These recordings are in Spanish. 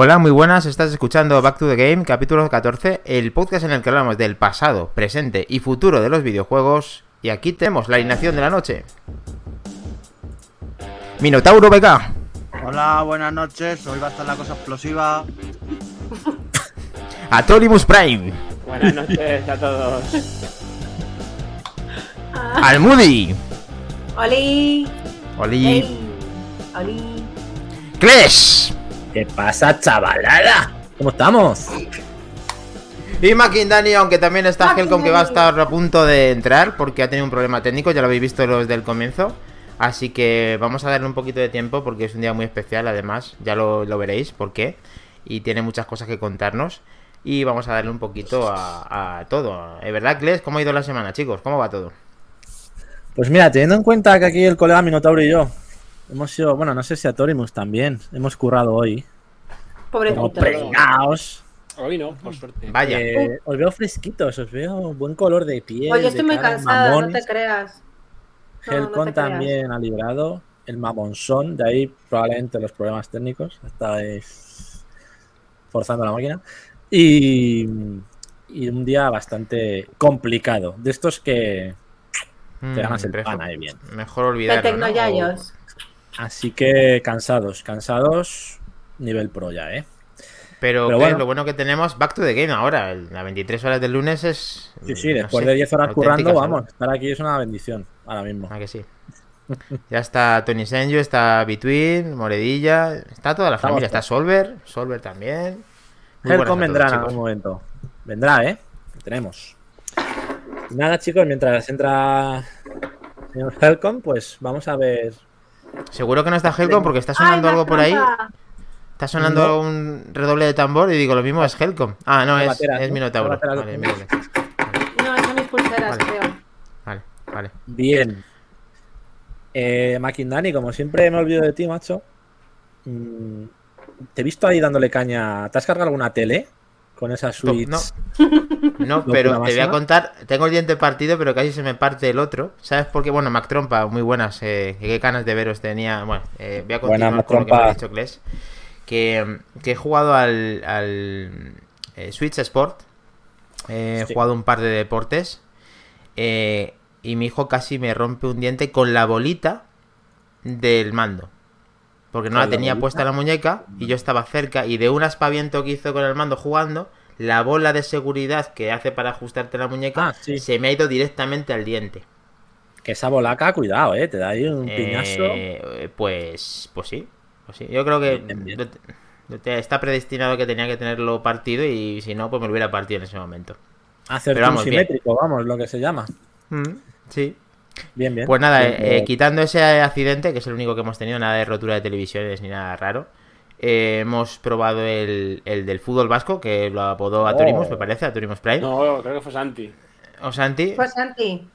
Hola, muy buenas, estás escuchando Back to the Game, capítulo 14, el podcast en el que hablamos del pasado, presente y futuro de los videojuegos. Y aquí tenemos la alineación de la noche. Minotauro BK. Hola, buenas noches. Hoy va a estar la cosa explosiva. Atorimus Prime. Buenas noches a todos. Almudi. ¡Oli! Oli. ¡Oli! Clash. ¿Qué pasa, chavalada? ¿Cómo estamos? Y Dani, aunque también está Helcom que va a estar a punto de entrar porque ha tenido un problema técnico, ya lo habéis visto los del comienzo. Así que vamos a darle un poquito de tiempo porque es un día muy especial, además, ya lo, lo veréis por qué. Y tiene muchas cosas que contarnos. Y vamos a darle un poquito a, a todo. ¿Es verdad, Kles? ¿Cómo ha ido la semana, chicos? ¿Cómo va todo? Pues mira, teniendo en cuenta que aquí el colega Minotauro y yo hemos sido, bueno, no sé si a Torimus también, hemos currado hoy. Pobrecito. pringaos. Hoy no, por suerte. Vaya. Eh, os veo fresquitos, os veo buen color de piel. Oye, estoy muy cara, cansada, no mamones. te creas. No, no Helcon creas. también ha librado. El mamonzón, de ahí probablemente los problemas técnicos. Estáis forzando la máquina. Y, y un día bastante complicado. De estos que te ganas el Mm, pan mejor- ahí bien. Mejor De olvidarlo, ¿no? Así que cansados, cansados, nivel pro ya, ¿eh? Pero, bueno. lo bueno que tenemos, back to the game ahora. Las 23 horas del lunes es. Sí, sí, no después sé, de 10 horas currando, vamos, estar aquí es una bendición ahora mismo. Ah, que sí. Ya está Tony Senju, está Between, Moredilla, está toda la Estamos familia, está. Solver, Solver también. Helcom vendrá todos, en algún momento. Vendrá, ¿eh? Lo tenemos. Nada, chicos, mientras entra señor Helcom, pues vamos a ver. Seguro que no está Helcom porque está sonando ¡Ay, algo por ahí. Está sonando No. un redoble de tambor y digo, lo mismo es Helcom. Ah, no, es, batera, es ¿no? Minotauro. Batera Vale, Minotauro. No, son mis pulseras, Vale. creo. vale, vale. Bien. Eh, Makindani, como siempre me olvido de ti, macho. Mm, te he visto ahí dándole caña. ¿Te has cargado alguna tele? Con esas suites. No, no, ¿Locura pero te voy a contar. Tengo el diente partido, pero casi se me parte el otro. ¿Sabes por qué? Bueno, Mac Trompa, muy buenas. eh, qué ganas de veros tenía. Bueno, eh, voy a Buena, continuar Mac con lo que me ha dicho Kles. Que, que he jugado al, al eh, Switch Sport. eh, He Sí. jugado un par de deportes. y mi hijo casi me rompe un diente con la bolita del mando. Porque no ¿Con la la tenía bolita? puesta en la muñeca y yo estaba cerca y de un aspaviento que hizo con el mando jugando, la bola de seguridad que hace para ajustarte la muñeca Ah, sí. se me ha ido directamente al diente. Que esa bolaca, cuidado, eh. Te da ahí un piñazo. Eh, pues, pues sí, pues sí. Yo creo que Bien, bien. está predestinado que tenía que tenerlo partido y si no, pues me lo hubiera partido en ese momento. Hacer pero un bien. simétrico, vamos, lo que se llama. Mm, sí. Bien, bien. Pues nada, Bien, eh, eh, quitando ese accidente, que es el único que hemos tenido, nada de rotura de televisiones ni nada raro. eh, hemos probado el, el del fútbol vasco, que lo apodó a Turimos, Oh. me parece, a Turimos Prime. No, creo que fue Santi. O Santi. Pues Santi.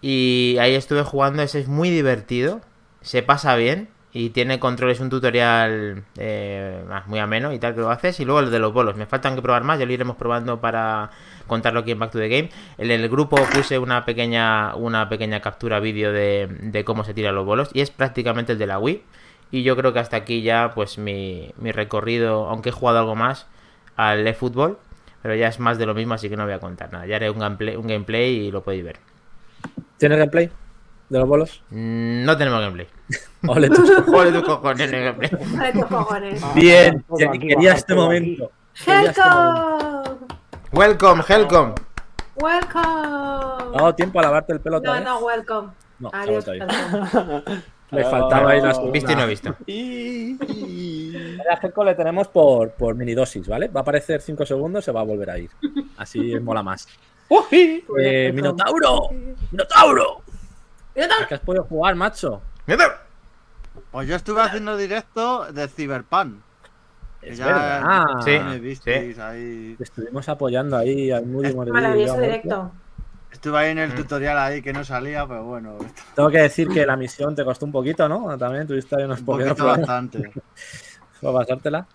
Y ahí estuve jugando, ese es muy divertido, se pasa bien y tiene controles, un tutorial eh, muy ameno y tal que lo haces. Y luego el de los bolos, me faltan que probar más, ya lo iremos probando para contarlo aquí en Back to the Game. En el grupo puse una pequeña, una pequeña captura vídeo de, de cómo se tiran los bolos y es prácticamente el de la Wii. Y yo creo que hasta aquí ya pues mi, mi recorrido, aunque he jugado algo más al eFootball, pero ya es más de lo mismo, así que no voy a contar nada. Ya haré un gameplay, un gameplay y lo podéis ver. ¿Tienes gameplay de los bolos? No tenemos gameplay. Ole, tú. Joder, tu cojones, no. Vale, tus cojones. Bien, quería este momento. Momento. ¡Welcome! Welcome, Helcom. ¡Welcome! ¿Ha dado tiempo a lavarte el pelo No, otra vez? no, welcome. No, Adiós. Le faltaba ahí la segunda. Visto y no visto. A Jelco le tenemos por, por minidosis, ¿vale? Va a aparecer 5 segundos, se va a volver a ir. Así mola más. Uy. Eh, ¡Minotauro! ¡Minotauro! Yo ¿A también. qué has podido jugar, macho? Mierda. Pues yo estuve haciendo directo de Cyberpunk. Es ya verdad. Sí. ahí. Estuvimos apoyando ahí al Moody. Maravilloso directo. Estuve ahí en el Mm. tutorial ahí que no salía, pero bueno, Tengo que decir que la misión te costó un poquito, ¿no? También tuviste ahí unos un poquitos poquito bastante. para pasártela.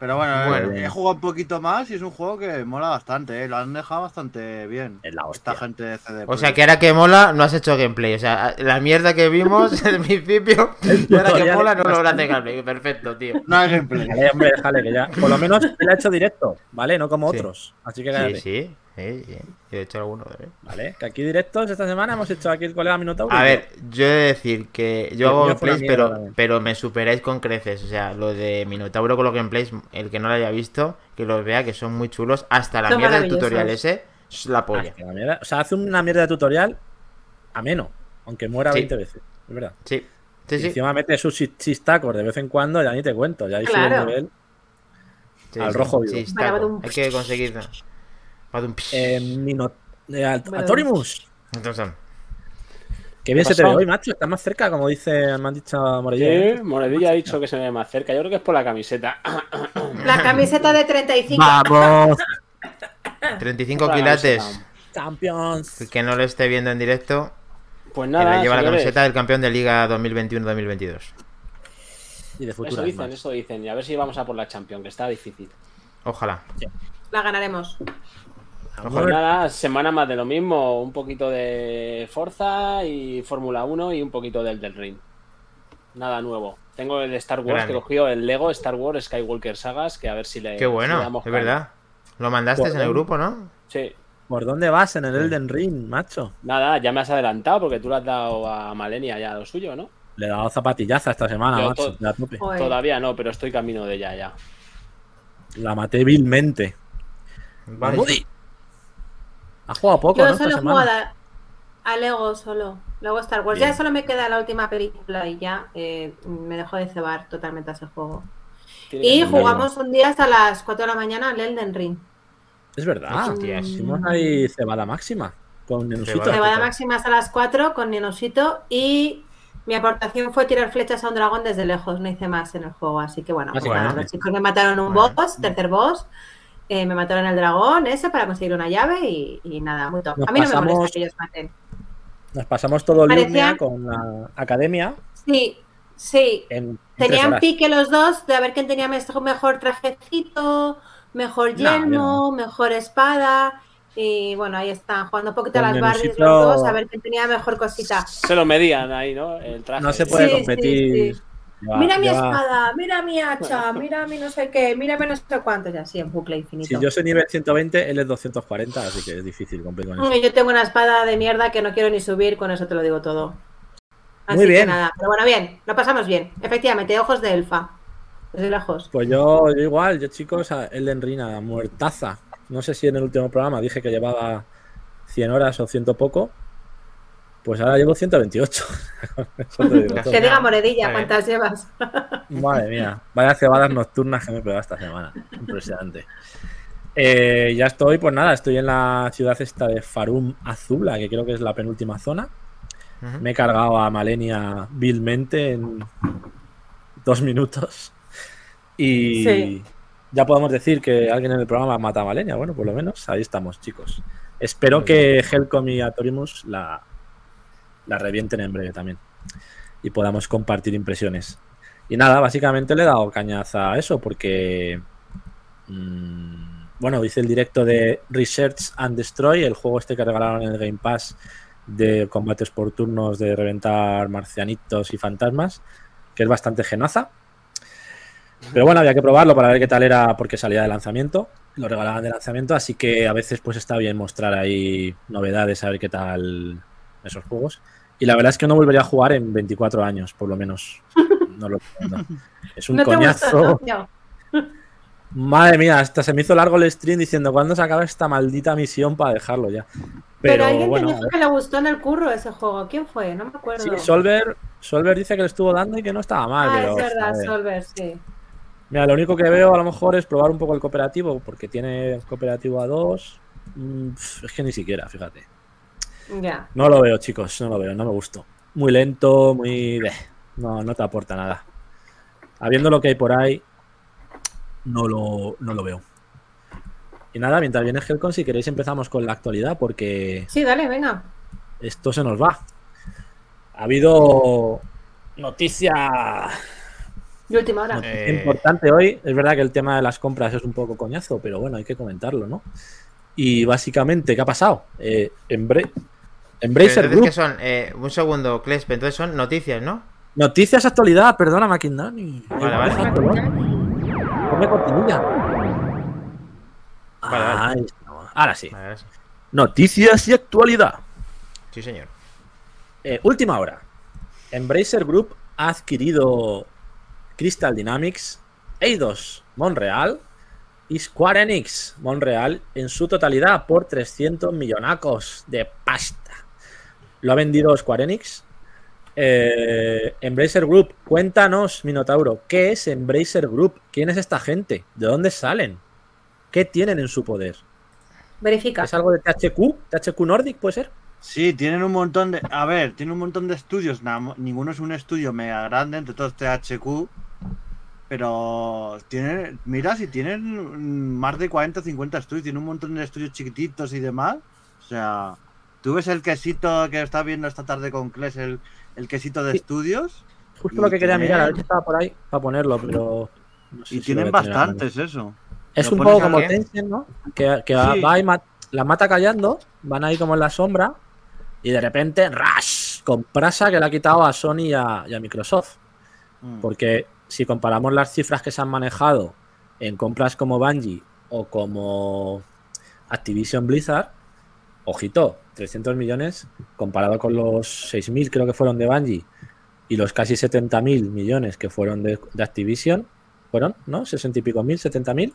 Pero bueno, Bueno. eh, he jugado un poquito más y es un juego que mola bastante, ¿eh? lo han dejado bastante bien. Es la Esta hostia. gente de CD. O sea que ahora que mola, no has hecho gameplay. O sea, la mierda que vimos al principio, y ahora que mola, no lograste bastante- gameplay. Perfecto, tío. No hay gameplay. Hombre, déjale que ya. Por lo menos él ha hecho directo, ¿vale? No como Sí. otros. Así que Sí, sí, sí, sí. Yo he hecho alguno, ¿eh? ¿Vale? Que aquí directos esta semana hemos hecho aquí el colega Minotauro. A ver, yo he de decir que yo hago gameplays, pero, también. pero me superáis con creces. O sea, lo de Minotauro con los gameplays, el que no lo haya visto, que los vea, que son muy chulos. Hasta la Son mierda del tutorial ese es la polla. Hostia, la mierda. O sea, hace una mierda de tutorial ameno, aunque muera Sí. 20 veces. Es verdad. Sí, sí. Encima mete sus chis- chistacos de vez en cuando, ya ni te cuento. Ya ahí sube Claro. el nivel. sí, al rojo vivo. Sí. Hay que conseguirlo. Badum, psh. Eh, Mino... eh, Alt- Bueno. Atorimus. Entonces, Qué bien ¿Qué se te ve hoy, macho. Estás más cerca, como dice, me han dicho. ¿eh? Sí, Moredilla ha dicho que se ve más cerca. Yo creo que es por la camiseta. La camiseta de 35. ¡Vamos! 35 Por la quilates. ¡Champions! El que no lo esté viendo en directo, Pues que nada, le lleva la señores, camiseta del campeón de Liga 2021-2022. Y de Eso futuras dicen, más. eso dicen. Y a ver si vamos a por la Champions, que está difícil. Ojalá. La ganaremos. Pues nada, semana más de lo mismo. Un poquito de Forza y Fórmula 1 y un poquito del del Ring. Nada nuevo. Tengo el Star Wars Grande. que cogió el Lego Star Wars Skywalker Sagas, que a ver si le. Qué si le bueno, damos es verdad. Lo mandaste en el Bueno. grupo, ¿no? Sí. ¿Por dónde vas en el Elden Ring, macho? Nada, ya me has adelantado porque tú le has dado a Malenia ya lo suyo, ¿no? Le he dado zapatillaza esta semana, Yo macho. to-. Todavía no, pero estoy camino de ella ya. La maté vilmente. Vale. Ha jugado poco, Yo ¿no? Solo he jugado a, a Lego solo. Lego Star Wars. Bien. Ya solo me queda la última película y ya eh, me dejó de cebar totalmente a ese juego. Y jugamos un día hasta las 4 de la mañana al Elden Ring. Es verdad. Hostias. Hicimos ahí cebada máxima. Con Nenusito. Cebada. Máxima hasta las 4 con Ninosito y mi aportación fue tirar flechas a un dragón desde lejos, no hice más en el juego, así que bueno, pues Bueno. nada, los chicos me mataron un Bueno. boss, tercer boss, eh, me mataron el dragón ese para conseguir una llave y, y nada, muy top. Nos a mí no me pasamos- molesta que ellos maten. Nos pasamos todo día con la academia. Sí, sí, En, en tenían pique los dos de a ver quién tenía mejor trajecito, mejor No, yo yelmo, mejor espada. Y bueno, ahí están, jugando un poquito a las Nenusito- los dos, a ver quién tenía mejor cosita. Se lo medían ahí, ¿no? El traje. No se puede Sí, sí, competir. sí. Mira mi espada, mira mi hacha, mira mi no sé qué, mira mi no sé cuánto, y así en bucle infinito. Si yo soy nivel 120, él es 240, así que es difícil competir con eso. Yo tengo una espada de mierda que no quiero ni subir, con eso te lo digo todo. Así Muy bien. que nada, pero bueno, bien, lo pasamos bien. Efectivamente, ojos de elfa. Desde lejos. Pues yo, yo igual, yo chicos, a Elden Ring a muertaza. No sé si en el último programa dije que llevaba 100 horas o ciento poco. Pues ahora llevo 128. Eso te digo todo. Que diga Moredilla, Vale. ¿cuántas llevas? Madre mía, vaya cebadas nocturnas que me he pegado esta semana. Impresionante. Eh, ya estoy, pues nada, estoy en la ciudad esta de Farum Azula, que creo que es la penúltima zona. Me he cargado a Malenia vilmente en dos minutos. Y Sí. ya podemos decir que alguien en el programa mata a Malenia. Bueno, por lo menos ahí estamos, chicos. Espero que Helcom y Atorimus la, la revienten en breve también. Y podamos compartir impresiones. Y nada, básicamente le he dado cañaza a eso porque. mm, bueno, hice el directo de Research and Destroy, el juego este que regalaron en el Game Pass de combates por turnos de reventar marcianitos y fantasmas, que es bastante genaza. Pero bueno, había que probarlo para ver qué tal era porque salía de lanzamiento. Lo regalaban de lanzamiento, así que a veces pues está bien mostrar ahí novedades, saber qué tal esos juegos. Y la verdad es que no volvería a jugar en 24 años, por lo menos. No lo recomiendo. Es un ¿No coñazo. No. Madre mía, hasta se me hizo largo el stream diciendo cuándo se acaba esta maldita misión para dejarlo ya. Pero, Pero, alguien bueno, te dijo que le gustó en el curro ese juego. ¿Quién fue? No me acuerdo. sí, Solver, Solver dice que le estuvo dando y que no estaba mal. ah, pero, es verdad. Solver, sí. Mira, lo único que veo a lo mejor es probar un poco el cooperativo, porque tiene cooperativo a dos. Mm, es que ni siquiera, fíjate. No lo veo, chicos, no lo veo, no me gustó. Muy lento, muy. No, no te aporta nada. Habiendo lo que hay por ahí, no lo, no lo veo. Y nada, mientras viene Helcon, si queréis empezamos con la actualidad, porque Sí, dale, venga. esto se nos va. Ha habido noticia Y última hora. Eh, Importante hoy, es verdad que el tema de las compras es un poco coñazo, pero bueno, hay que comentarlo, ¿no? Y básicamente, ¿qué ha pasado? Eh, Embra- pero Embracer Group, ¿qué son? Eh, un segundo, Clesp, entonces son noticias, ¿no? noticias actualidad, perdona, Maquindani. Vale, vale. Ponme cortinilla. Vale, vale. Ahí. Ahora sí. Vale, ahora sí. Noticias y actualidad. Sí, señor. Eh, última hora. Embracer Group ha adquirido Crystal Dynamics, Eidos Monreal y Square Enix Monreal en su totalidad por 300 millonacos de pasta. Lo ha vendido Square Enix. Eh, Embracer Group, cuéntanos, Minotauro, ¿qué es Embracer Group? ¿Quién es esta gente? ¿De dónde salen? ¿Qué tienen en su poder? Verifica. ¿Es algo de THQ? ¿THQ Nordic puede ser? Sí, tienen un montón de. A ver, tienen un montón de estudios. ninguno es un estudio mega grande, entre todos THQ. Pero tienen. Mira, si tienen más de 40 o 50 estudios, tienen un montón de estudios chiquititos y demás. O sea, tú ves el quesito que está viendo esta tarde con Kles, el, el quesito de Sí. estudios. Justo lo que quería mirar, a ver si estaba por ahí para ponerlo, pero. no sé Y si tienen bastantes, eso. Es un poco como. Tencent, ¿no? Que, que va- Sí. va y la mata callando, van ahí como en la sombra, y de repente, ¡rash! Comprasa que le ha quitado a Sony y a, y a Microsoft. Mm. Porque si comparamos las cifras que se han manejado en compras como Bungie o como Activision Blizzard, ojito, 300 millones comparado con los 6.000 creo que fueron de Bungie y los casi 70.000 millones que fueron de, de Activision, fueron, ¿no? 60 y pico mil, 70.000.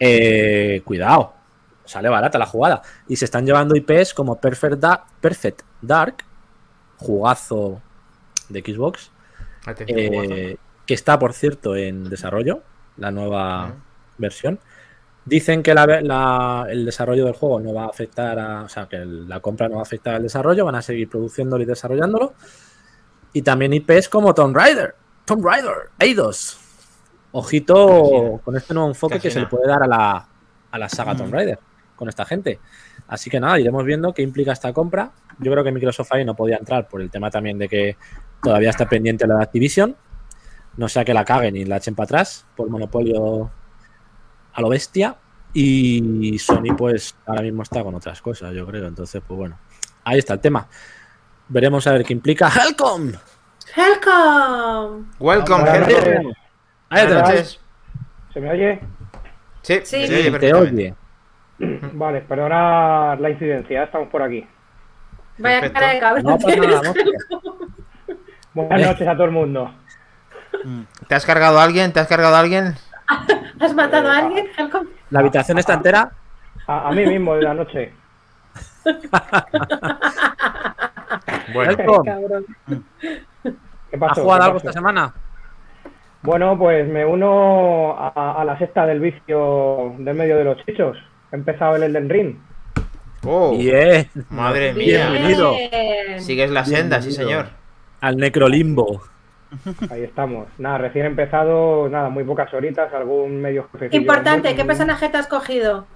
Eh, cuidado, sale barata la jugada. Y se están llevando IPs como Perfect, Da- Perfect Dark, jugazo de Xbox, eh, que está, por cierto, en desarrollo, la nueva versión. Dicen que la- la- el desarrollo del juego no va a afectar a. O sea, que el- la compra no va a afectar al desarrollo, van a seguir produciéndolo y desarrollándolo. Y también IPs como Tomb Raider, Tomb Raider, Eidos. Ojito con este nuevo enfoque que se le puede dar a la, a la saga. Tomb Raider con esta gente. Así que nada, iremos viendo qué implica esta compra. Yo creo que Microsoft ahí no podía entrar por el tema también de que todavía está pendiente la Activision. No sea que la caguen y la echen para atrás por monopolio a lo bestia. Y Sony, pues ahora mismo está con otras cosas, yo creo. Entonces, pues bueno, ahí está el tema. Veremos a ver qué implica Helcom. Welcome. Welcome, Buenas gente. noches. Ahí noches. ¿Se me oye? Sí, Sí. oye te oye. Vale, perdona la incidencia, estamos por aquí. Vaya cara de cabrón. No nada. Buenas Eh. noches a todo el mundo. ¿Te has cargado a alguien? ¿Te has cargado a alguien? ¿Has matado a alguien? Welcome. La habitación está entera. A, a mí mismo de la noche. Bueno. ¿Qué ¿has pasó? jugado ¿Qué algo pasó? esta semana? Bueno, pues me uno a, a la sexta del vicio del medio de los chichos. He empezado el Elden Ring. oh, Bien. madre mía. Bienvenido. Bien. Sigues la senda, sí, señor. Al Necrolimbo. Ahí estamos. Nada, recién empezado, nada, muy pocas horitas, algún medio jefecillo. Importante, muy- ¿qué personaje te has cogido?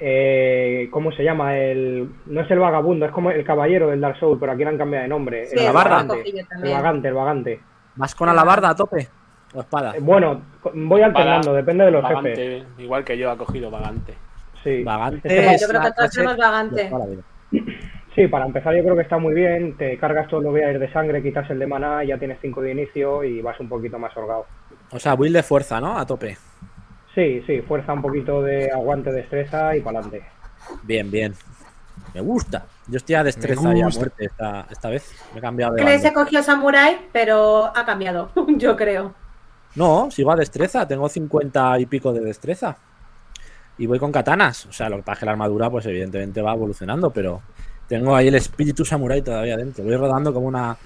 Eh, ¿Cómo se llama? El, no es el vagabundo, es como el caballero del Dark Souls, pero aquí le han cambiado de nombre. Sí, el vagante. El vagante, el vagante. ¿Vas con alabarda a tope? ¿O espada? Eh, Bueno, co- voy alternando, depende de los jefes. Vagante, igual que yo ha cogido Vagante. Sí. Vagante. Yo creo que todos tenemos vagante. de toda la vida. Sí, para empezar yo creo que está muy bien. Te cargas todos los viales de sangre, quitas el de maná, ya tienes 5 de inicio y vas un poquito más holgado. O sea, build de fuerza, ¿no? A tope. Sí, sí, fuerza un poquito de aguante, destreza y para adelante. Bien, bien. Me gusta. Yo estoy a destreza y a muerte esta, esta vez. Me he cambiado de Clay se cogió Samurai, pero ha cambiado, yo creo. No, sigo a destreza. Tengo 50 y pico de destreza. Y voy con katanas. O sea, lo que pasa es que la armadura, pues evidentemente va evolucionando, pero tengo ahí el espíritu samurai todavía dentro. Voy rodando como una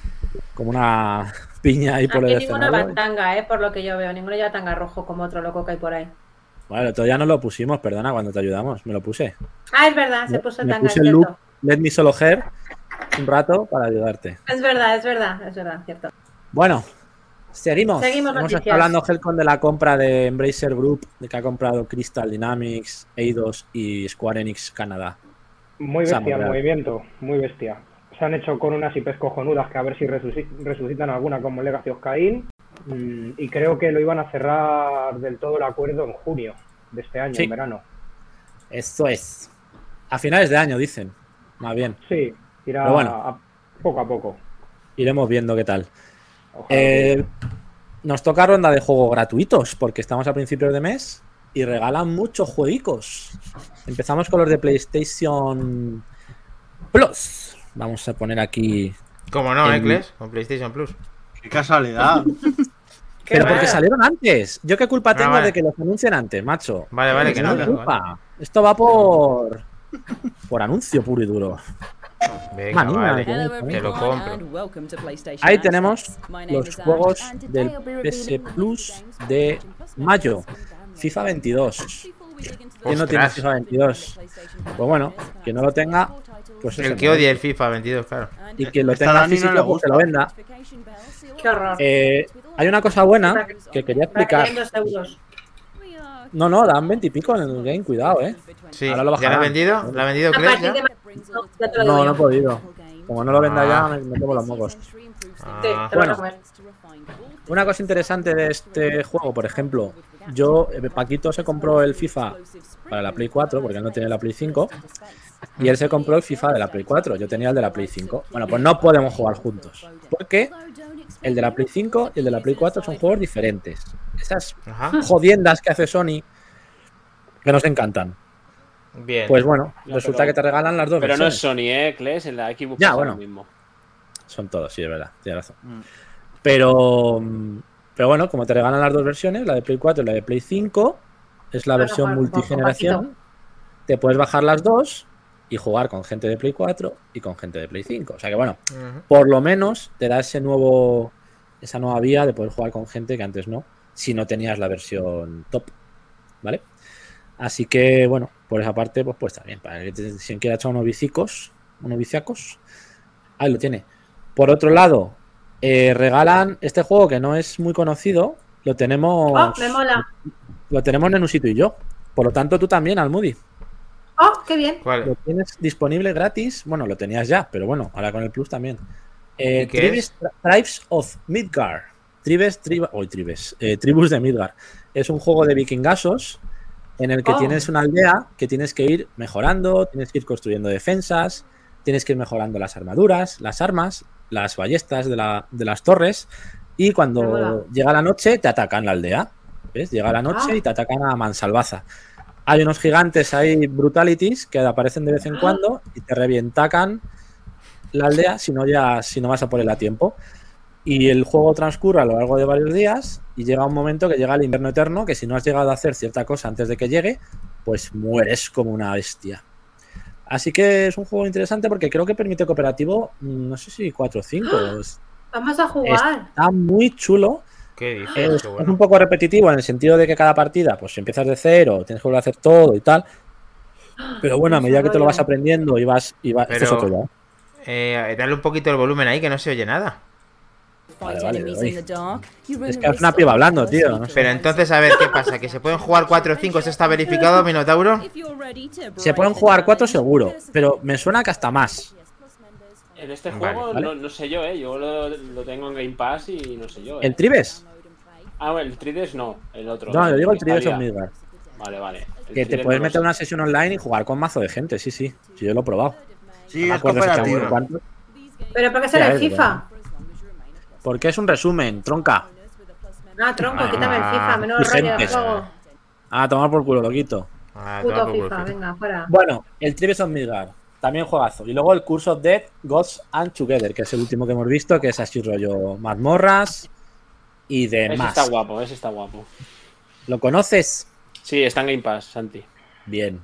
como una piña ahí por Aquí el ninguno va escenario. en tanga, eh, por lo que yo veo. Ninguno lleva tanga rojo como otro loco que hay por ahí. Bueno, todavía no lo pusimos, perdona, cuando te ayudamos. Me lo puse. Ah, es verdad, se Me- puso me tanga, es puse el look Let Me Solo Hair un rato para ayudarte. Es verdad, es verdad, es verdad, cierto. Bueno, seguimos. Seguimos Hemos estado hablando, Helcon, de la compra de Embracer Group, de que ha comprado Crystal Dynamics, Eidos y Square Enix Canadá. Muy bestia el movimiento, muy bestia. Se han hecho con unas IPs cojonudas que a ver si resuci- resucitan alguna como Legacy of Kain. Mm, Y creo que lo iban a cerrar del todo el acuerdo en junio de este año, Sí. en verano. Esto es. A finales de año, dicen. Más bien. Sí, irá Pero bueno. a- poco a poco. Iremos viendo qué tal. Eh, nos toca ronda de juegos gratuitos, porque estamos a principios de mes y regalan muchos jueguicos. Empezamos con los de PlayStation Plus. Vamos a poner aquí. Como no, ¿eh, El- Cles? Con PlayStation Plus. Qué casualidad. Qué Pero porque salieron antes. ¿Yo qué culpa Ah, tengo vale. de que los anuncien antes, macho? Vale, vale, que no. culpa. Esto va por. Por anuncio puro y duro. Venga, vale. que- Hello Te lo compro. Ahí tenemos los juegos del PS Plus de mayo. FIFA them. 22. ¿Quién no tiene. FIFA 22? Pues bueno, quien no lo tenga, pues El que ¿no? odie el FIFA 22, claro. Y quien lo Esta tenga Dani no físico, le pues que lo venda. Qué horror. Eh, hay una cosa buena que quería explicar. No, no, dan 20 y pico en el game, cuidado, eh. Sí, Ahora lo ¿ya la ha vendido? ¿La ha vendido ya? de no, No, no he podido. Como no lo venda ya, Ah. me, me tomo los mocos. Ah. Bueno. Una cosa interesante de este juego, por ejemplo, yo, eh, Paquito se compró el FIFA para la Play 4, porque él no tiene la Play 5, y él se compró el FIFA de la Play 4, yo tenía el de la Play 5. Bueno, pues no podemos jugar juntos, porque el de la Play 5 y el de la Play 4 son juegos diferentes. Esas Ajá. jodiendas que hace Sony, que nos encantan. Bien. Pues bueno, resulta pero- que te regalan las dos Pero no es. Sony, ¿eh, Kles? En la Xbox Ya, bueno. lo mismo. Son todos, sí, es verdad, tienes razón. Mm. Pero, pero bueno, como te regalan las dos versiones, la de Play 4 y la de Play 5, es la versión jugar multigeneración. Te puedes bajar las dos y jugar con gente de Play 4 y con gente de Play 5. O sea que bueno, por lo menos te da ese nuevo, esa nueva vía de poder jugar con gente que antes no, si no tenías la versión top. ¿Vale? Así que bueno, por esa parte, pues, pues está bien. Para que te- si quiera echar unos bicicos, unos viciacos, ahí lo tiene. Por otro lado, eh, regalan este juego que no es muy conocido. Lo tenemos. Oh, me mola. Lo tenemos Nenusito y yo. Por lo tanto, tú también, Almudi. Oh, qué bien. Lo tienes disponible gratis. Bueno, lo tenías ya, pero bueno, ahora con el Plus también. Eh, ¿Y qué Tribes, Tribes of Midgard. Tribes, triba, hoy Tribes, eh, Tribus de Midgard. Es un juego de vikingasos en el que Oh. tienes una aldea que tienes que ir mejorando, tienes que ir construyendo defensas, tienes que ir mejorando las armaduras, las armas, las ballestas de, la- de las torres. Y cuando llega la noche, te atacan la aldea. ¿Ves? Llega la noche Ah. y te atacan a mansalvaza. Hay unos gigantes ahí, brutalities, que aparecen de vez en cuando y te revientacan la aldea si no, ya, si no vas a por él a tiempo. Y el juego transcurre a lo largo de varios días y llega un momento que llega el invierno eterno, que si no has llegado a hacer cierta cosa antes de que llegue, pues mueres como una bestia. Así que es un juego interesante porque creo que permite cooperativo, mm, no sé si 4 o 5. Vamos a jugar. Está muy chulo. ¿Qué dices? Es, Qué es bueno. un poco repetitivo en el sentido de que cada partida, pues si empiezas de cero, tienes que volver a hacer todo y tal. Pero bueno, a medida que te lo vas aprendiendo y vas. Y vas esto es otro ya. Eh, dale un poquito el volumen ahí que no se oye nada. Vale, vale, enemies doy. in the dark, you run Es que es una piba hablando, tío, no sé. Pero entonces, a ver, ¿qué pasa? ¿Que se pueden jugar 4 o 5? ¿Eso está verificado, Minotauro? Se pueden jugar cuatro challenge, seguro, there's a pero me suena que hasta más. En este juego vale. No, no sé yo, ¿eh? Yo lo, lo tengo en Game Pass y no sé yo. ¿eh? ¿El Tribes? Ah, bueno, el Trides no, el otro. No, yo digo el Tribes Midgard. Vale, vale. El Que te puedes no meter una sesión online y jugar con mazo de gente, sí, sí. Sí, yo lo he probado. Sí, No es cooperativo. ¿Pero por qué sale el FIFA? Porque es un resumen, tronca. No, tronco, Ah, quítame el FIFA. Menudo rollo de juego. A tomar por culo, lo quito. Ah, Puto culo, FIFA, venga, fuera. Bueno, el Tribes of Midgard. También juegazo. Y luego el Curse of Death, Gods and Together, que es el último que hemos visto, que es así rollo mazmorras y Ese demás. está guapo, ese está guapo. ¿Lo conoces? Sí, está en Game Pass, Santi. Bien.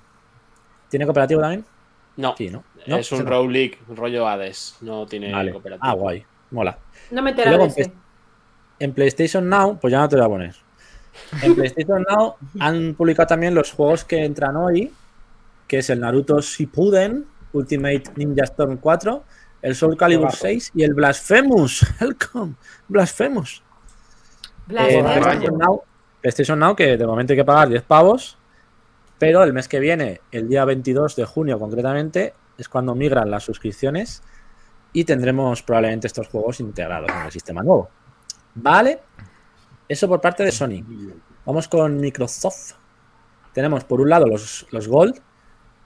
¿Tiene cooperativo también? No, Sí, ¿no? ¿No? es un Ese no. roguelike, rollo Hades. No tiene Vale. cooperativo. Ah, guay. Mola. No me luego ese. En PlayStation Now, pues ya no te lo voy a poner. En PlayStation Now han publicado también los juegos que entran hoy, que es el Naruto Shippuden, Ultimate Ninja Storm 4, el Soul Calibur Juegazo. 6 y el Blasphemous. Welcome, Blasphemous. Eh. PlayStation, Now, PlayStation Now, que de momento hay que pagar 10 pavos, pero el mes que viene, el día 22 de junio concretamente, es cuando migran las suscripciones y tendremos probablemente estos juegos integrados en el sistema nuevo. ¿Vale? Eso por parte de Sony. Vamos con Microsoft. Tenemos por un lado los, los Gold,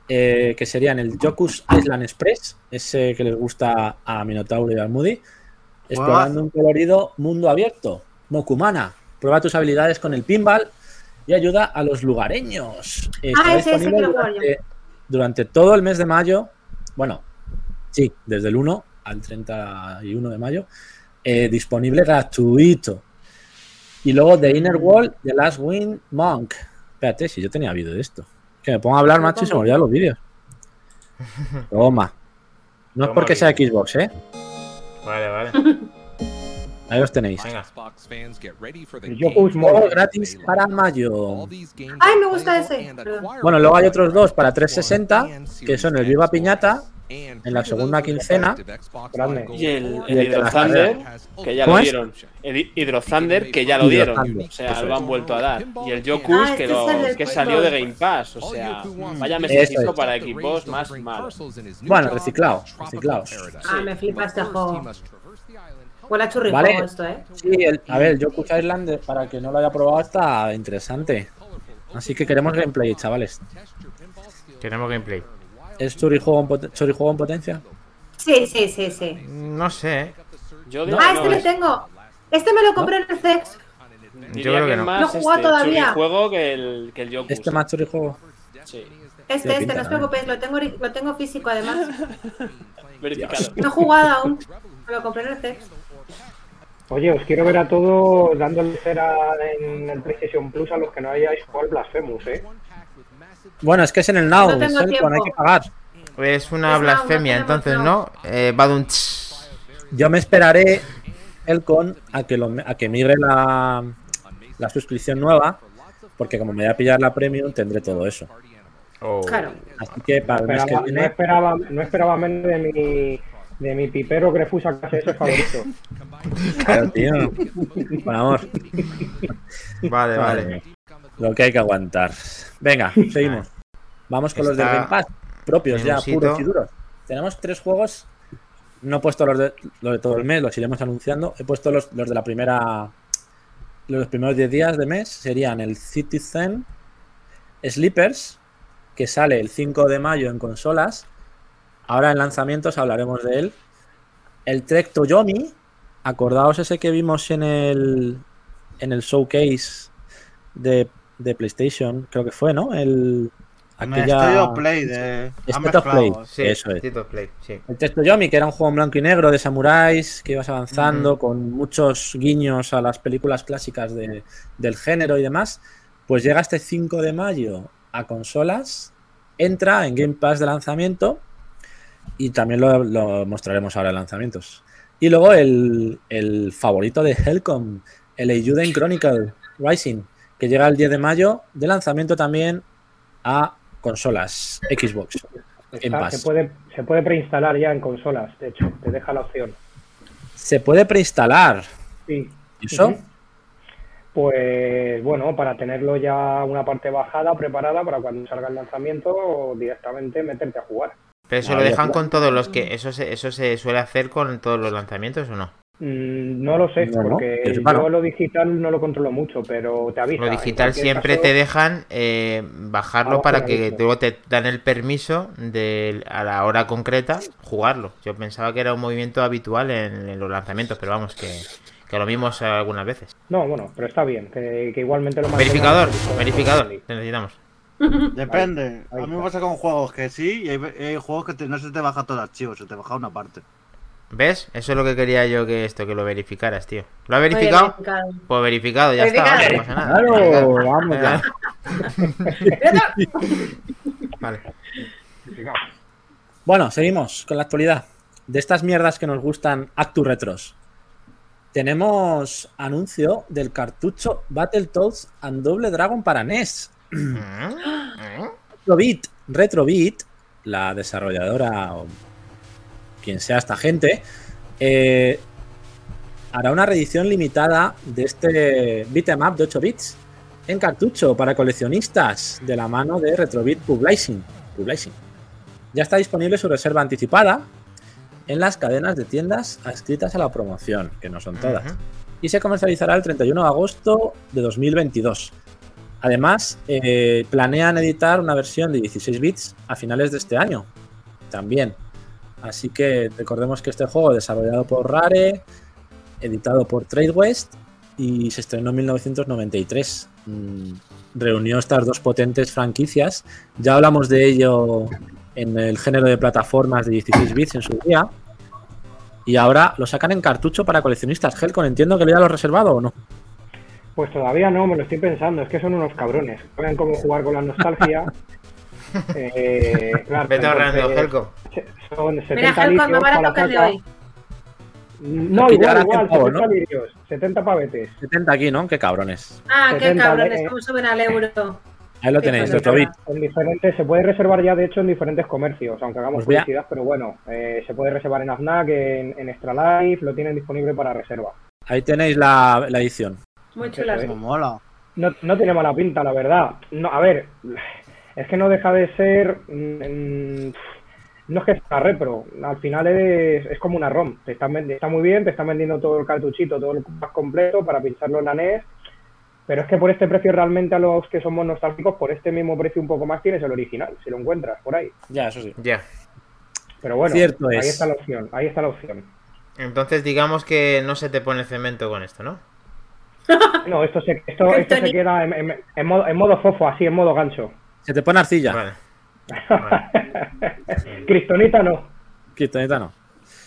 eh, que serían el Jokus Island Express, ese que les gusta a Minotauro y al Moody, explorando un colorido mundo abierto. Mokumana, prueba tus habilidades con el pinball y ayuda a los lugareños. Está Ah, ese, ese disponible durante, durante todo el mes de mayo, bueno, sí, desde el 1 al 31 de mayo, eh, disponible gratuito. Y luego The Inner Wall, The Last Wind Monk. Espérate, si yo tenía vídeo de esto. Que me pongo a hablar, macho, y se me olvidan los vídeos. Toma. No es porque sea. Xbox, ¿eh? Vale, vale. Ahí los tenéis. Venga. El Yoku's Juego Mod. gratis para mayo. Ay, me gusta ese. Perdón. Bueno, luego hay otros dos para 360, que son el Viva Piñata, en la segunda quincena. Grande. Y el, Y el el Hydro Thunder, que ya ¿Cómo lo dieron. El Hy- Hydro Thunder, que ya lo dieron. Thunder, O sea, eso lo es. han vuelto a dar. Y el Ah, Yokus, este que, lo- que salió de. Game Pass. O sea, vaya mesecito es. para equipos más malos. Bueno, reciclado, reciclados. Ah, me flipa este juego. Huele a churri Vale. juego esto, ¿eh? Sí, el- a ver, el Yoku's Island, eh, para que no lo haya probado, está interesante. Así que queremos gameplay, chavales. Queremos gameplay. ¿Es en, pot- churijuego en potencia? Sí, sí, sí, sí. No sé. Yo digo Ah, este es- tengo. Este me lo compré en el diría Yo creo que no. más No he jugado este, todavía. juego que el, que el Yokus. ¿Este más churijuego? Sí, Este, este, pinta, no os preocupéis, lo tengo, lo tengo físico además. verificado. No he jugado aún. Me lo compré en el CEX. Oye, os quiero ver a todos dándole cera en el PlayStation Plus a los que no hayáis jugado al Blasphemous, ¿eh? Bueno, es que es en el Now, No tengo Selcon, hay que pagar. Es una Es blasfemia, no, entonces, ¿no? Eh, va de un tss. Yo me esperaré el con a que, lo, a que migre la, la suscripción nueva, porque como me voy a pillar la premium, tendré todo eso. Oh. Claro. Así que para el que no, esperaba, no esperaba menos de mi, de mi pipero Grefusa KSS favorito. claro, tío. Por amor. Vale, vale. Lo que hay que aguantar. Venga, seguimos. Vamos con los del Está Game Pass, propios ya, puros y duros. Tenemos tres juegos. No he puesto los de, los de todo el mes, los iremos anunciando. He puesto los, los de la primera. Los primeros 10 días de mes serían el Citizen Sleepers, que sale el 5 de mayo en consolas. Ahora en lanzamientos hablaremos de él. El Trek Toyomi, acordaos ese que vimos en el en el showcase de, de PlayStation, creo que fue, ¿no? El aquella- Play de. State of. Play. Sí, Eso es. Tito Play, sí. El Texto Yomi, que era un juego en blanco y negro de samuráis, que ibas avanzando con muchos guiños a las películas clásicas de- del género y demás, pues llega este 5 de mayo a consolas, entra en Game Pass de lanzamiento y también lo, lo mostraremos ahora en lanzamientos. Y luego el, el favorito de Helcom, el Eiyuden Chronicle Rising, que llega el 10 de mayo de lanzamiento también a consolas Xbox. En Está- se, puede, se puede preinstalar ya en consolas, de hecho, te deja la opción. Se puede preinstalar. Sí. ¿Y eso? Pues bueno, para tenerlo ya una parte bajada, preparada para cuando salga el lanzamiento, o directamente meterte a jugar. Pero eso Ah, lo dejan con todos los que. ¿Eso se, ¿Eso se suele hacer con todos los lanzamientos o no? Mm, no lo sé, No, no, porque que sepa, yo no. lo digital no lo controlo mucho, pero te avisa. Lo digital siempre caso, te dejan eh, bajarlo para que luego te dan el permiso de a la hora concreta jugarlo. Yo pensaba que era un movimiento habitual en, en los lanzamientos, pero vamos, que, que lo vimos algunas veces. No, bueno, pero está bien, que, que igualmente lo Verificador, verificador, te necesitamos. Depende. Ahí a mí me pasa con juegos que sí, y hay, hay juegos que te- no se te baja todo el archivo, se te baja una parte. ¿Ves? Eso es lo que quería yo que esto, que lo verificaras, tío. ¿Lo ha verificado? verificado. Pues verificado, ya Verificado. está, vale, no pasa nada. Claro, vamos ya. Vale. Bueno, seguimos con la actualidad. De estas mierdas que nos gustan Actu Retros. Tenemos anuncio del cartucho Battletoads and Double Dragon para NES. Mm, Retrobit, Retrobit, la desarrolladora quien sea esta gente, eh, hará una reedición limitada de este beat'em up de 8 bits en cartucho para coleccionistas de la mano de Retrobit Publishing. Publishing. Ya está disponible su reserva anticipada en las cadenas de tiendas adscritas a la promoción, que no son todas. Y se comercializará el 31 de agosto de 2022. Además, eh, planean editar una versión de 16 bits a finales de este año, también. Así que recordemos que este juego, desarrollado por Rare, editado por Tradewest y se estrenó en 1993. Mm, reunió estas dos potentes franquicias. Ya hablamos de ello en el género de plataformas de 16 bits en su día. Y ahora lo sacan en cartucho para coleccionistas. Helcon, entiendo que lo ya lo has reservado o no. Pues todavía no, me lo estoy pensando. Es que son unos cabrones. Saben cómo jugar con la nostalgia. Eh, claro, Vete ahorrando, Helco. se- Son 70 Mira, para barato la que el de hoy. No, Aquí igual, igual, hacen pavo, 70 ¿no? litros, 70 pavetes. 70 aquí, ¿no? Qué cabrones. Ah, qué 70, cabrones, eh. cómo suben al euro. Ahí lo tenéis, otro bit. En diferentes, se puede reservar ya de hecho en diferentes comercios, aunque hagamos Pues a- publicidad, pero bueno, eh, se puede reservar en Aznac, en, en Extra Life, lo tienen disponible para reserva. Ahí tenéis la, la edición. Muy mola. No, no tiene mala pinta, la verdad. No, a ver, es que no deja de ser. mm, no es que sea repro, al final es, es como una ROM. Te están está muy bien, te están vendiendo todo el cartuchito, todo el pack completo para pincharlo en la NES. Pero es que por este precio realmente a los que somos nostálgicos, por este mismo precio un poco más tienes el original, si lo encuentras por ahí. Ya, eso sí. Ya. Pero bueno, Cierto ahí es. está la opción, ahí está la opción. Entonces digamos que no se te pone cemento con esto, ¿no? No, esto se, esto, esto se queda en, en- en modo, en modo fofo, así, en modo gancho. Se te pone arcilla. Vale, Cristonita no. Kryptonita no.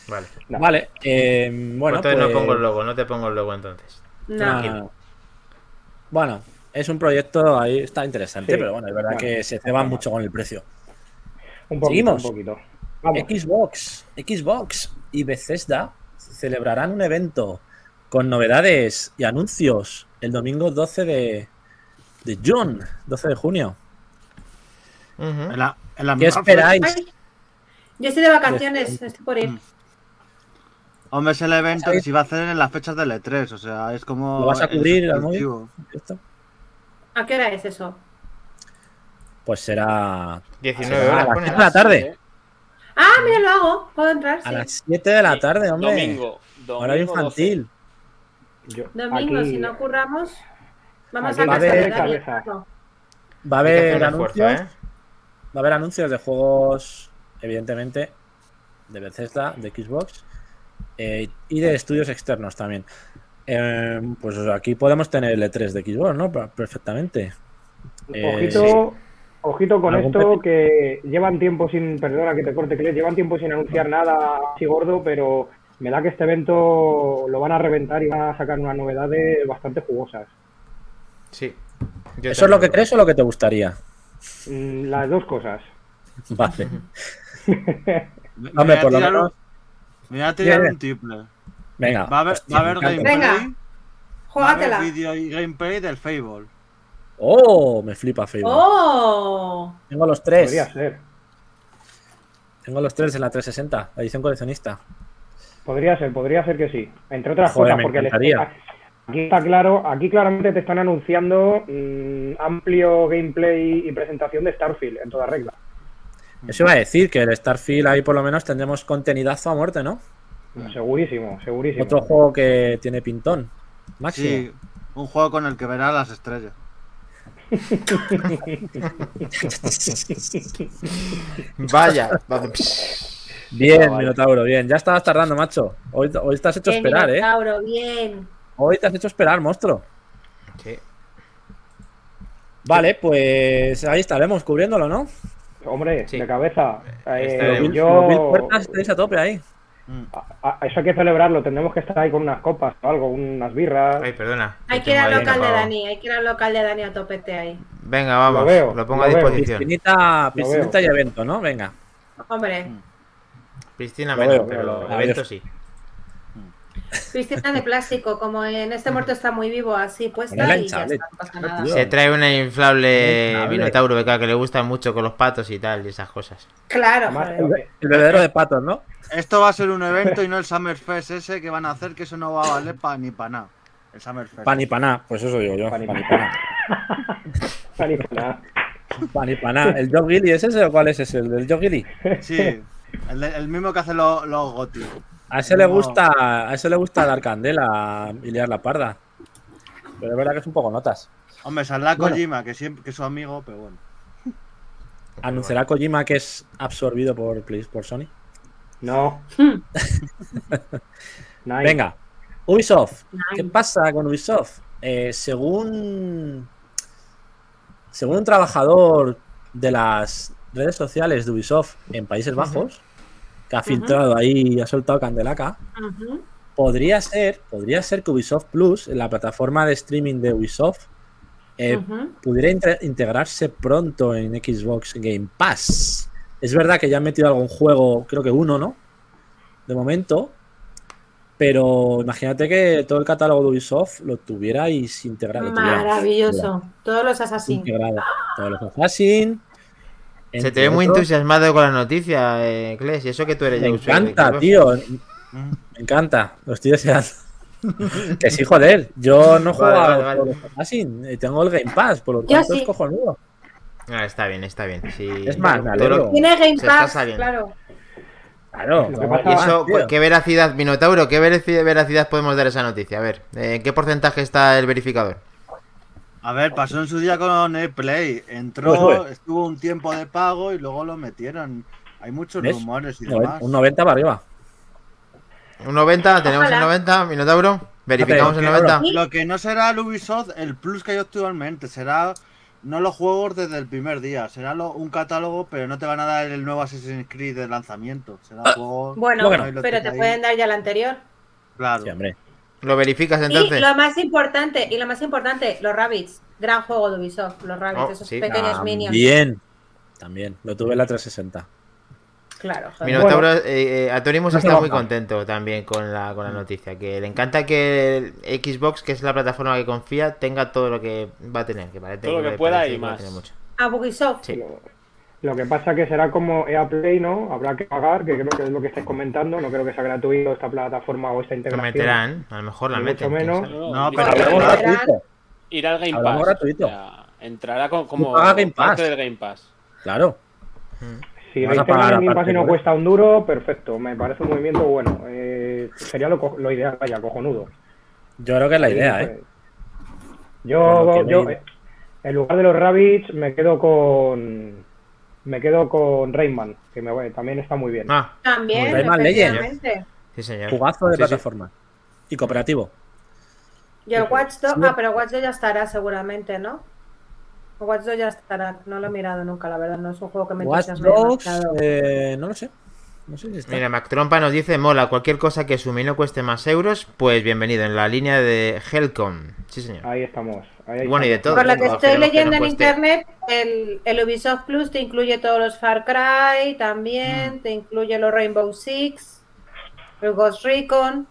vale. No. Vale, eh, Pues bueno. entonces no pues- pongo el logo, no te pongo el logo entonces. No. No, no, no. Bueno, es un proyecto ahí, está interesante, Sí. pero bueno, es verdad que se ceban mucho con el precio. Un poquito, Seguimos. un poquito. Vamos. Xbox, Xbox y Bethesda celebrarán un evento con novedades y anuncios el domingo 12 de, de June, 12 de junio. Ujú. En la, en la ¿Qué misma esperáis? Ay, yo estoy de vacaciones, estoy por ir. Mm. Hombre, es el evento que se iba a hacer en las fechas del E3, o sea, es como. ¿Lo vas a cubrir al móvil? ¿A qué hora es eso? Pues será 19 será a horas. las pone. 7 de la tarde. Ah, mira, lo hago. Puedo entrar, A sí. las 7 de la tarde, hombre. Domingo. Horario domingo 12. infantil. Yo- Domingo, aquí- si no curramos, vamos aquí a va a casa haber. Va a que hacer haber un anuncios. esfuerzo, ¿eh? Va a haber anuncios de juegos, evidentemente, de Bethesda, de Xbox eh, y de estudios externos también. Eh, pues aquí podemos tener el E3 de Xbox, ¿no? Per- Perfectamente. Eh, Ojito, ojito con ¿Algún esto que llevan tiempo sin, perdona que te corte, que llevan tiempo sin anunciar nada así gordo, pero me da que este evento lo van a reventar y van a sacar unas novedades bastante jugosas. Sí. ¿Eso es lo que crees o lo que te gustaría? Mm, Las dos cosas. Vale. Me Hombre, voy por lo tirar- menos. Me voy a tirar un triple. Venga. Va a haber, hostia, va a haber gameplay. Venga, Va a haber Júgatela. vídeo y gameplay del Fable. ¡Oh! Me flipa Facebook. ¡Oh! Tengo los tres. Podría ser. Tengo los tres en la 360, la edición coleccionista. Podría ser, podría ser que sí. Entre otras Joder, cosas, me porque les- encantaría. Aquí está claro, aquí claramente te están anunciando mm, amplio gameplay y presentación de Starfield en toda regla. Eso iba a decir que el Starfield ahí por lo menos tendremos contenidazo a muerte, ¿no? Segurísimo, segurísimo. Otro juego que tiene pintón. Máximo. Sí, un juego con el que verá las estrellas. Vaya. Bien, Minotauro, bien. Ya estabas tardando, macho. Hoy, hoy te has hecho Bien, esperar, ¿eh? Minotauro, bien. Hoy te has hecho esperar, monstruo. Sí. Vale, pues ahí estaremos cubriéndolo, ¿no? Hombre, Sí. de cabeza. Eh, Bill- yo, Bill Puertas estáis a tope ahí. Mm. a- a- eso hay que celebrarlo. Tendremos que estar ahí con unas copas o algo, unas birras. Ay, perdona. Hay que ir al local de. Dani, hay que ir al local de Dani a topete ahí. Venga, vamos. Lo veo, lo pongo lo a veo. disposición. Piscinita, piscinita y evento, ¿no? Venga. Hombre, Piscina Lo menos, pero evento sí. Piscina de plástico, como en este muerto está muy vivo, así puesta y ya está, no pasa nada. Tío. Se trae una inflable Inflable. Minotauro, beca, que le gusta mucho con los patos y tal, y esas cosas. Claro, Además, joder. El bebedero de patos, ¿no? Esto va a ser un evento y no el Summerfest ese que van a hacer, que eso no va a valer pa, ni para nada. El Summerfest. Pan y paná, pues eso digo yo. Pan y Pan y paná. paná. Tal y cual. Pan y paná. ¿El Joe Gilly es ese o cuál es ese? ¿El del Joe Gilly? Sí, el, de- el mismo que hace los, los Goti. A ese le gusta, a ese le gusta dar candela y liar la parda. Pero es verdad que es un poco notas. Hombre, saldrá Bueno. Kojima, que siempre que es su amigo, pero bueno. ¿Anunciará Kojima que es absorbido por, por Sony? No. Nice. Venga, Ubisoft. ¿Qué pasa con Ubisoft? Eh, según, según un trabajador de las redes sociales de Ubisoft en Países Bajos, que ha filtrado ahí y ha soltado candelaca, podría ser, podría ser que Ubisoft Plus, la plataforma de streaming de Ubisoft, eh, pudiera inte- integrarse pronto en Xbox Game Pass. Es verdad que ya han metido algún juego, creo que uno, ¿no? De momento. Pero imagínate que todo el catálogo de Ubisoft lo tuvierais integrado. lo tuvierais Maravilloso. Todos los Assassin. integrado. Todos los Assassin. Se te ve muy otros. entusiasmado con la noticia, eh, Kles, y eso que tú eres Me usuario encanta, Xbox. tío. Mm. Me encanta. Lo estoy deseando. que sí, joder. Yo no juego Vale, a vale, vale. Assassin. eh, Tengo el Game Pass, por lo tanto sí. es cojonudo. Ah, está bien, está bien. sí. Es más, lo- alegro. Tiene Game Pass, claro. Claro. ¿Y eso, tío. qué veracidad, Minotauro, qué veraci- veracidad podemos dar a esa noticia? A ver, eh, ¿en qué porcentaje está el verificador? A ver, pasó en su día con el Play. Entró, Pues, pues. estuvo un tiempo de pago y luego lo metieron. Hay muchos ¿Ves? rumores y demás. Un 90 para arriba. ¿Un 90? ¿Tenemos el Ojalá. 90, Minotauro? ¿Verificamos el Ok, 90? ¿Y? Lo que no será el Ubisoft, el plus que hay actualmente, será no los juegos desde el primer día, será lo- un catálogo, pero no te van a dar el nuevo Assassin's Creed de lanzamiento. Será juegos. Bueno, Bueno. lo pero te ahí. pueden dar ya el anterior. Claro. Sí, hombre. ¿Lo verificas Y entonces? lo más importante, y lo más importante, los Rabbits. Gran juego de Ubisoft, los Rabbits, Oh, esos sí. pequeños minions. Bien. También. Lo tuve en la 360. Claro, joder. Minotauro, eh, eh, Atorimus no se está muy contento también con la, con la noticia. Que le encanta que el Xbox, que es la plataforma que confía, tenga todo lo que va a tener. Que parece Todo lo que pueda parece y más. mucho. A Ubisoft. Sí. Lo, que pasa que será como EA Play, ¿no? Habrá que pagar, que creo que es lo que estáis comentando. No creo que sea gratuito esta plataforma o esta Lo integración. meterán, a lo mejor la meten. mucho menos. No, pero-. Ir al Game Pass. gratuito. o sea, entrará co- como Game parte Pass. del Game Pass. Claro. Si lo a pagar Game Pass y no cuesta un duro, perfecto. Me parece un movimiento bueno. Eh, sería lo, lo ideal, vaya, cojonudo. Yo creo que es la idea, ¿eh? Pues, Por Yo, yo me- eh, en lugar de los Rabbits, me quedo con. Me quedo con Rayman, que me, también está muy bien. Ah, También, Rayman Legends. sí, señor. Jugazo de Sí, sí. plataforma. Y cooperativo. Y el Watch Dogs, Sí. ah, pero Watch Dogs ya estará seguramente, ¿no? Watch Dogs ya estará, no lo he mirado nunca, la verdad, no es un juego que me Watch Dogs, eh, no lo sé. No sé si está. Mira, Mac Trompa nos dice, mola, cualquier cosa que sume y no cueste más euros, pues bienvenido, en la línea de Helcom. Sí, señor. Ahí estamos. ahí Bueno, y de todo. Por lo que estoy que leyendo no en internet, el, el Ubisoft Plus te incluye todos los Far Cry también, Mm. te incluye los Rainbow Six, el Ghost Recon,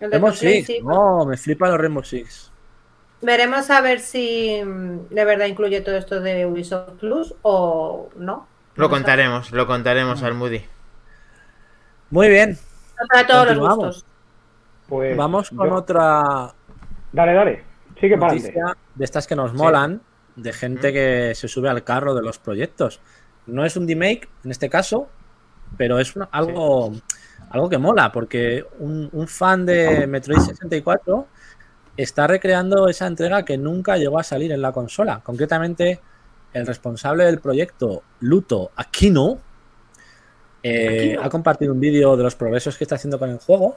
el Rainbow. Six. No, me flipa los Rainbow Six. Veremos a ver si mm, de verdad incluye todo esto de Ubisoft Plus o no. Lo contaremos, lo contaremos al Moody. Muy bien. Para todos los gustos. Pues Vamos con yo- otra Dale, dale. Sigue para adelante. de estas que nos molan, de gente que se sube al carro de los proyectos. No es un remake en este caso, pero es una- algo, algo que mola, porque un, un fan de Metroid 64 está recreando esa entrega que nunca llegó a salir en la consola. Concretamente, el responsable del proyecto, Luto Aquino, eh, ha compartido un vídeo de los progresos que está haciendo con el juego.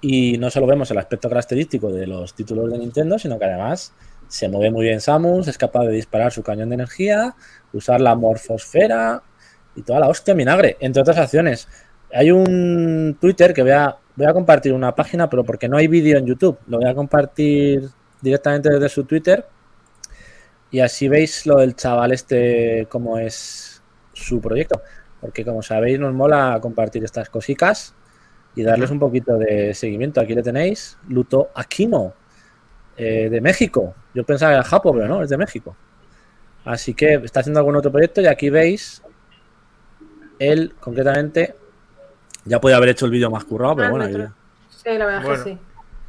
Y no solo vemos el aspecto característico de los títulos de Nintendo, sino que además se mueve muy bien Samus, es capaz de disparar su cañón de energía, usar la morfosfera y toda la hostia vinagre, entre otras acciones. Hay un Twitter que voy a, voy a compartir una página, pero porque no hay vídeo en YouTube, lo voy a compartir directamente desde su Twitter. Y así veis lo del chaval este, cómo es su proyecto. Porque como sabéis, nos mola compartir estas cositas y darles un poquito de seguimiento. Aquí le tenéis, Luto Aquino, eh, de México. Yo pensaba que era Japo, pero no, es de México. Así que está haciendo algún otro proyecto y aquí veis, él concretamente, ya podía haber hecho el vídeo más currado, pero Ah, bueno, ahí, Sí, la verdad es Bueno. que sí.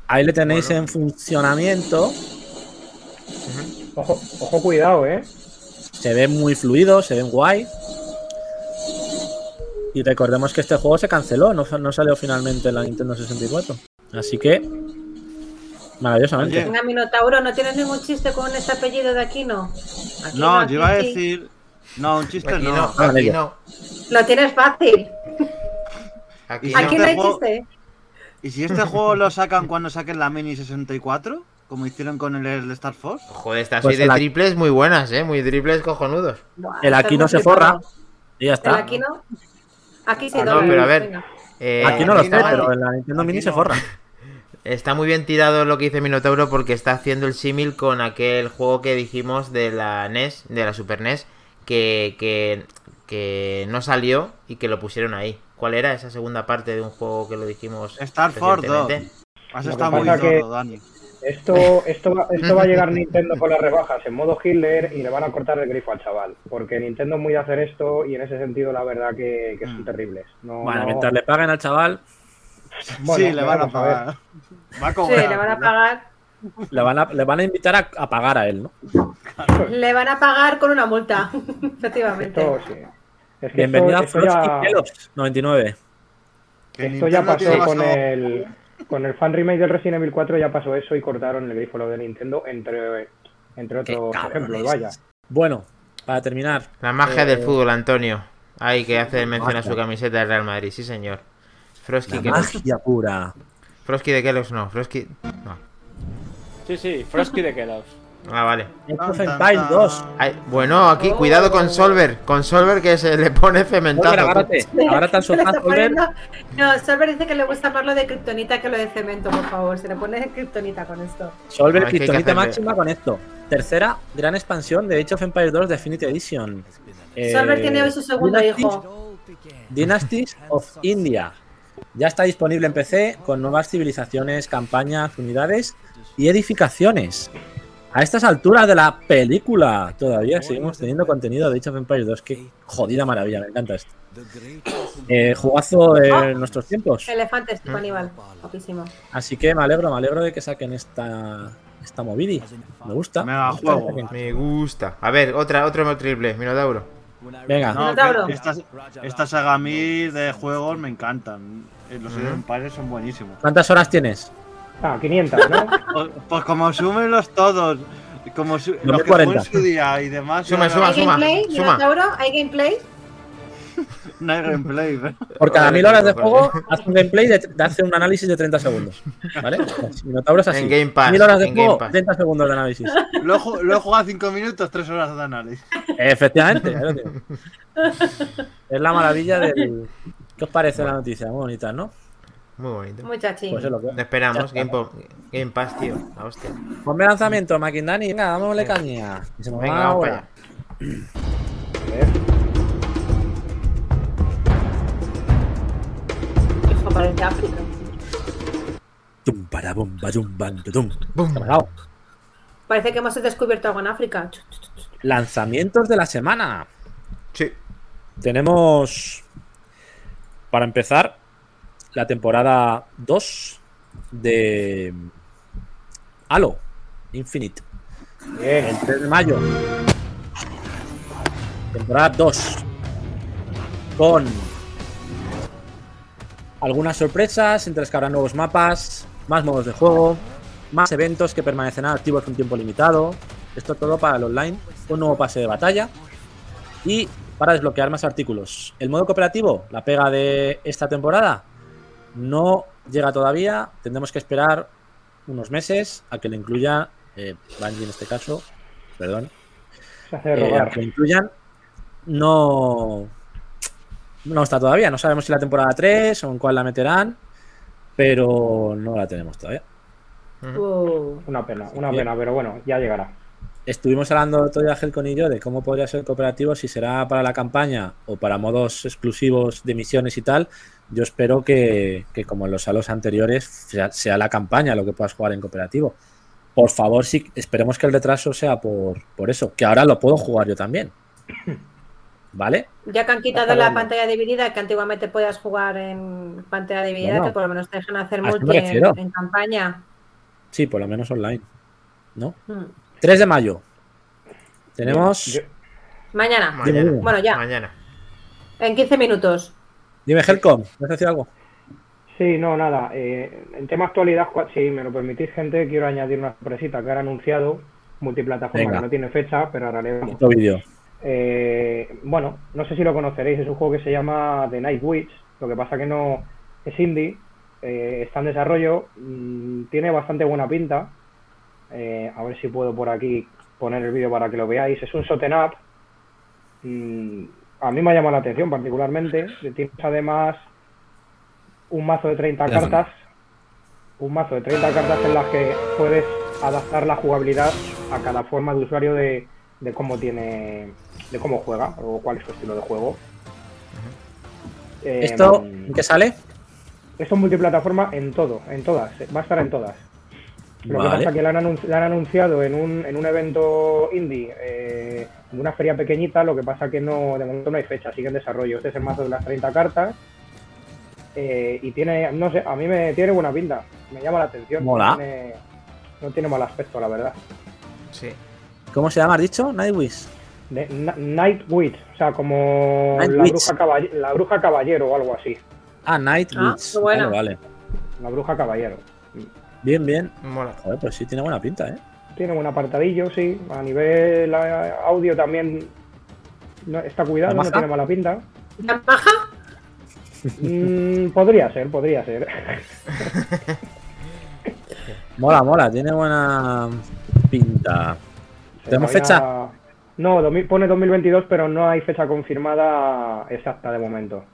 ahí le tenéis Bueno. en funcionamiento. Ojo, ojo, cuidado, ¿eh? Se ven muy fluidos, se ven guay. Y recordemos que este juego se canceló, no, no salió finalmente en la Nintendo 64. Así que, maravillosamente. Oye. Venga, Minotauro, ¿no tienes ningún chiste con este apellido de Aquino? Aquino, No, yo iba a decir. No, un chiste Aquí no. no, Ah, aquí no. Lo tienes fácil. Aquí. Aquí este no hay juego- chiste. ¿Y si este juego lo sacan cuando saquen la Mini 64? Como hicieron con el, el Star Force. Joder, estas Pues de el- triples muy buenas, ¿eh? Muy triples cojonudos. Buah, El estás aquí no muy se forra. Y ya El está. aquí no. Aquí sí, Ah, no, pero a ver. Eh, Aquí no lo sé, no. pero en la Nintendo Mini se forra. Está muy bien tirado lo que dice Minotauro porque está haciendo el símil con aquel juego que dijimos de la NES, de la Super NES, que, que, que no salió y que lo pusieron ahí. ¿Cuál era esa segunda parte de un juego que lo dijimos? Star Force 2. recientemente? Has estado muy que- gordo, Dani. Esto, esto, va, esto va a llegar Nintendo con las rebajas en modo Hitler y le van a cortar el grifo al chaval. Porque Nintendo es muy de hacer esto y en ese sentido la verdad que, que son Mm. terribles. No, Bueno, no- mientras le paguen al chaval, bueno, sí, le van a pagar. Va a Sí, cobrar. le van a pagar. le van a, le van a invitar a, a pagar a él, ¿no? Le van a pagar con una multa. Efectivamente. Esto sí. Es que Bienvenido esto, a esto Frosty ya, Kelos 99. Que esto ya pasó con el, con el fan remake del Resident Evil 4, ya pasó eso y cortaron el grifo lo de Nintendo, entre, entre otros ejemplos. Vaya. Bueno, para terminar, La magia Eh, del fútbol, Antonio. Ahí que hace mención a su camiseta del Real Madrid, sí señor. Frosky, la Kelos. magia pura. Frosky de Kelos no, Frosky. No. Sí, sí, Frosky de Kellogg's. Ah, vale. Tan. 2. Ay, bueno, aquí cuidado con Solver. Con Solver que se le pone Solver, cementazo. agárrate. Al sofá, Solver. No, Solver dice que le gusta más lo de kriptonita que lo de cemento, por favor. Se le pone kriptonita con esto. Solver No, hacerle- máxima con esto. Tercera gran expansión de Age of Empires 2 Definitive Edition. Eh, Solver tiene hoy su segundo Dynasties- hijo. Dynasties of India. Ya está disponible en PC con nuevas civilizaciones, campañas, unidades y edificaciones. A estas alturas de la película todavía seguimos teniendo contenido de Age of Empires 2. Qué jodida maravilla, me encanta esto. Eh, jugazo de nuestros tiempos. Elefantes, tipo Aníbal. Guapísimo. Así que me alegro, me alegro de que saquen esta, esta movidi. Me gusta. Mega Me gusta juego. Me gusta. A ver, otra, otro triple, Minotauro. Venga, No, estas, estas saga a mí de juegos me encantan. Eh, Los Ujú. Empires son buenísimos. ¿cuántas horas tienes? Ah, 500, ¿no? Pues, pues como súmenlos todos, como su, No los me que jugué 40. en su día y demás. Suma, suma, ¿Hay suma. gameplay, suma. ¿Hay gameplay? No hay gameplay. pero- Por cada mil horas de juego, haz un gameplay de, de hace un análisis de 30 segundos. ¿Vale? Minotauro es así. En Game Pass, Mil horas de juego, Game Pass. 30 segundos de análisis. Lo, lo he jugado 5 minutos, 3 horas de análisis. Efectivamente. lo. Es la maravilla del. ¿Qué os parece la noticia? Muy bonita, ¿no? Muy bonito. Muy chachín. Pues es lo que. Lo esperamos. Game, Game Pass, tío. La hostia. Ponme lanzamiento, Maquindani. Venga, dámosle caña. Que se nos Venga, va vamos para allá. A ver. Hijo, parece África. Tum, para, bum, ba, tum, ban, tu, tum. Bum. ¿Qué ha pasado? Parece que hemos descubierto algo en África. Lanzamientos de la semana. Sí. Tenemos, para empezar, la temporada 2 de Halo Infinite. Bien. El 3 de mayo. Temporada 2. Con algunas sorpresas, entre las que habrá nuevos mapas, más modos de juego, más eventos que permanecerán activos un tiempo limitado. Esto todo para el online. Un nuevo pase de batalla. Y para desbloquear más artículos. El modo cooperativo, la pega de esta temporada, no llega todavía. Tendremos que esperar unos meses a que lo incluya eh, Bungie en este caso. Perdón. Eh, a que lo incluyan. No. No está todavía. No sabemos si la temporada 3 o en cuál la meterán. Pero no la tenemos todavía. Uh, Una pena, una pena, pero bueno, ya llegará. Estuvimos hablando todavía Helcon y yo de cómo podría ser cooperativo, si será para la campaña o para modos exclusivos de misiones y tal. Yo espero que, que como en los salos anteriores, sea, sea la campaña lo que puedas jugar en cooperativo. Por favor, sí, esperemos que el retraso sea por, por eso, que ahora lo puedo jugar yo también. ¿Vale? ya que han quitado la bueno. pantalla dividida, que antiguamente podías jugar en pantalla dividida, Bueno, que por lo menos te dejan hacer multi en, campaña. Sí, por lo menos online. ¿No? Mm. 3 de mayo. Tenemos. Yo- Mañana. Mañana. Bueno, ya. Mañana. En 15 minutos. Dime, Helcom, ¿vas a decir algo? Sí, no, nada. eh, en tema actualidad, si me lo permitís, gente, quiero añadir una sorpresita que han anunciado, multiplataforma Venga. que no tiene fecha, pero ahora le vídeo. Eh, bueno, no sé si lo conoceréis, es un juego que se llama The Night Witch, lo que pasa que no es indie, eh, está en desarrollo, tiene bastante buena pinta. Eh, a ver si puedo por aquí poner el vídeo para que lo veáis. Es un shot'em up. A mí me ha llamado la atención particularmente. Tienes además un mazo de 30 Ya. cartas, un mazo de 30 cartas en las que puedes adaptar la jugabilidad a cada forma de usuario de, de cómo tiene, de cómo juega o cuál es su estilo de juego. Eh, ¿Esto en qué sale? esto es multiplataforma en todo, en todas, va a estar en todas. Lo que pasa es que la han, anun- la han anunciado en un, en un evento indie, eh, de una feria pequeñita, lo que pasa que no, de momento no hay fecha, sigue en desarrollo. Este es el mazo de las 30 cartas. eh, y tiene, no sé, a mí me tiene buena pinta, me llama la atención. Mola. No tiene, no tiene mal aspecto, la verdad. Sí. ¿Cómo se llama, has dicho? Nightwish. De, Na- Night Witch, o sea, como la bruja, la bruja caballero o algo así. Ah, Nightwitch. Ah, bueno. Vale, vale. La bruja caballero. Bien, bien. Mola. Joder, pues sí tiene buena pinta, ¿eh? Tiene buen apartadillo, sí. A nivel audio también está cuidado, no tiene mala pinta. ¿Yamaha? Mm, podría ser, podría ser. Mola, mola, tiene buena pinta. ¿Tenemos fecha? No, 2000 pone 2022, pero no hay fecha confirmada exacta de momento.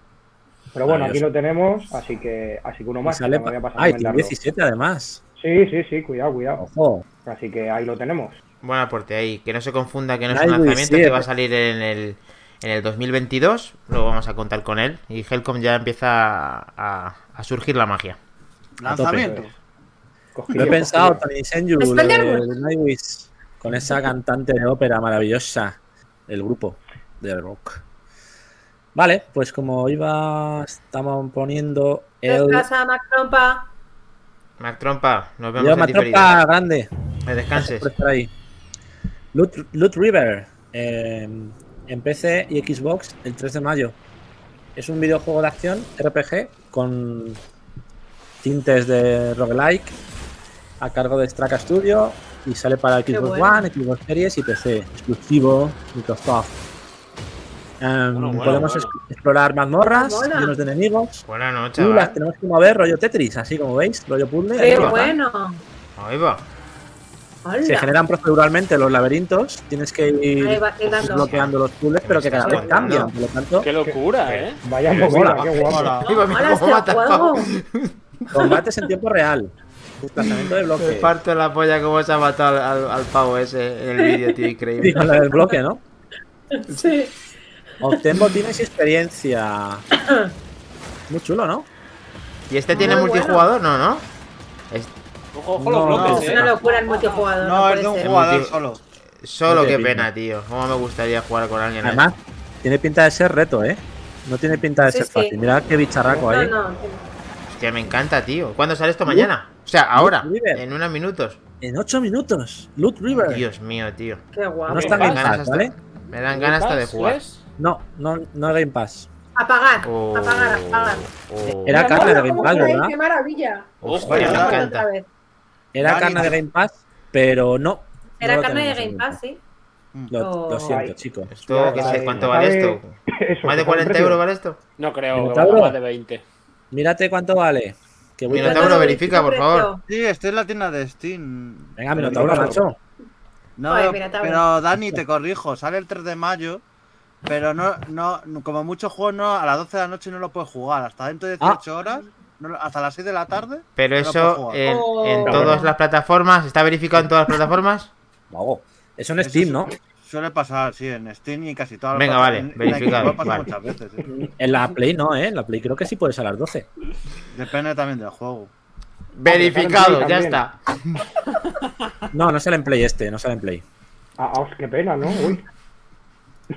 Pero bueno, aquí lo tenemos, así que así que uno más. sale que me había pa- pasado a Ay, tiene comentarlo. 17 además. Sí, sí, sí, cuidado, cuidado. Ojo. Así que ahí lo tenemos. Buen aporte ahí. Que no se confunda que no es un lanzamiento que va a pues. salir en el, en el 2022. Luego vamos a contar con él. Y Helcom ya empieza a, a surgir la magia. Lanzamiento. Lo he pensado. Tony Senju, con esa cantante de ópera maravillosa del grupo de rock. Vale, pues como iba, estamos poniendo el. Descansa, Macrompa. Mac Trompa, nos vemos Yo, en diferido. tropa grande. Que descanses. por estar ahí. Loot, Loot River eh, en PC y Xbox el 3 de mayo. Es un videojuego de acción RPG con tintes de roguelike a cargo de Straka Studio y sale para Xbox bueno. One, Xbox Series y PC, exclusivo Microsoft. Em, Bueno, bueno, podemos bueno. explorar mazmorras llenos de enemigos Buenas noches, y las tenemos que mover rollo Tetris, así como veis, rollo puzzle. ahí Qué va. bueno. Ahí va. Hola. Se generan proceduralmente los laberintos, tienes que ir quedando. bloqueando los puzzles, pero que cada vez cambian. Por lo tanto, Qué locura, ¿eh? Vaya mola. qué guapo. Este combates en tiempo real. Desplazamiento de Me bloque. parto la polla cómo se ha matado al, al, al pavo ese en el vídeo, tío. Increíble. con la del bloque, ¿no? Sí. Obtén botines y experiencia. Muy chulo, ¿no? ¿Y este tiene Muy multijugador? No, ¿no? Es Ojo, ojo No, los bloques, Es ¿eh? una locura el multijugador. No, es de un ser. jugador multi- solo. solo, No qué pena, tío. Cómo me gustaría jugar con alguien. ahí. Además, tiene pinta de ser reto, ¿eh? No tiene pinta de Sí, ser sí. fácil. Mira qué bicharraco No, ahí. no. Hostia, me encanta, tío. ¿Cuándo sale esto? ¿Mañana? O sea, ahora. En unos minutos. En 8 minutos. Loot River. Dios mío, tío. Qué guapo. No está en Me Game dan ganas ¿vale? Me dan ganas hasta de ¿Pass, jugar. No, no, no es Game Pass. Apagar, Oh, apagar, apagar. oh. Era carne de Game ¿Cómo Pass? ¿verdad? ¡Qué maravilla! Hostia, Vaya, me encanta. vez. Era carne de Game Pass, pero no. Era no lo carne de Game Pass, sí. Lo, lo Oh. siento, chicos. Esto, que sé, ¿cuánto ¿sabe- vale esto? Eso, ¿Más de ¿sabe 40 precio? euros vale esto? No creo que más de 20. Mírate cuánto vale. Que voy Minotauro, a... ¿Cuánto verifica, por favor. Sí, estoy en la tienda de Steam. Venga, Minotauro, macho. No, pero Dani, te corrijo, sale el 3 de mayo, pero no, no, como muchos juegos no, a las 12 de la noche no lo puedes jugar, hasta dentro de 18 horas, no lo- hasta las 6 de la tarde. Pero no eso en, Oh. en todas las plataformas, ¿está verificado en todas las plataformas? Vago. Eso en Eso Steam, ¿no? Suele pasar, sí, en Steam y casi todas las Venga, vale, en- en verificado, vale. veces. sí. En la Play no, ¿eh? En la Play creo que sí puedes a las 12. Depende también del juego. Verificado, ya está. No, no sale en Play este, no sale en Play. Ah, ah, qué pena, ¿no? Uy.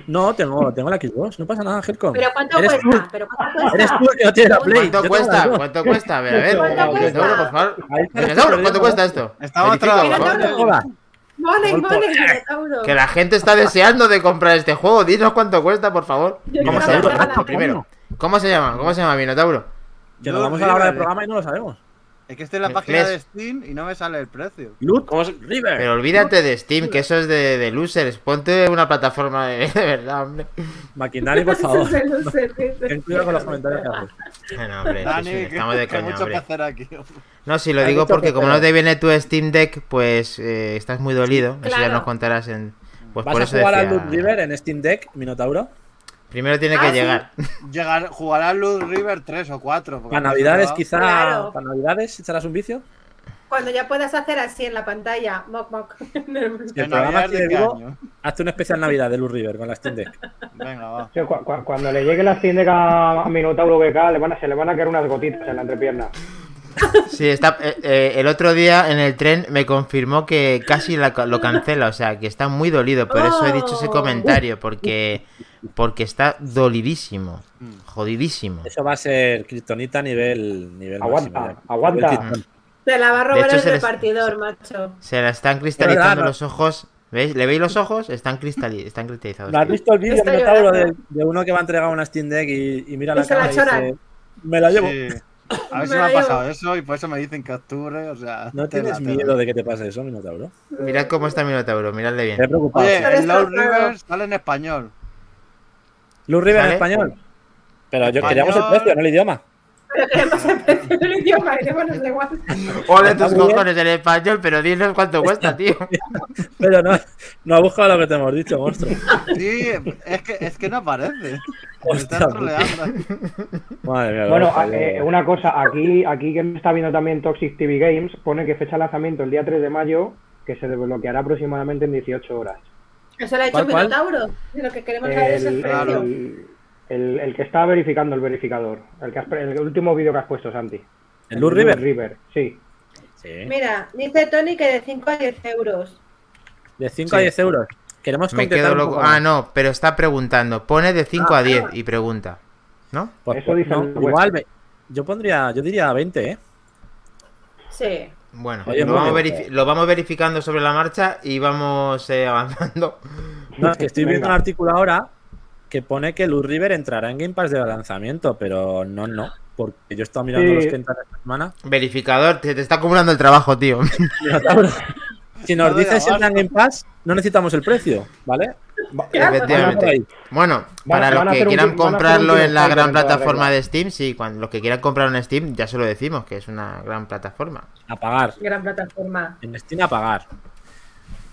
No, tengo, tengo la Xbox, no pasa nada, Helcom. ¿Pero cuánto tú, cuesta? ¿Pero cuánto cuesta? eres tú que no tiene la Play. ¿Cuánto cuesta? ¿Cuánto cuesta? A ver, a ver. ¿Cuánto cuesta? Por favor. ¿cuánto cuesta esto? Estamos trabajando. Que la gente está deseando de comprar este juego. Dinos cuánto cuesta, por favor. ¿Cómo se llama? Primero, ¿Cómo se llama? ¿Cómo se llama Minotauro? Que nos vamos a la hora del programa y no lo sabemos. Es que estoy en la página de Steam y no me sale el precio. Loot ¿Cómo se- River. Pero olvídate de Steam, que eso es de, de losers. Ponte una plataforma de, de verdad, hombre. Maquinari, por favor. No no cuidado con los comentarios que haces. Bueno, hombre, sí, Dani, sí, que, estamos de coña, mucho hombre. que hacer aquí. No, si lo Hay digo porque que como no te viene tu Steam Deck, pues eh, estás muy dolido. Eso ya Claro. nos contarás en... Pues ¿Vas por a eso jugar decía... al Loot River en Steam Deck, Minotauro? Primero tiene Ah, que sí. llegar. Llegar, jugará Luz River 3 o 4. porque Para Navidades, quizá. Claro. Para Navidades, echarás un vicio. Cuando ya puedas hacer así en la pantalla, mock mock. Si el ¿En programa vivo, año? hazte un especial Navidad de Loot River con la Steam Deck. Venga, va. Sí, cu- cu- cuando le llegue la Steam Deck a Minotauro BK, le van a, se le van a caer unas gotitas en la entrepierna. Sí, está, eh, eh, el otro día en el tren me confirmó que casi la- lo cancela, o sea, que está muy dolido. Por eso he dicho ese Oh. comentario, porque, porque está dolidísimo, Mm. jodidísimo. Eso va a ser Kryptonita nivel, nivel Aguanta, máximo aguanta. Nivel. Te la va a robar hecho, el se les- repartidor, macho. Se la están cristalizando los ojos. ¿Veis? ¿Le veis los ojos? Están, cristali- están cristalizados. ¿No has visto el vídeo, de, de uno que va a entregar una Steam Deck y, y mira Y la se la cámara y dice, me la llevo? Sí. A ver si me ha pasado eso y por eso me dicen que octubre, o sea. ¿No tela, tienes tela. miedo de que te pase eso, Minotauro? Mirad cómo está Minotauro, miradle Me he bien. preocupado. Oye, el Low. River sale en español. Loot River en ¿Sale? español. Pero yo queríamos el precio, no el idioma. Pero queremos el precio del idioma, el idioma nos da igual. Ole tus cojones en español, pero dinos cuánto cuesta, tío. Pero no, no ha buscado lo que te hemos dicho, monstruo. Sí, es que, es que no aparece. Hostia. Madre mía. Bueno, eh, una cosa, aquí, aquí que me está viendo también Toxic TV Games, pone que fecha de lanzamiento el día 3 de mayo, que se desbloqueará aproximadamente en 18 horas. Eso lo ha hecho ¿Cuál, cuál? Minotauro. Lo que queremos saber es el precio. el, el- el que está verificando el verificador, el, que has el último vídeo que has puesto, Santi. ¿El Loot River? River, sí. Sí. Mira, dice Tony que de 5 a 10 euros. De 5 a Sí. 10 euros. Queremos Me quedo loco. Ah, no, pero está preguntando. Pone de 5 Ah, a 10 ah. y pregunta. ¿No? Pues, Eso dice no, igual, yo pondría, yo diría 20, ¿eh? Sí. Bueno, Oye, lo, vamos bien. verifi- lo vamos verificando sobre la marcha y vamos eh, avanzando. No, es que estoy viendo un artículo ahora que pone que Loot River entrará en Game Pass de lanzamiento, pero no, no. Porque yo he estado mirando Sí. los que entran esta semana. Verificador, te, te está acumulando el trabajo, tío. Si nos dices si entra en. Game Pass, no necesitamos el precio, ¿vale? Va- Efectivamente. Bueno, para van los que quieran un comprarlo en la gran plataforma de Steam, sí, cuando los que quieran comprarlo en Steam, ya se lo decimos, que es una gran plataforma. A pagar. Gran plataforma. En Steam a pagar.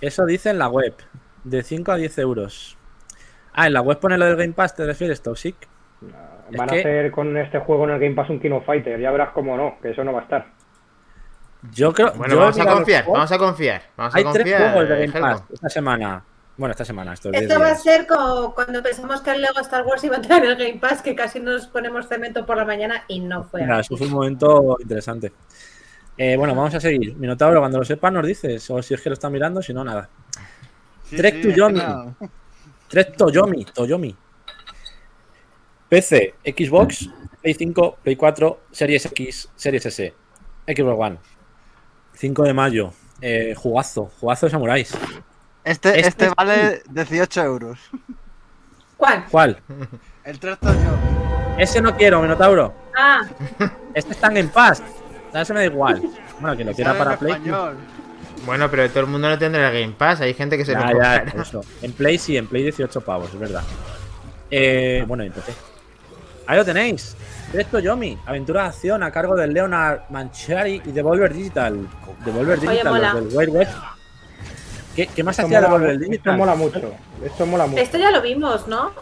Eso dice en la web. De 5 a 10 euros. Ah, en la web pone lo del Game Pass, ¿te refieres, Toxic? Es Van que- a hacer con este juego en el Game Pass un King of Fighter, ya verás cómo no, que eso no va a estar. Yo creo. Bueno, yo vamos a confiar, vamos a confiar. Vamos a Hay tres confiar. juegos de Game Pass esta semana. Bueno, esta semana, estos 10 Esto va a ser como cuando pensamos que el Lego Star Wars iba a entrar en el Game Pass, que casi nos ponemos cemento por la mañana y no fue así. eso fue un momento interesante. Eh, bueno, vamos a seguir. Minotauro, cuando lo sepas, nos dices. O si es que lo está mirando, si no, nada. Sí, Trek sí, to es que Yomi. no. Tres Toyomi, Toyomi. PC, Xbox, Play 5, Play 4, Series X, Series S, Xbox One. 5 de mayo. Eh, jugazo, jugazo de samuráis. Este, Este este es- vale 18 euros. ¿Cuál? ¿Cuál? El 3 yo. Ese no quiero, Minotauro. Ah, Este está en paz. Ese me da igual. Bueno, que lo quiera para Play. español. Bueno, pero todo el mundo no tendrá el Game Pass, hay gente que se lo Ya, eso. En Play sí, en Play 18 pavos, es verdad. Eh, bueno, en PC. Ahí lo tenéis. Esto Yomi, aventura de acción a cargo de Leonard Manchari y Devolver Digital. Devolver Digital, del Wild West. ¿Qué, qué más Esto hacía mola, Devolver esto Digital? mola mucho, esto mola mucho. esto ya lo vimos, ¿no?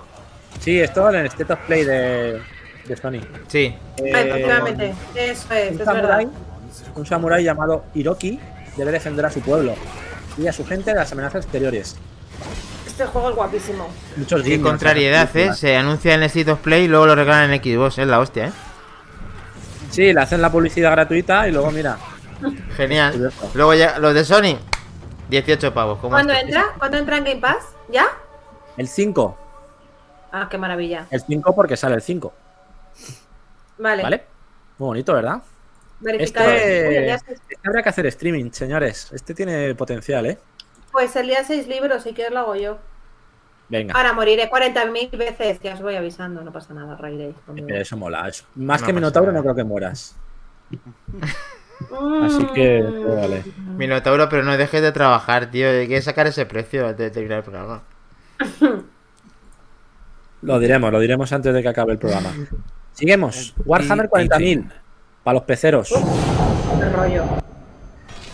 Sí, esto en el State of Play de, de Sony. Sí, Eh, efectivamente. Eso es, un es samurái, verdad. un samurái llamado Hiroki debe defender a su pueblo y a su gente de las amenazas exteriores. Este juego es guapísimo. Muchos qué contrariedad, ¿eh? Se anuncia en el State of Play y luego lo regalan en Xbox, es la hostia, ¿eh? Sí, le hacen la publicidad gratuita y luego, mira, Genial. Luego ya, los de Sony, 18 pavos. ¿cómo ¿Cuándo está? entra? ¿Cuándo entra en Game Pass? ¿Ya? el 5. Ah, qué maravilla. El 5 porque sale el 5, Vale. ¿vale? Muy bonito, ¿verdad? Verificador. Este- Este habría que hacer streaming, señores. Este tiene potencial, ¿eh? Pues el día 6 libros, si quieres lo hago yo. Venga, Ahora moriré 40.000 veces, ya os voy avisando, no pasa nada, reiréis conmigo. eso mola. eso- Más No que Minotauro nada. no creo que mueras. Así que, Mm. pues, vale. Minotauro, pero no dejes de trabajar, tío. Hay que sacar ese precio antes de terminar el programa. Lo diremos, lo diremos antes de que acabe el programa. Seguimos. Warhammer 40.000. Para los peceros. Qué rollo.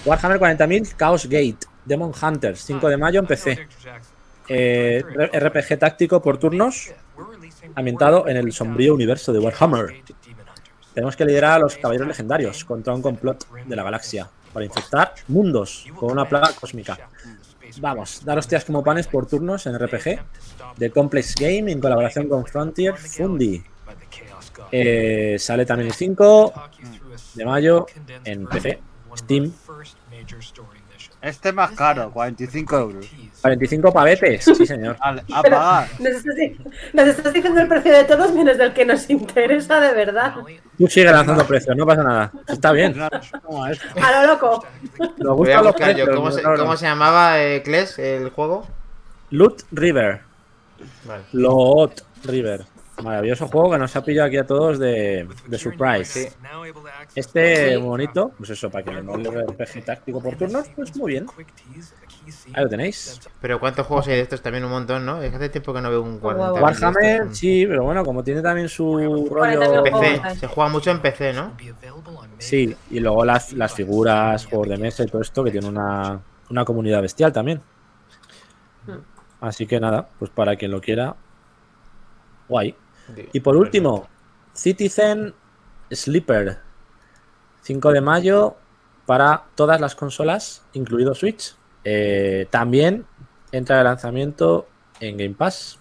Warhammer 40.000 Chaos Gate. Demon Hunters. 5 de mayo en PC. Eh, RPG táctico por turnos. Ambientado en el sombrío universo de Warhammer. Tenemos que liderar a los caballeros legendarios contra un complot de la galaxia para infectar mundos con una plaga cósmica. Vamos, dar hostias como panes por turnos en RPG de Complex Game en colaboración con Frontier Fundi. Eh, sale también el 5 de mayo en PC, Steam. Este es más caro, 45 euros. 45 pavetes, sí señor. Al- a pagar. Nos estás, di- nos estás diciendo el precio de todos menos del que nos interesa de verdad. Tú sigue lanzando precios, no pasa nada. Está bien. A lo loco. Nos Voy a gustan los buscar yo. precios. ¿Cómo se, cómo llamaba, eh, Kles, el juego? Loot River. Vale. Loot River. Maravilloso juego que nos ha pillado aquí a todos de, de surprise. Sí. Este Sí. bonito, pues eso, para que le mole el RPG táctico por turnos, pues muy bien. Ahí lo tenéis. Pero ¿cuántos juegos hay de estos? También un montón, ¿no? Es que hace tiempo que no veo un 40. Guau. Warhammer, sí, pero bueno, como tiene también su rollo. PC. Se juega mucho en PC, ¿no? Sí, y luego las, las figuras, juegos de mesa y todo esto, que tiene una, una comunidad bestial también. Así que nada, pues para quien lo quiera, guay. Y por último, Citizen Sleeper. 5 de mayo para todas las consolas, incluido Switch. Eh, también entra de lanzamiento en Game Pass.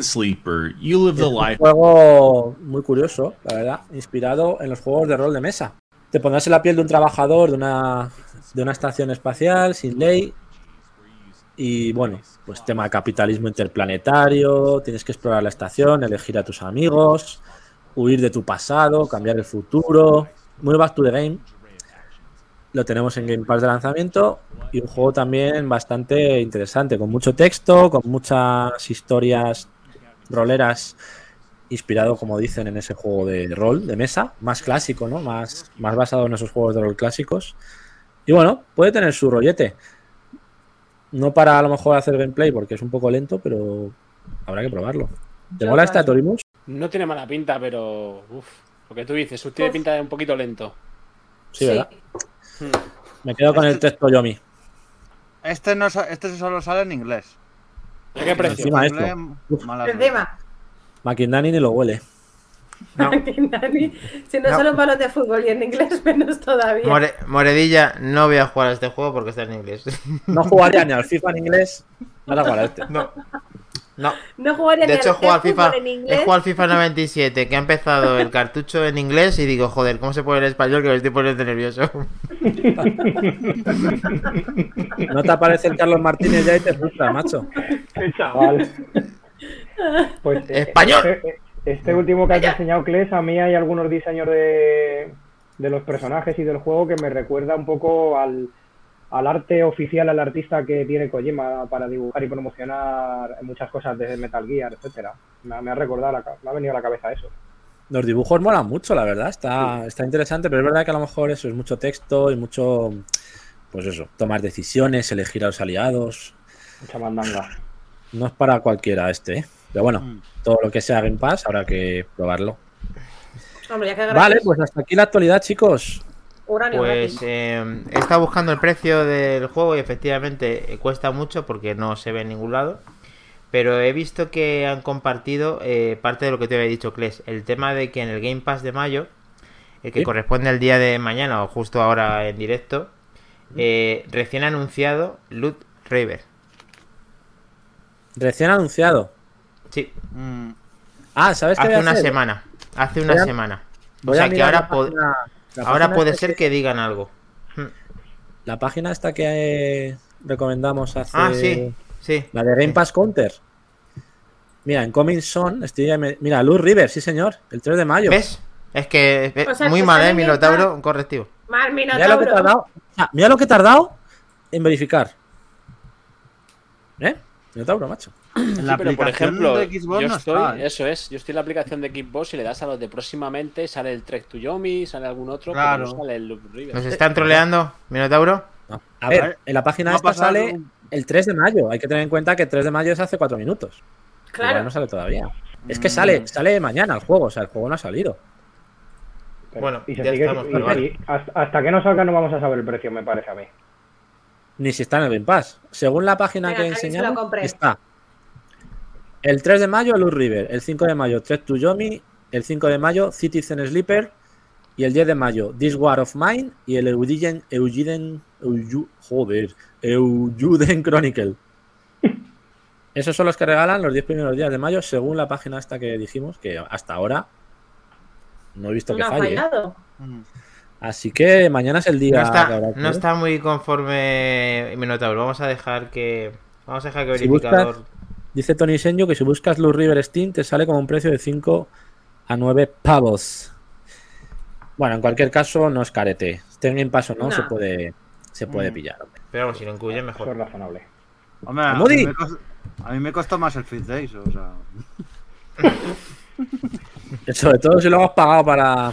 Sleeper, you live Es the un life. juego muy curioso, la verdad, inspirado en los juegos de rol de mesa. Te pondrás en la piel de un trabajador de una, de una estación espacial sin ley. Y bueno, pues tema capitalismo interplanetario, tienes que explorar la estación, elegir a tus amigos, huir de tu pasado, cambiar el futuro. Muy back to the game. Lo tenemos en Game Pass de lanzamiento y un juego también bastante interesante, con mucho texto, con muchas historias roleras inspirado, como dicen, en ese juego de rol de mesa, más clásico, ¿no? Más, más basado en esos juegos de rol clásicos. Y bueno, puede tener su rollete. No para a lo mejor hacer gameplay porque es un poco lento, pero habrá que probarlo. ¿Te mola esta Torimus? No tiene mala pinta, pero. Uf, lo que tú dices, usted tiene pinta de un poquito lento. Sí, ¿verdad? Hmm. Me quedo con el texto Yomi. Este, no, este solo sale en inglés. ¿A qué precio? Encima En esto. Uf. Encima, Makindani ni lo huele. No. Si no, No. solo un balón de fútbol y en inglés menos todavía. More- Moredilla, no voy a jugar a este juego porque está en inglés. No jugaría ni al FIFA en inglés, no la jugará este. No. No. No jugaría De ni hecho, he al FIFA, en he inglés. jugado al FIFA 97, que ha empezado el cartucho en inglés y digo, joder, ¿cómo se pone el español que me estoy poniendo nervioso? No te aparece el Carlos Martínez ya y te frustra, macho. Qué chaval. Pues eh, ¡Español! Este, último que has enseñado, Kles, a mí hay algunos diseños de, de los personajes y del juego que me recuerda un poco al, al arte oficial, al artista que tiene Kojima para dibujar y promocionar muchas cosas de Metal Gear, etcétera. Me, ha- me ha recordado, la me ha venido a la cabeza eso. Los dibujos molan mucho, la verdad. Está, está interesante, pero es verdad que a lo mejor eso es mucho texto y mucho. Pues eso, tomar decisiones, elegir a los aliados. Mucha mandanga. No es para cualquiera este, ¿eh? Pero bueno, Mm. todo lo que sea Game Pass habrá que probarlo. Hombre, ya que Vale, pues hasta aquí la actualidad, chicos. Uranio Pues eh, he estado buscando el precio del juego y efectivamente eh, cuesta mucho porque no se ve en ningún lado. Pero he visto que han compartido eh, parte de lo que te había dicho, Kles. El tema de que en el Game Pass de mayo, el que Sí. corresponde al día de mañana o justo ahora en directo, eh, recién anunciado Loot River. Recién anunciado. Sí, Mm, Ah, ¿sabes hace una hacer? semana. Hace una a- semana. O Voy sea que ahora, po- página- ahora puede ser que digan algo. Hmm. La página esta que recomendamos hace. Ah, sí, sí. La de Game Pass Counter. Mira, en Coming Son, estoy mira, Luz River, sí señor, el 3 de mayo. ¿Ves? Es que es O sea, muy que mal, ¿eh? Minotauro, Pass. correctivo. Mal Mira lo que he tardado. mira lo que he tardado en verificar. ¿Eh? Minotauro, macho. En la Sí, pero por aplicación ejemplo, de Xbox yo no estoy, está, ¿eh? eso es, yo estoy en la aplicación de Xbox y le das a los de próximamente, sale el Trek to Yomi, sale algún otro, Claro. pero no sale el Loop River. ¿Nos están troleando, Minotauro? No. A ver, ver, en la página a esta sale un- el 3 de mayo. Hay que tener en cuenta que el 3 de mayo es hace 4 minutos. Igual Claro. no sale todavía. Es que Mm. sale, sale mañana el juego, o sea, el juego no ha salido. Pero- Bueno, y ya sigue- estamos, y- pero vale. y hasta, hasta que no salga no vamos a saber el precio, me parece a mí. Ni si está en el Game Pass. Según la página Venga, que enseñaron, compré. está el 3 de mayo Luz River, el 5 de mayo Trek to Yomi, el 5 de mayo Citizen Sleeper y el 10 de mayo This War of Mine y el Eugiden, Eugiden, Euju- joder, Eujuden Chronicle. Esos son los que regalan los 10 primeros días de mayo, según la página esta que dijimos, que hasta ahora no he visto que No falle. ¿eh? fallado. Así que mañana es el día No que está, habrá que no ver. está muy conforme Minotauro. Vamos a dejar que. Vamos a dejar que Si verificador. Dice Tony Senyo que si buscas Luz River Steam te sale como un precio de 5 a 9 pavos. Bueno, en cualquier caso, no es carete. Esté en Game Pass o no, No. se puede, se puede Mm. pillar. hombre. Pero si lo incluye, Eso mejor. es razonable. Hombre, a Moody. mí, me costó, a mí me costó más el Fit Days, o sea. Sobre todo si lo hemos pagado para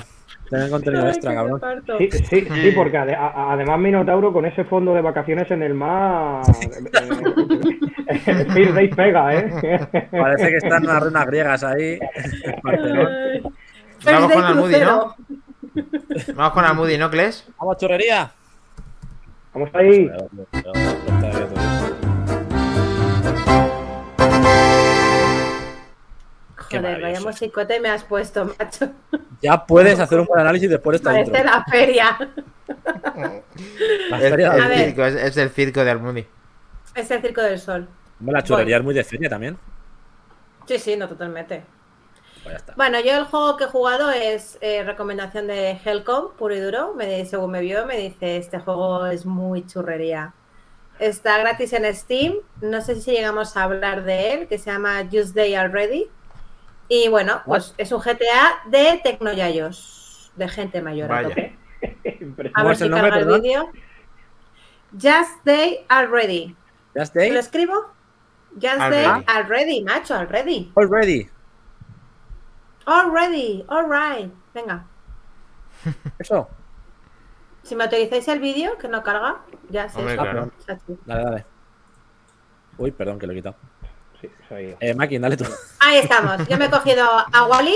tener contenido extra, Ay, cabrón. Sí, sí, sí, porque ade- a- a- además Minotauro con ese fondo de vacaciones en el mar. Speed Days pega, ¿eh? Parece que están unas ruinas griegas ahí. Vamos con Almudi, crucero. Vamos con Almudi, ¿no, Kles? ¡Vamos, churrería! Vamos ahí. Joder, vaya maravilloso. musicote me has puesto, macho. Ya puedes hacer un buen análisis después de esta Parece intro. la feria. La Es, feria- el A ver. circo, es, es el circo de Almudi. Es el Circo del Sol. Hombre, la churrería es muy de feria también. Sí, sí, no, totalmente. Pues. Bueno, yo el juego que he jugado es eh, recomendación de Hellcom, puro y duro. Me, según me vio, me dice, este juego es muy churrería. Está gratis en Steam. No sé si llegamos a hablar de él, que se llama Just Day Already. Y bueno, pues es un GTA de tecnoyayos, de gente mayor. a Vaya. tope. A ¿Cómo ver si el nombre, carga el vídeo. Just Day Already. Just ¿Te Day lo escribo? Just Already. Day Already, macho, already. already. Already, alright. Venga. Eso. Si me autorizáis el vídeo, que no carga, ya. Hombre, claro. Chachi. Dale, dale. Uy, perdón, que lo he quitado. Sí, soy- Eh, Makin, dale tú. Ahí estamos. Yo me he cogido a Wally,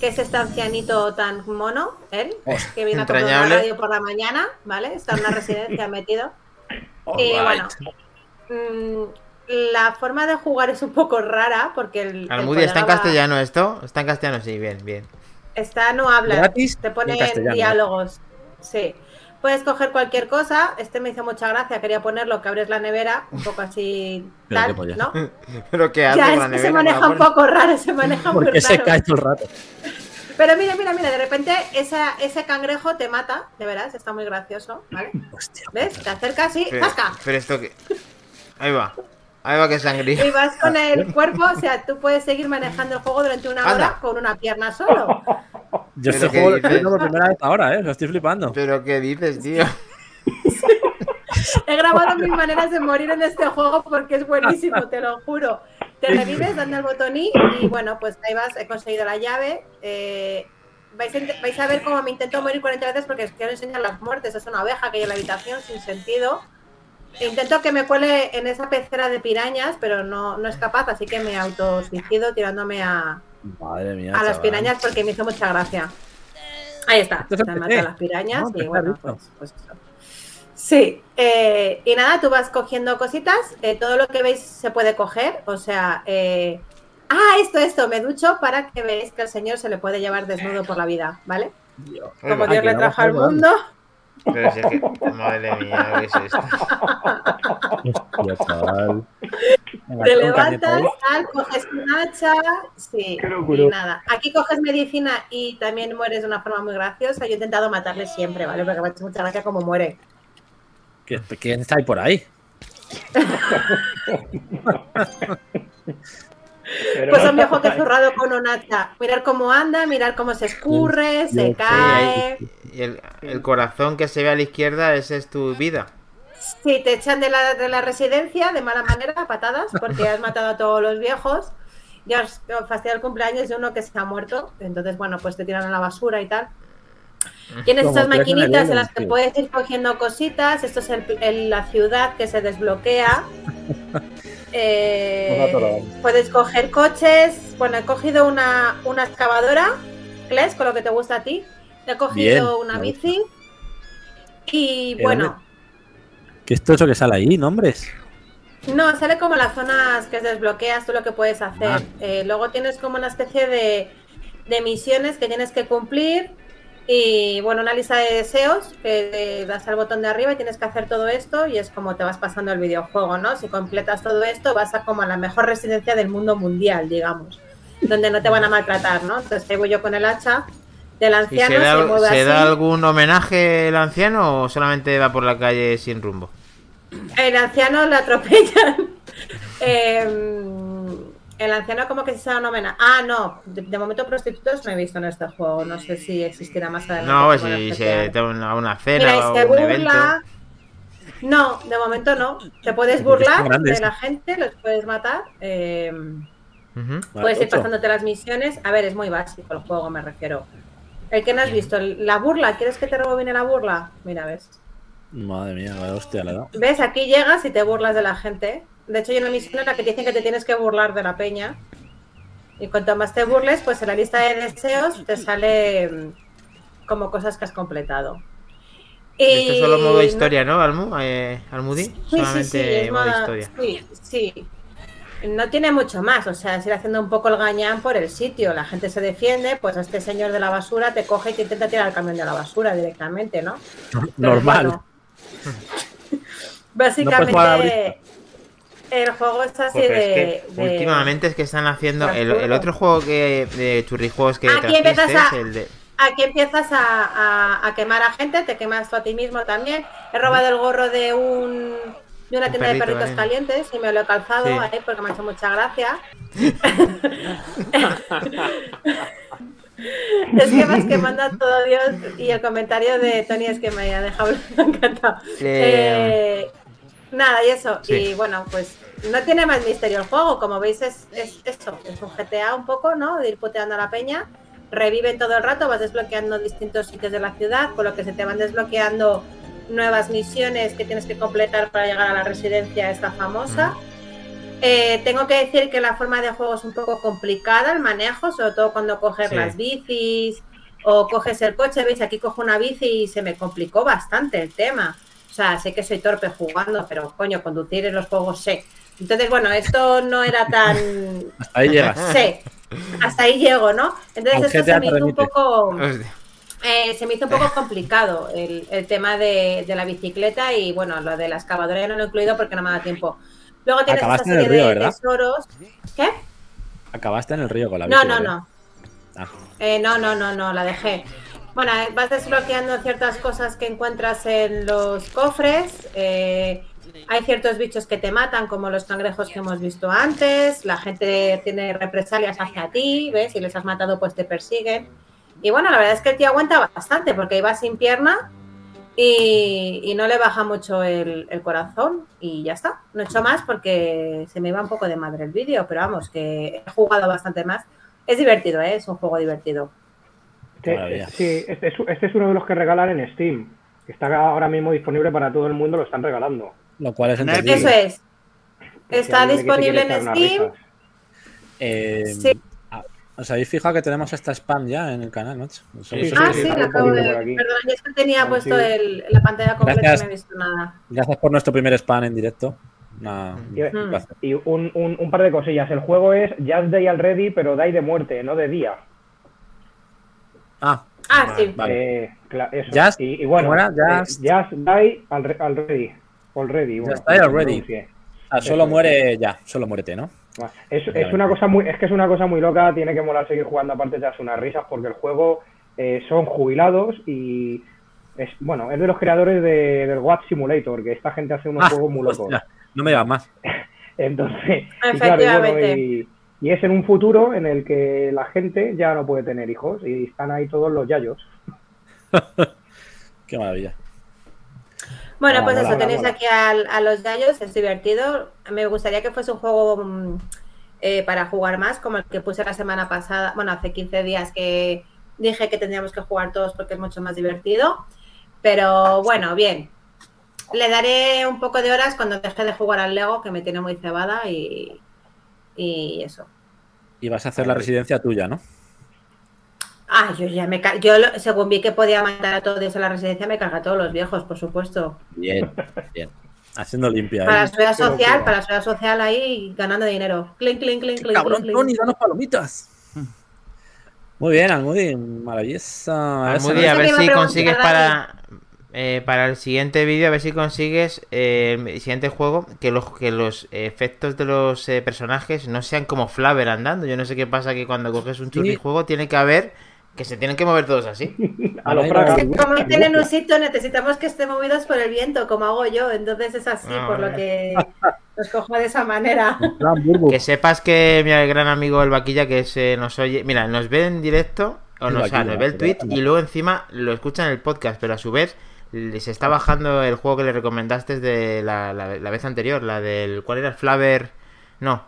que es este ancianito tan mono, él, que viene a comprar radio por la mañana, ¿vale? Está en una residencia metido. Y bueno, mm, la forma de jugar es un poco rara porque el. el Almudi, ¿está en castellano esto? ¿Está en castellano? Sí, bien, bien. Está, no habla, Gratis te pone diálogos. Sí. Puedes coger cualquier cosa. Este me hizo mucha gracia, quería ponerlo, que abres la nevera, un poco así, Pero qué tal, pollas. ¿no? ¿Pero qué hace Ya, con es la que nevera? se ¿Me la maneja un poco raro, se maneja muy se raro. cae todo el rato. Pero mira, mira, mira, de repente esa, ese cangrejo te mata, de veras, está muy gracioso, ¿vale? Hostia. ¿Ves? Te acercas y Pero, ¡zasca! pero esto que... Ahí va. Ahí va que sangría. Y vas con el cuerpo, o sea, tú puedes seguir manejando el juego durante una hora con una pierna solo. Yo este juego lo estoy por primera vez ahora, ¿eh? Lo estoy flipando. ¿Pero qué dices, tío? He grabado mis maneras de morir en este juego porque es buenísimo, te lo juro. Te revives dando al botón I y bueno, pues ahí vas, he conseguido la llave. eh, vais, a, vais a ver cómo me intento morir 40 veces porque os quiero enseñar las muertes. Es una oveja que hay en la habitación sin sentido. Intento que me cuele en esa pecera de pirañas, pero no, no es capaz, así que me autosuicido tirándome a, Madre mía. a las chaval. pirañas porque me hizo mucha gracia. Ahí está, Esto es te empecé. maté a las pirañas No, y bueno, pues, pues eso. Sí, eh, y nada, tú vas cogiendo cositas, eh, todo lo que veis se puede coger, o sea, eh, ah, esto, esto, me ducho para que veáis que el señor se le puede llevar desnudo por la vida, ¿vale? Como. Dios que le trajo al mundo, Pero si es que... Madre mía, ¿qué es esto? Hostia, chaval. Te levantas, tal, coges un hacha, sí, y nada. Aquí coges medicina y también mueres de una forma muy graciosa. Yo he intentado matarle siempre, ¿vale? Porque me ha hecho mucha gracia como muere. ¿Qué- ¿Quién está ahí por ahí? Pero Pues no un viejo que zurrado con un hacha. Mirar cómo anda, mirar cómo se escurre, se cae. Y el, el corazón que se ve a la izquierda, esa es tu vida. Sí, te echan de la, de la residencia de mala manera, a patadas, porque has matado a todos los viejos. Ya has fastidiado el cumpleaños de uno que se ha muerto. Entonces, bueno, pues te tiran a la basura y tal. Tienes Como el maquinitas en las que puedes ir cogiendo cositas. Esto es el- el- la ciudad que se desbloquea. Eh, puedes coger coches. Bueno, he cogido una, una excavadora, Kles, con lo que te gusta a ti. He cogido Bien, una bici. Y ¿De bueno? ¿Qué es todo eso que sale ahí, nombres? no, sale como las zonas que desbloqueas, tú lo que puedes hacer. Ah. Eh, luego tienes como una especie de, de misiones que tienes que cumplir. Y bueno, una lista de deseos que das al botón de arriba y tienes que hacer todo esto y es como te vas pasando el videojuego, ¿no? Si completas todo esto vas a como a la mejor residencia del mundo mundial, digamos, donde no te van a maltratar, ¿no? Entonces ahí voy yo con el hacha del ¿Y anciano, se, da, se mueve se así. da algún homenaje el anciano o solamente va por la calle sin rumbo? El anciano lo atropellan. Em, el anciano como que se un homenaje. Ah, no. De, de momento prostitutos no he visto en este juego. No sé si existirá más adelante. No, si se te da una, una cena Mira, y o se un evento. burla. No, de momento no. Te puedes burlar de la gente, los puedes matar. em, puedes ir pasándote las misiones. A ver, es muy básico el juego, me refiero. El que no has visto, la burla. ¿Quieres que te rebobine la burla? Mira, ves. Madre mía, vaya hostia, le he dado. ¿Ves? Aquí llegas y te burlas de la gente. De hecho, hay una misión en la que te dicen que te tienes que burlar de la peña. Y cuanto más te burles, pues en la lista de deseos te sale mm, como cosas que has completado. Y Esto es solo modo no- historia, ¿no, Almu? Eh, Almudi? Sí, sí, Solamente sí, es modo historia. sí, sí. No tiene mucho más, o sea, es ir haciendo un poco el gañán por el sitio. La gente se defiende, pues a este señor de la basura te coge y te intenta tirar al camión de la basura directamente, ¿no? Pero Normal. bueno, básicamente, el juego es así de, es que de- últimamente es que están haciendo el, otro juego que de churrijuegos que Aquí empiezas a- el de Aquí empiezas a, a- a quemar a gente, te quemas tú a ti mismo también. He robado el gorro de un de una Un tienda de perrito, perritos calientes y me lo he calzado Sí. ahí porque me ha hecho mucha gracia. es que vas quemando a todo Dios y el comentario de Tony es que me ha dejado encantado. Eh, Eh, nada, y eso. sí. Y bueno, pues no tiene más misterio el juego. Como veis, es, es esto. Es un GTA un poco, ¿no? De ir puteando a la peña. Reviven todo el rato, vas desbloqueando distintos sitios de la ciudad, con lo que se te van desbloqueando nuevas misiones que tienes que completar para llegar a la residencia esta famosa. Eh, tengo que decir que la forma de juego es un poco complicada, el manejo, sobre todo cuando coges Sí. las bicis o coges el coche. Veis, aquí cojo una bici y se me complicó bastante el tema. O sea, sé que soy torpe jugando, pero coño, conducir en los juegos sé. Entonces, bueno, esto no era tan. Hasta ahí llegas. sé. Hasta ahí llego, ¿no? Entonces, esto se me hizo un poco. Eh, se me hizo un poco complicado el, el tema de, de la bicicleta y bueno, lo de la excavadora ya no lo he incluido porque no me da tiempo. Luego tienes esta Acabaste en serie el río, de ¿verdad? tesoros. ¿Qué? Acabaste en el río con la No, bici, no, no. Ah. Eh, no, no, no, no, la dejé. Bueno, vas desbloqueando ciertas cosas que encuentras en los cofres. eh, hay ciertos bichos que te matan, como los cangrejos que hemos visto antes. La gente tiene represalias hacia ti, ¿ves? Si les has matado, pues te persiguen. Y bueno, la verdad es que el tío aguanta bastante porque iba sin pierna y, y no le baja mucho el, el corazón y ya está. No he hecho más porque se me iba un poco de madre el vídeo, pero vamos, que he jugado bastante más. Es divertido, ¿eh? es un juego divertido. Este, Maravilla. sí, este es, este es uno de los que regalan en Steam. Que está ahora mismo disponible para todo el mundo, lo están regalando. Lo cual es Eso entendible. Eso es. Está disponible en Steam. Eh, Sí. ah, ¿Os habéis fijado que tenemos esta spam ya en el canal, macho? Sí, sí, Ah, sí, lo acabo de ver. Perdón, yo es que tenía Ah, puesto sí. el- la pantalla completa Gracias. y no he visto nada. Gracias por nuestro primer spam en directo. Y, Mm. placer. y un, un- un par de cosillas. El juego es Just Day Already, pero Day de muerte, no de día. Ah, Ah, sí. Vale. Eh, eso. Just- y, y bueno, ¿cómo era? eh, Just- Die Alre- Already. Already. bueno, Just Die Already. ah, solo muere ya, solo muérete, ¿no? Es, es una cosa muy, es que es una cosa muy loca, tiene que molar seguir jugando aparte de unas risas porque el juego eh, son jubilados y es bueno, es de los creadores de, del Watch Simulator, que esta gente hace unos Ah, juegos muy locos. hostia, no me digas más. Entonces, y claro, y, bueno, y- y es en un futuro en el que la gente ya no puede tener hijos y están ahí todos los yayos. Qué maravilla. Bueno, pues eso, tenéis aquí al- a, los gallos, es divertido. Me gustaría que fuese un juego mm, eh, para jugar más, como el que puse la semana pasada, bueno, hace 15 días que dije que tendríamos que jugar todos porque es mucho más divertido. Pero bueno, bien. Le daré un poco de horas cuando deje de jugar al Lego, que me tiene muy cebada y, y eso. Y vas a hacer la residencia tuya, ¿no? Ah, yo ya me yo según vi que podía mandar a todos en la residencia, me carga a todos los viejos, por supuesto. Bien, bien. Haciendo limpia. Para la seguridad social, para la seguridad social ahí ganando dinero. Clink, clink, clink, clink, Cabrón, clink, Tony, danos palomitas. Muy bien, Almudi, maravillosa. Almudi, a ver a si consigues para, eh, para el siguiente vídeo, a ver si consigues eh, el siguiente juego que los, que los efectos de los eh, personajes no sean como Flaver andando. Yo no sé qué pasa que cuando coges un churrijuego tiene que haber que se tienen que mover todos así. A los. Como tienen un sitio, necesitamos que estén movidos por el viento, como hago yo. Entonces es así, Ah, por lo que los cojo de esa manera. Que sepas que mi gran amigo el Vaquilla que se nos oye, mira, nos ve en directo o nos, o sea, nos ve el tweet y luego encima lo escucha en el podcast, pero a su vez se está bajando el juego que le recomendaste de la, la- la vez anterior, la del ¿cuál era el Flaver? No,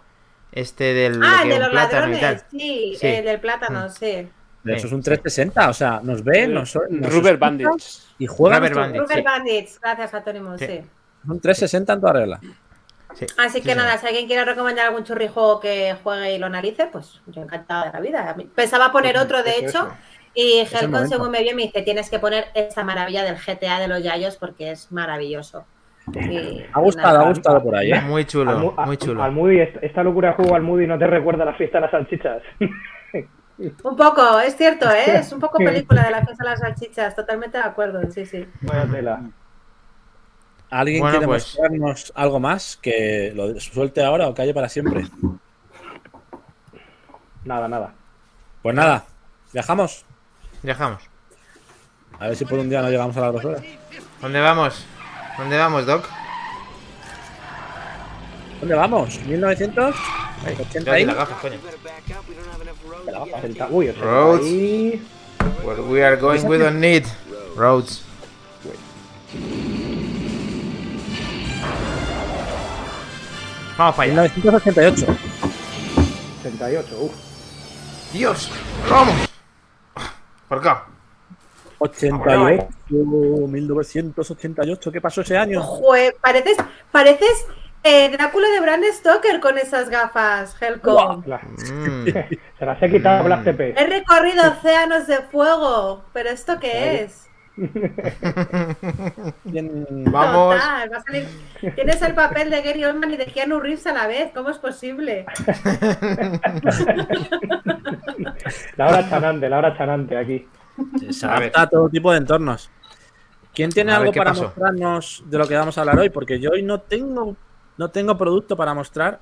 este del ah, de los ladrones, sí, Sí. el del plátano, sí. Eso es un 360, o sea, nos ve, nos, nos Rubber Bandits. y juega. Rubber Bandits. Rubber sí. Bandits, gracias Atónimo, Sí. sí. Un 360 en toda regla. Sí, Así sí, que sí. nada, si alguien quiere recomendar algún churrijuego que juegue y lo analice, pues yo encantada de la vida. Pensaba poner otro, de Pues hecho, eso. Y el Helcon, según me vio, me dice, tienes que poner esta maravilla del GTA de los Yayos porque es maravilloso. Ha gustado, nada. ha gustado por ahí, ¿eh? Muy chulo, muy chulo. Almudi, est- esta locura de juego Almudi no te recuerda a la fiesta de las salchichas. Un poco, es cierto, ¿eh? es un poco película de la fiesta de las salchichas, totalmente de acuerdo, sí, sí. Tela. ¿Alguien Bueno, quiere pues- mostrarnos algo más que lo suelte ahora o calle para siempre? Nada, nada. Pues nada, viajamos. Dejamos. A ver si por un día no llegamos a las dos horas. ¿Dónde vamos? ¿Dónde vamos, Doc? ¿Dónde vamos? ¿1900? Ahí, 80 tengo aquí ahí. las gafas, coño. Senta- Uy, Roads. ahí- Where we are going, we don't need roads. Vamos para allá. 1988. 68, uf. Dios, vamos. Por acá. 88. 1988. ¿Qué pasó ese año? Jue, pareces, pareces eh, Drácula de Bram Stoker con esas gafas, Helcom. La- Mm. Se las he quitado Black TP. He recorrido océanos de fuego, pero ¿esto qué es? ¿Quién- Vamos. Total, va a salir- Tienes el papel de Gary Oldman y de Keanu Reeves a la vez, ¿cómo es posible? La hora chanante, la hora chanante aquí. Se adapta a todo tipo de entornos. ¿Quién tiene A algo ¿qué para pasó? mostrarnos de lo que vamos a hablar hoy? Porque yo hoy no tengo, no tengo producto para mostrar.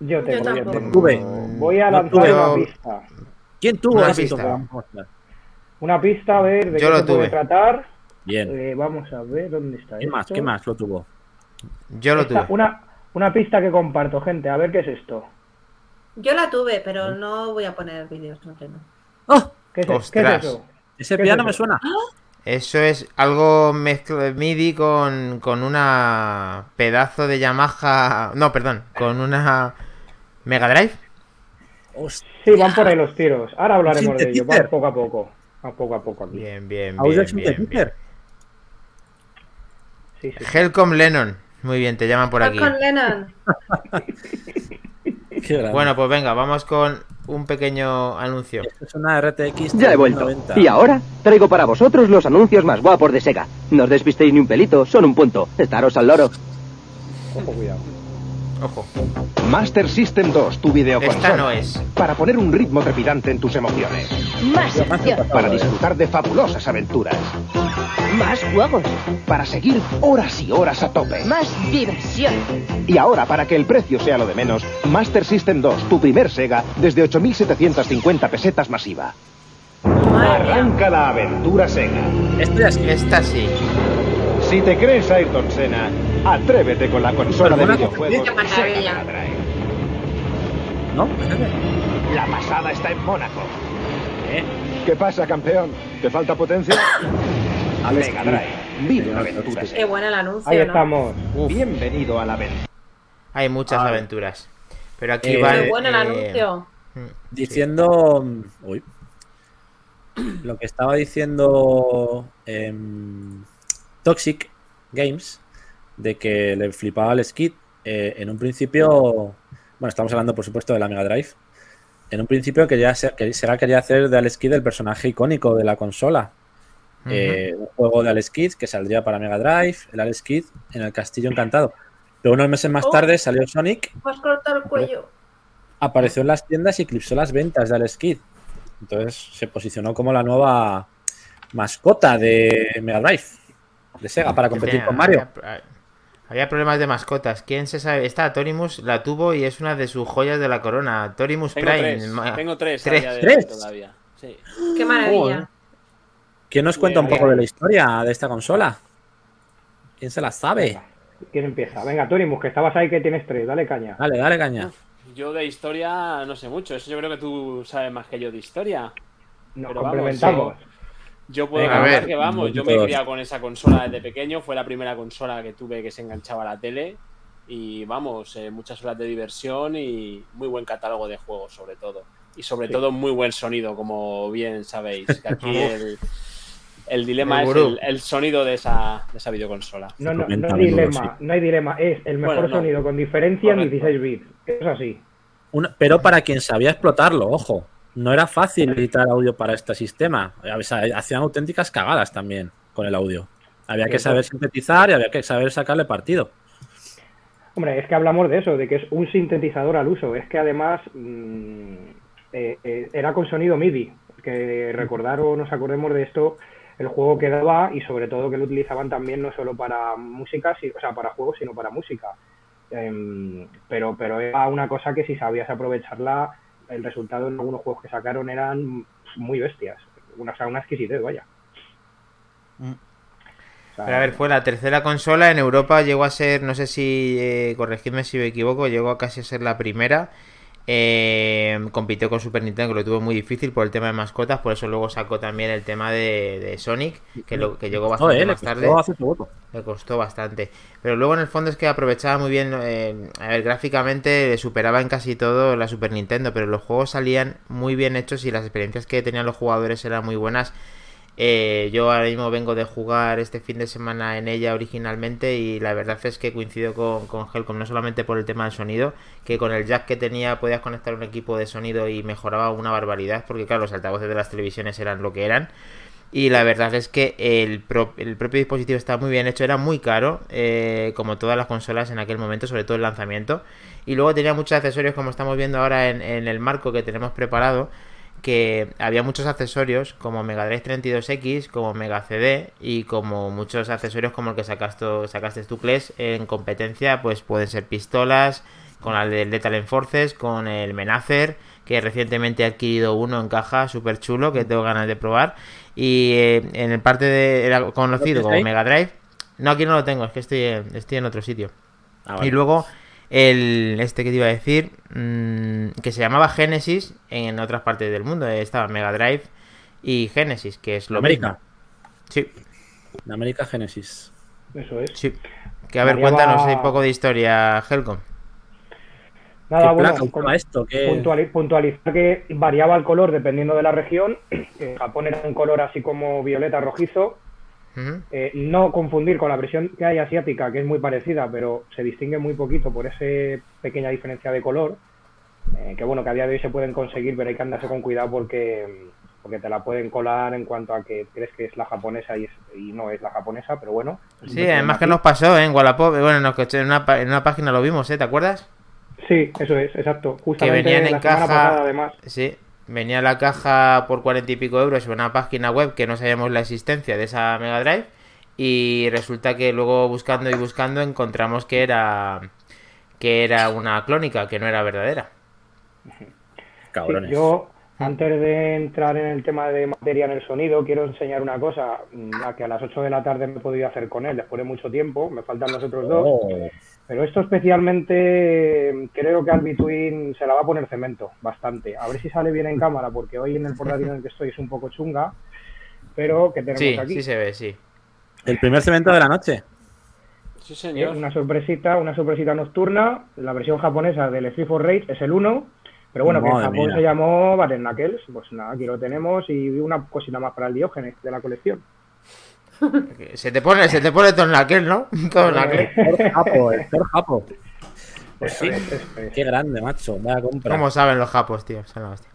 Yo tengo, yo. Voy a No lanzar una pista. ¿Quién tuvo Una éxito pista. que vamos a mostrar? Una pista, a ver, de Yo qué lo se puede tuve. tratar. Bien. Eh, vamos a ver dónde está ¿Qué más? ¿Qué más lo tuvo? Yo lo Esta- tuve. una, una pista que comparto, gente. A ver qué es esto. Yo la tuve, pero no voy a poner vídeos, no tengo. ¡Oh! ¿Qué es, qué es Ostras. eso? Ese ¿Qué piano es me eso? suena. Eso es algo mezcla de MIDI con, con una pedazo de Yamaha. No, perdón, con una Mega Drive. Hostia. Sí, van por ahí los tiros. Ahora hablaremos de ello. Poco a poco. Poco a poco aquí. Bien, bien, bien, bien, Synthesizer. Sí, sí. Helcom Lennon. Muy bien, te llaman por aquí. Con Lennon. Qué grande. Bueno, pues venga, vamos con un pequeño anuncio. Esto es una RTX. Ya he vuelto. 3090. Y ahora traigo para vosotros los anuncios más guapos de Sega. No os despistéis ni un pelito, son un punto. Estaros al loro. Ojo, cuidado. Ojo, Master System 2, tu videoconsola. esta no es. Para poner un ritmo trepidante en tus emociones. Más acción, Para disfrutar de fabulosas aventuras. más juegos, Para seguir horas y horas a tope. más diversión. Y ahora, para que el precio sea lo de menos, Master System 2, tu primer Sega, desde 8.750 pesetas masiva. Arranca la aventura Sega. Esta sí. Si te crees Ayrton Senna, atrévete con la consola de videojuegos. ¿No? La pasada está en Mónaco. Eh, ¿Qué pasa, campeón? ¿Te falta potencia? Mega. Drive. Vive una aventura Qué buena el anuncio, Ahí ¿no? estamos. Bienvenido a la aventura. Hay muchas aventuras. Pero aquí Eh, va. Qué bueno el eh, anuncio. Diciendo. Uy. Lo que estaba diciendo em, Toxic Games, de que le flipaba el skid, eh, en un principio. Bueno, estamos hablando, por supuesto, de la Mega Drive. En un principio quería ser, que será quería hacer de Alex Kidd el personaje icónico de la consola. Eh, un juego de Alex Kidd que saldría para Mega Drive, el Alex Kidd en el Castillo Encantado. Pero unos meses más Oh. tarde salió Sonic, has cortado el cuello. apareció en las tiendas y eclipsó las ventas de Alex Kidd. Entonces se posicionó como la nueva mascota de Mega Drive, de Sega, para competir Tenía- con Mario. Había, había problemas de mascotas. ¿Quién se sabe? Esta Torimus la tuvo y es una de sus joyas de la corona. Torimus Tengo Prime. tres, Ma- tengo tres, a Tres. día de ¿Tres? todavía. Sí. Qué maravilla. ¿Quién nos cuenta un Bien. poco de la historia de esta consola? ¿Quién se la sabe? ¿Quién empieza? Venga, Torimus, que estabas ahí que tienes tres, dale caña. Dale, dale, caña. Yo de historia no sé mucho, eso yo creo que tú sabes más que yo de historia. Nos Pero vamos, complementamos. Yo puedo Venga, ver, que vamos, yo me he criado con esa consola desde pequeño, fue la primera consola que tuve que se enganchaba a la tele y vamos, eh, muchas horas de diversión y muy buen catálogo de juegos sobre todo. Y sobre Sí. todo muy buen sonido, como bien sabéis. Que aquí el, el dilema El es el, el sonido de esa, de esa videoconsola. No, no, no hay dilema, no hay dilema. Es el mejor Bueno, no. sonido con diferencia en Correcto. 16 bits. Es así. Una- pero para quien sabía explotarlo, ojo. No era fácil editar audio para este sistema. O sea, hacían auténticas cagadas también con el audio. Había que saber sintetizar y había que saber sacarle partido. Hombre, es que hablamos de eso, de que es un sintetizador al uso. Es que además mm, eh, eh, era con sonido MIDI. Que recordar o nos acordemos de esto, el juego que daba y sobre todo que lo utilizaban también no solo para música, si- o sea, para juegos, sino para música. Em, pero, pero era una cosa que si sabías aprovecharla, el resultado en algunos juegos que sacaron eran muy bestias. Una, o sea, una exquisitez, vaya. Mm. O sea, Pero a ver, fue la tercera consola. En Europa llegó a ser, no sé si, eh, corregidme si me equivoco, llegó a casi a ser la primera. Eh, compitió con Super Nintendo, que lo tuvo muy difícil por el tema de mascotas. Por eso luego sacó también el tema de, de Sonic, que, lo, que llegó No, bastante eh, más tarde. Le costó bastante. Pero luego en el fondo es que aprovechaba muy bien. eh, a ver, gráficamente superaba en casi todo la Super Nintendo. Pero los juegos salían muy bien hechos y las experiencias que tenían los jugadores eran muy buenas. Eh, yo ahora mismo vengo de jugar este fin de semana en ella originalmente y la verdad es que coincido con, con Helcom, no solamente por el tema del sonido, que con el jack que tenía podías conectar un equipo de sonido y mejoraba una barbaridad, porque claro, los altavoces de las televisiones eran lo que eran. Y la verdad es que el, el propio dispositivo está muy bien hecho, era muy caro, eh, como todas las consolas en aquel momento, sobre todo el lanzamiento. Y luego tenía muchos accesorios, como estamos viendo ahora en el marco que tenemos preparado, que había muchos accesorios como Mega Drive 32X, como Mega CD y como muchos accesorios como el que sacaste, sacaste tú, Kles, en competencia, pues pueden ser pistolas, con el del Lethal Enforces, con el Menacer, que recientemente he adquirido uno en caja, súper chulo, que tengo ganas de probar. Y eh, en el parte de. Era conocido ¿Lo como? Mega Drive. No, aquí no lo tengo, es que estoy en, estoy en otro sitio. Ah, vale. Y luego el este que te iba a decir, mm, que se llamaba Genesis en otras partes del mundo. eh, Estaba Mega Drive y Genesis, que es lo América. mismo. Sí, En América Genesis. Eso es. sí. Que a ver, cuéntanos un poco de historia, Helcom. Nada, ¿Qué bueno, con- esto? ¿Qué- puntuali- puntualizar que variaba el color dependiendo de la región. En Japón era un color así como violeta rojizo. Eh, no confundir con la versión que hay asiática, que es muy parecida, pero se distingue muy poquito por esa pequeña diferencia de color. eh, que bueno, que a día de hoy se pueden conseguir, pero hay que andarse con cuidado porque, porque te la pueden colar en cuanto a que crees que es la japonesa y, es- y no es la japonesa, pero bueno. Sí, además que nos pasó, ¿eh? En Wallapop. Bueno, nos en una, en una página lo vimos, ¿eh? ¿Te acuerdas? Sí, eso es, exacto. Que Justamente venían en la caja. pasada, además. Sí, venía la caja por cuarenta y pico euros en una página web que no sabíamos la existencia de esa Mega Drive. Y resulta que luego buscando y buscando encontramos que era que era una clónica, que no era verdadera. Cabrones. Sí, yo, antes de entrar en el tema de materia en el sonido, quiero enseñar una cosa, mm, a que a las 8 de la tarde me he podido hacer con él después de mucho tiempo, me faltan los otros dos, Oh, pero esto especialmente mm, creo que Albitwin se la va a poner cemento, bastante. A ver si sale bien en cámara, porque hoy en el portátil en el que estoy es un poco chunga, pero que tenemos Sí, aquí. sí se ve, sí. El primer cemento de la noche. Sí, Eh, señor. Una sorpresita, una sorpresita nocturna. La versión japonesa del Street for Rage es el 1. Pero bueno, que en Japón mía. se llamó Battle Knuckles. Pues nada, aquí lo tenemos y una cosita más para el Diógenes de la colección. Se te pone, se te pone tornaquel, ¿no? Tornaquel. Thor Japo, el Thor Japo. Pues sí. Es, es. Qué grande, macho. Vaya compra. ¿Cómo saben los japos, tío? Son la hostia.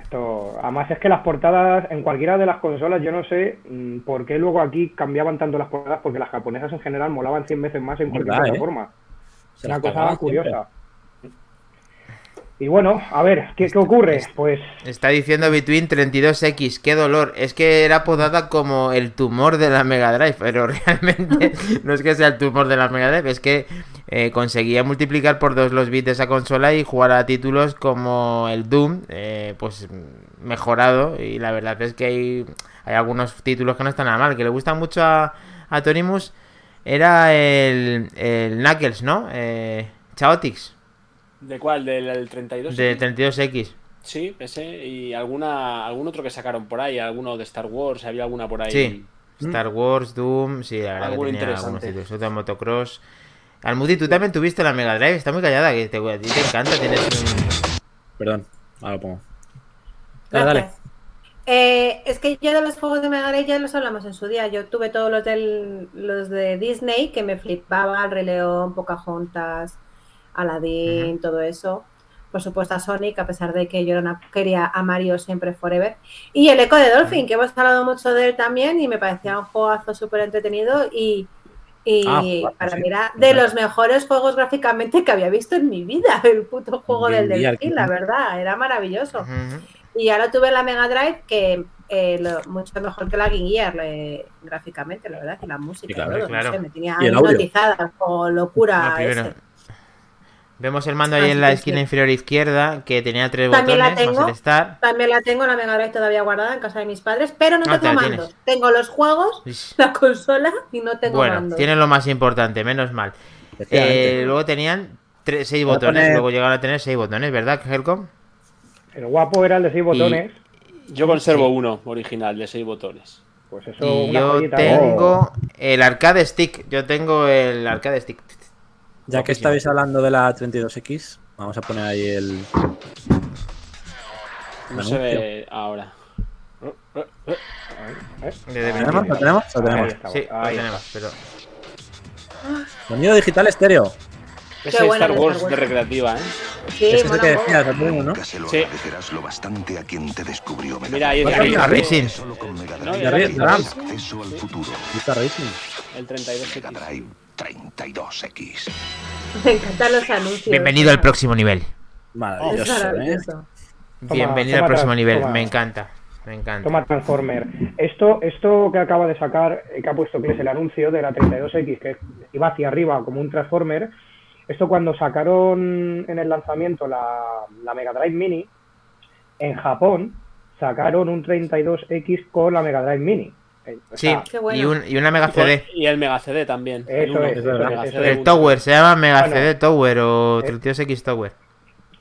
Esto, además es que las portadas en cualquiera de las consolas, yo no sé mm, por qué luego aquí cambiaban tanto las portadas, porque las japonesas en general molaban 100 veces más en cualquier ¿eh? plataforma. Se Una las cosa curiosa. Y bueno, a ver, ¿qué, qué ocurre? Pues Está diciendo Between 32X, qué dolor. Es que era apodada como el tumor de la Mega Drive, pero realmente no es que sea el tumor de la Mega Drive, es que eh, conseguía multiplicar por dos los bits de esa consola y jugar a títulos como el Doom, eh, pues mejorado. Y la verdad es que hay, hay algunos títulos que no están nada mal. Que le gusta mucho a, a Tonimus era el, el Knuckles, ¿no? Eh, Chaotix, ¿De cuál? ¿Del del 32? de 32X. Sí, ese. Y alguna, algún otro que sacaron por ahí. Alguno de Star Wars. Había alguna por ahí. Sí, Star Wars, Doom, sí, la verdad Algo que tenía interesante. algunos títulos. Otro motocross. Almudi, tú también tuviste la Mega Drive, está muy callada, que te, a ti te encanta, tienes un... Perdón, ahora lo pongo. Dale, dale. Gracias. Eh, es que yo de los juegos de Mega Drive ya los hablamos en su día. Yo tuve todos los, del, los de Disney que me flipaban, Rey León, Pocahontas, Aladdin, todo eso. Por supuesto a Sonic, a pesar de que yo una- quería a Mario siempre forever. Y el Eco de Dolphin, que hemos hablado mucho de él también y me parecía un juegazo súper entretenido y, y Ah, para sí. mí era de los mejores juegos gráficamente que había visto en mi vida. El puto juego del Bien, delfín, la verdad, era maravilloso. Ujú. Y ya lo tuve la Mega Drive, que eh, lo- mucho mejor que la Game Gear eh, gráficamente, la verdad, que la música. Sí, claro, todo, no claro. sé, me tenía Y hipnotizada con locura. No, ese. Vemos el mando ahí Así en la esquina sí. inferior izquierda, que tenía tres También la botones, más tengo. el. También la tengo en la Mega Drive todavía guardada en casa de mis padres, pero no Ah, te tengo la mandos. tienes. Tengo los juegos, Ish. la consola y no tengo Bueno, mandos. tiene lo más importante, menos mal. Eh, luego tenían tres, seis Voy botones, poner- luego llegaron a tener seis botones, ¿verdad, Helcom? el guapo era el de 6 botones. Yo conservo Sí. uno original de seis botones. Pues eso, Y una yo joyita. tengo el arcade stick, yo tengo el arcade stick. Ya que estabais hablando de la 32X, vamos a poner ahí el. No se ve ahora. De- ¿Lo tenemos? ¿Lo tenemos? Lo Ahí tenemos. Sí, lo ahí tenemos, pero... Sonido digital estéreo. Bueno Star Wars de recreativa, ¿eh? Sí, es mola que decías, ¿no? Sí. agradecerás lo bastante a quien te descubrió Mega Mira, ahí está. Mira, ahí, Racing. Solo con Mega Drive acceso al futuro. Guitar Racing. El 32 Mega Drive 32X. Me encantan los anuncios. Bienvenido al próximo nivel. Maravilloso, ¿eh? Bienvenido toma al próximo nivel, toma. me encanta. Me encanta. Toma Transformer. Esto, esto que acaba de sacar, eh, que ha puesto que es el anuncio de la 32X, que iba hacia arriba como un Transformer, esto cuando sacaron en el lanzamiento la, la Mega Drive Mini, en Japón sacaron un 32X con la Mega Drive Mini. Eh, o Sí, sea, Qué bueno. y, un, y una Mega CD. Y el Mega CD también. el Eso uno. es, eso es, Mega eso CD El uno. Tower, se llama Mega Bueno. CD Tower o Eh. 32X Tower.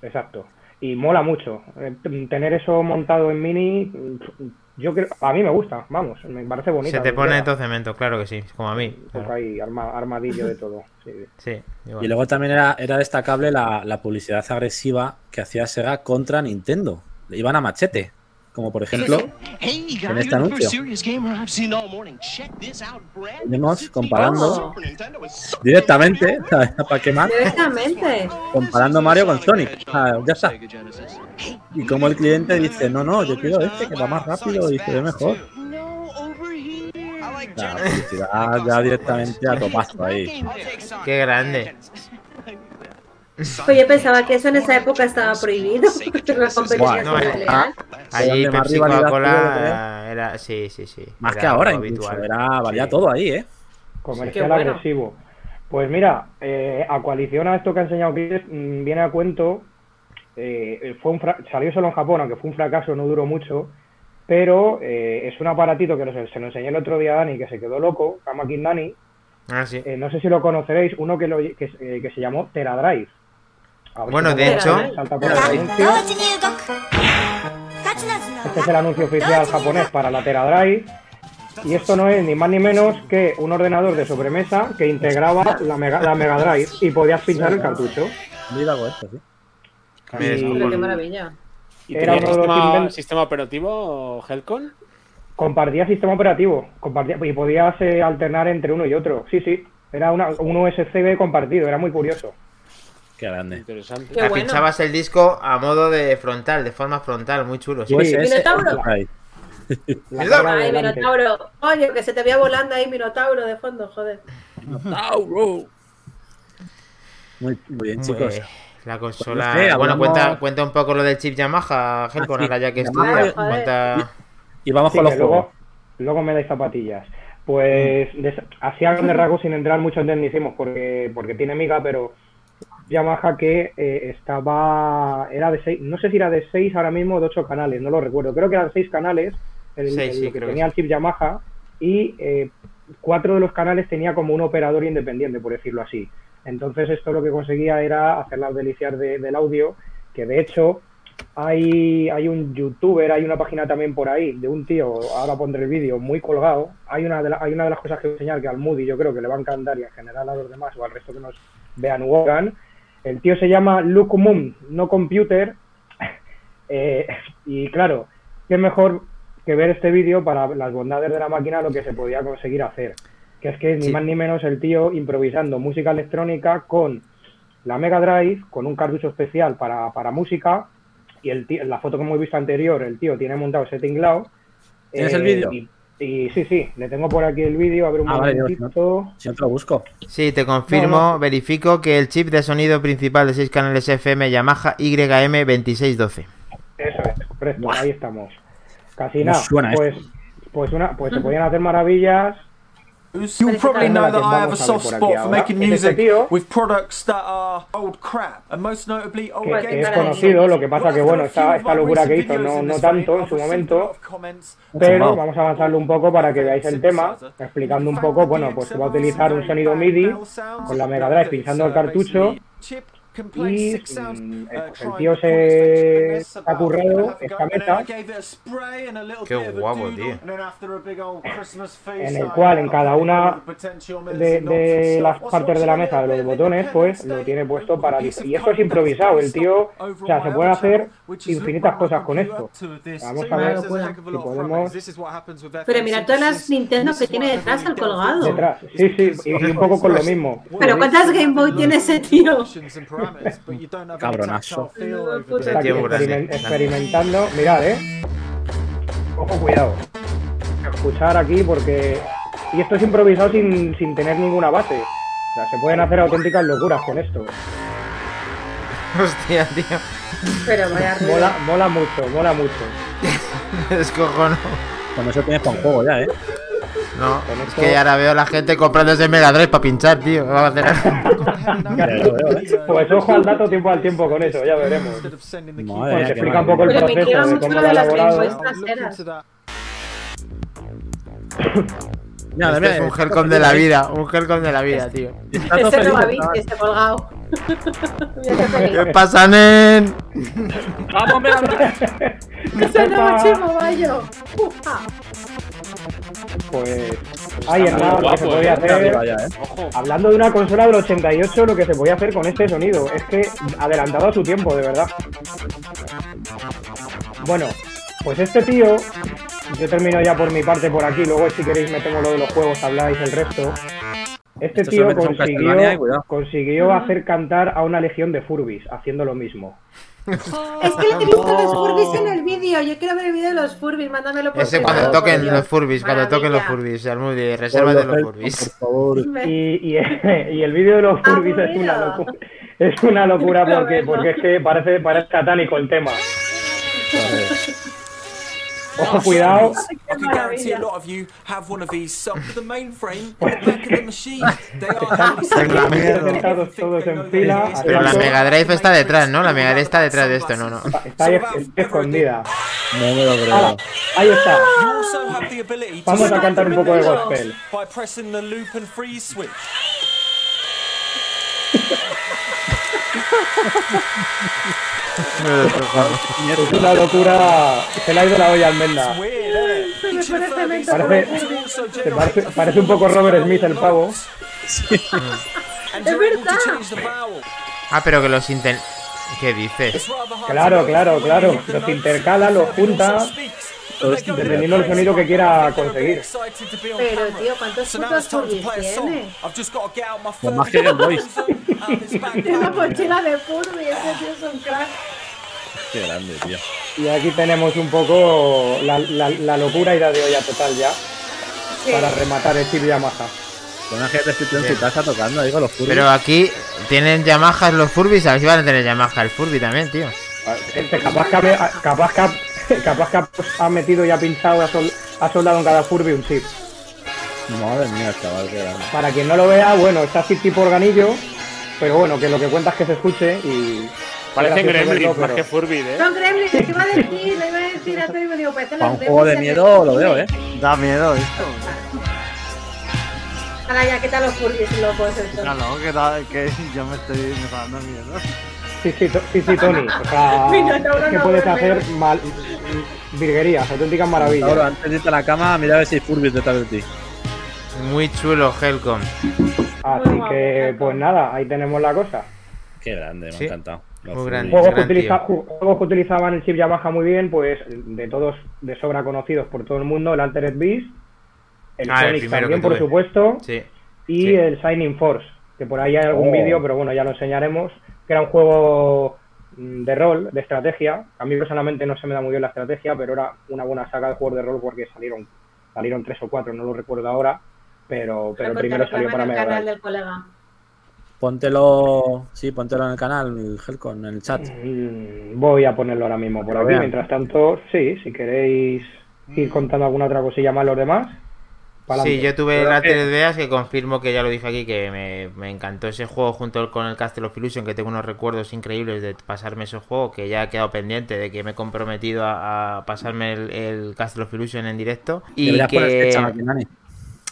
Exacto. Y mola mucho. Eh, Tener eso montado en Mini, yo creo, a mí me gusta, vamos, me parece bonita. Se te pone todo cemento, claro que sí, como a mí. Un poco ahí, arma- armadillo de todo. sí. Sí, igual. Y luego también era, era destacable la, la publicidad agresiva que hacía Sega contra Nintendo. Le iban a machete. Como por ejemplo, en este anuncio. 60 comparando directamente, ¿para qué más? Directamente. Comparando Mario con Sonic. Ah, ya está. Y como el cliente dice, no, no, yo quiero este que va más rápido y se ve mejor. La publicidad ya directamente a topazo ahí. Qué grande. Pues yo pensaba que eso en esa época estaba prohibido. Las competiciones Buah, no, pelea. Allí Pepsi Coca-Cola era... Sí, sí, sí. Más era que ahora incluso. habitual. Era, valía Sí. todo ahí, ¿eh? Comercial bueno. agresivo. Pues mira, eh, a coalición a esto que ha enseñado Chris, mm, viene a cuento. eh, fue un fra- salió solo en Japón, aunque fue un fracaso, no duró mucho. Pero eh, es un aparatito que nos- se lo enseñé el otro día a Dani, que se quedó loco, Kamakin Dani. Ah, sí. Eh, no sé si lo conoceréis, uno que, lo, que, eh, que se llamó Teradrive. Bueno, de hecho- anuncio. Este es el anuncio oficial japonés para la Teradrive. Y esto no es ni más ni menos que un ordenador de sobremesa que integraba la Mega, la Mega Drive y podías pinchar el cartucho. Mira esto, sí. Pero qué maravilla. ¿Y Era tenía uno de los sistema, sistema operativo Helcon? Compartía sistema operativo compartía, y podías eh, alternar entre uno y otro. Sí, sí. Era una, un USB compartido, era muy curioso. Qué grande. Interesante. Qué bueno. Pinchabas el disco a modo de frontal, de forma frontal, muy chulo. sí. Minotauro. La Mira. cara Ay. Minotauro. Oye, que se te veía volando ahí Minotauro de fondo, joder. Minotauro. Muy, muy bien, chicos. La consola. Pues no sé, bueno, cuenta, cuenta un poco lo del chip Yamaha, Helcon, sí, ahora ya que estudia. Cuenta... Y vamos Sí, con los juegos. luego, luego me dais zapatillas. Pues des- así a grandes rasgos sin entrar mucho en tecnicismos porque, porque tiene miga, pero Yamaha que eh, estaba, era de seis, no sé si era de 6 ahora mismo o de 8 canales, no lo recuerdo, creo que eran 6 canales, el, el- sí, que tenía el chip Yamaha y eh, cuatro de los canales tenía como un operador independiente, por decirlo así. Entonces esto lo que conseguía era hacer las delicias de- del audio, que de hecho hay, hay un youtuber, hay una página también por ahí de un tío, ahora pondré el vídeo, muy colgado. Hay una, de la- hay una de las cosas que voy a enseñar que al Moody yo creo que le va a encantar y en general a los demás o al resto que nos vean oigan. El tío se llama Luke Moon, no computer. Eh, y claro, qué mejor que ver este vídeo para las bondades de la máquina lo que se podía conseguir hacer. Que es que ni Sí. más ni menos el tío improvisando música electrónica con la Mega Drive, con un cartucho especial para, para música. Y el tío, en la foto que hemos visto anterior, el tío tiene montado ese tinglao. ¿Tienes el vídeo? Y, sí, sí, le tengo por aquí el vídeo, a ver un Ah, vale, momentito. Si no te lo busco. Sí, te confirmo, No, no. verifico que el chip de sonido principal de 6 canales FM Yamaha YM2612. Eso es, correcto, ahí estamos. Casi ¿Cómo nada. suena pues, pues una, pues se podían hacer maravillas. You'll probably know that I have a soft spot for making music with products that are old crap, and most notably old que, games. que es para conocido, lo que pasa que bueno, esta, esta locura que hizo no, no tanto en su momento, pero vamos a avanzarlo un poco para que veáis el tema, explicando un poco, bueno, pues se va a utilizar un sonido MIDI con la Mega Drive pinchando el cartucho y mm, pues el tío se ha currado esta meta. Qué guapo, tío. en el cual en cada una de, de las partes de la mesa de los botones pues lo tiene puesto para y esto es improvisado. el tío o sea se pueden hacer infinitas cosas con esto. vamos a ver si podemos Pero mira todas las Nintendo que tiene detrás al colgado. detrás sí sí y un poco con lo mismo. Pero ¿cuántas Game Boy tiene ese tío? Experimen- grande. experimentando mirad eh ojo cuidado escuchar aquí porque y esto es improvisado sin, sin tener ninguna base o sea se pueden hacer auténticas locuras con esto Hostia, tío. Pero vaya ruido. mola mola mucho mola mucho Es cojono. Con eso tienes para un juego ya, ¿eh? No, es que ahora veo a la gente comprándose Mega Drive para pinchar, tío. Va a hacer ¿eh? Pues ojo al dato tiempo al tiempo con eso, ya veremos. Madre qué explica un poco el Pero me proceso de mucho cómo lo ha de las Game elaborado. Mira, Este es un Helcom de la vida, un Helcom de la vida, tío. Ese no va a chaval. ese colgado. Qué feliz. ¿Qué pasa, nen? ¡Vamos, Mega Drive! Ese nuevo chimo, bayo. Uja. Pues ahí es nada lo que se podía eh. hacer. ¿eh? Hablando de una consola del 88, lo que se podía hacer con este sonido. Es que adelantado a su tiempo, de verdad. Bueno, pues este tío, yo termino ya por mi parte por aquí, luego si queréis metemos lo de los juegos, habláis el resto. Este Esto tío consiguió, consiguió hacer cantar a una legión de Furbis haciendo lo mismo. Es que le he visto los Furbis en el vídeo. Yo quiero ver el vídeo de los Furbis. Mándamelo por Ese cuando por toquen Dios. los Furbis, cuando toquen los. Furbis, Almudi, reserva de los Por Furbis. favor. Y, y, y el vídeo de los Furbis es una locura. Es una locura porque, porque es que parece, parece satánico el tema. Ojo, cuidado. I can guarantee a lot of you have one of these with the mainframe back of the machine. They are todos en fila. Pero la Mega Drive está detrás, ¿no? La Mega Drive está detrás de esto, no, no. Está ahí es- escondida. No me lo creo. ahí está. You also have the ability to Vamos a cantar un poco de gospel. by pressing the loop and freeze switch. Es una locura. Se le ha ido la olla al almendra. Weird, isn't it? Se me Each of pone the cemento Furbies Parece- Se parece, parece un poco Robert Smith el pavo. Es verdad. Ah, pero que los inten... ¿Qué dices? Claro, claro, claro. Los intercala, los junta, dependiendo del sonido que quiera conseguir. Pero, tío, ¿cuántos putos song. tiene? Pues phone. más que Game Boys. Tiene una mochila de Furby, ese tío es un crack. Qué grande, tío. Y aquí tenemos un poco la, la, la locura y la de olla total ya. Sí. Para rematar el chip Yamaha. Con una gente en su casa tocando ahí con los Furbies. Pero aquí tienen Yamaha los Furbies, a ver si van a tener Yamaha el Furby también, tío. Capaz que, capaz que, ha- capaz que ha- ha metido y ha pinchado, ha, sol- ha soldado en cada Furby un chip. Madre mía, chaval, qué grande. Para quien no lo vea, bueno, está así tipo organillo, pero bueno, que lo que cuenta es que se escuche y... Gremlins verlo, más pero- que Furby, ¿eh? Son gremlins, te iba a decir, le iba a decir a Tony, me digo, parece Para los un juego de miedo lo veo, eh. Da miedo esto. Ahora ya, ¿qué tal los Furbies locos estos? Claro, que, que yo me estoy me está dando miedo. Sí, sí, sí, sí, Tony. O sea, Minotauro es que no puedes duerme. hacer mal, virguerías, auténticas maravillas. Ahora, antes de irte a la cama, mira a ver si hay Furbies detrás de ti. Muy chulo, Helcom. Así que, pues nada, ahí tenemos la cosa. Qué grande, me Sí. ha encantado. Los Muy grande. Juegos que, utiliza- juegos utilizaban el chip Yamaha muy bien, pues de todos de sobra conocidos por todo el mundo, el Altered Beast, el Ah, Sonic también, por supuesto, Sí. y sí. el Shining Force, que por ahí hay algún Oh. vídeo, pero bueno, ya lo enseñaremos, que era un juego mm, de rol, de estrategia. A mí personalmente no se me da muy bien la estrategia, pero era una buena saga de juegos de rol porque salieron salieron tres o cuatro, no lo recuerdo ahora, pero, pero el primero salió para Mega canal del colega. Póntelo, sí, póntelo en el canal, Helcon, en el chat. Mm, Voy a ponerlo ahora mismo por aquí. Mientras tanto, sí, si queréis ir contando alguna otra cosilla más los demás. Sí, pa'lante. yo tuve Pero la que- 3DS que confirmo que ya lo dije aquí, que me, me encantó ese juego junto con el Castle of Illusion, que tengo unos recuerdos increíbles de pasarme ese juego, que ya he quedado pendiente de que me he comprometido a, a pasarme el, el Castle of Illusion en directo. Y fecha, que... Maquinani.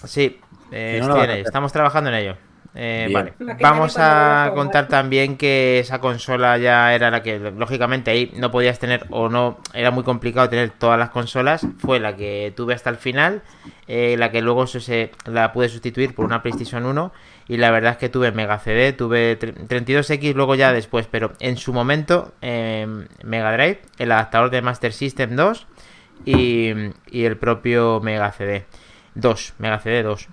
Sí, eh, no, estoy estamos trabajando en ello. Eh, vale. Vamos a contar también que esa consola ya era la que, lógicamente, ahí no podías tener o no, era muy complicado tener todas las consolas. Fue la que tuve hasta el final, eh, la que luego se- se, la pude sustituir por una PlayStation 1. Y la verdad es que tuve Mega CD, tuve tre- 32X luego ya después, pero en su momento eh, Mega Drive, el adaptador de Master System 2 y, y el propio Mega CD 2, Mega CD 2.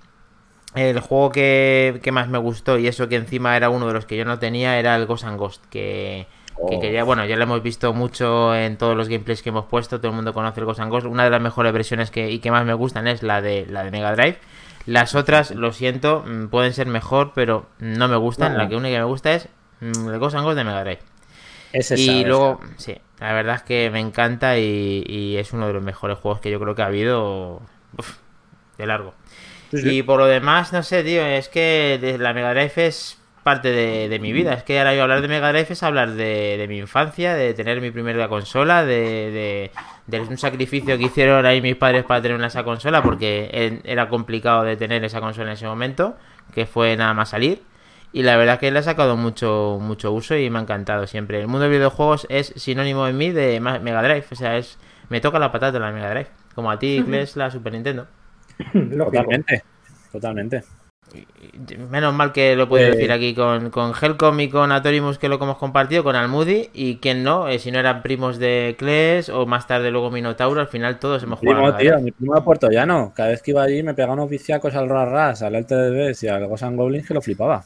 El juego que, que más me gustó, y eso que encima era uno de los que yo no tenía, era el Ghost and Ghost. Que, que Oh. bueno, ya lo hemos visto mucho en todos los gameplays que hemos puesto. Todo el mundo conoce el Ghost and Ghost. Una de las mejores versiones que, y que más me gustan es la de, la de Mega Drive. Las otras, lo siento, mm, pueden ser mejor, pero no me gustan. No. La que única que me gusta es mm, el Ghost and Ghost de Mega Drive. Ese Y luego, sí, la verdad es que me encanta y, y es uno de los mejores juegos que yo creo que ha habido uf, de largo. Sí. Y por lo demás, no sé, tío, es que la Mega Drive es parte de, de mi vida. Es que ahora yo hablar de Mega Drive es hablar de, de mi infancia, de tener mi primera consola, de, de, un sacrificio que hicieron ahí mis padres para tener una esa consola, porque en- era complicado de tener esa consola en ese momento, que fue nada más salir. Y la verdad que le ha sacado mucho, mucho uso y me ha encantado siempre. El mundo de videojuegos es sinónimo en mí de Mega Drive. O sea, es me toca la patata la Mega Drive. Como a ti, Kles, la Super Nintendo. Totalmente. Totalmente. Menos mal que lo puedo Eh. decir aquí con, con Helcom y con Atorimus, que lo que hemos compartido, con Almudi. Y quien no, eh, si no eran primos de Kles o más tarde luego Minotauro, al final todos hemos jugado. Primo, Mega tío, mi primo de Puerto Llano. Cada vez que iba allí me pegaba unos viciacos al Ras, al LTDB y al Ghost and Goblins que lo flipaba.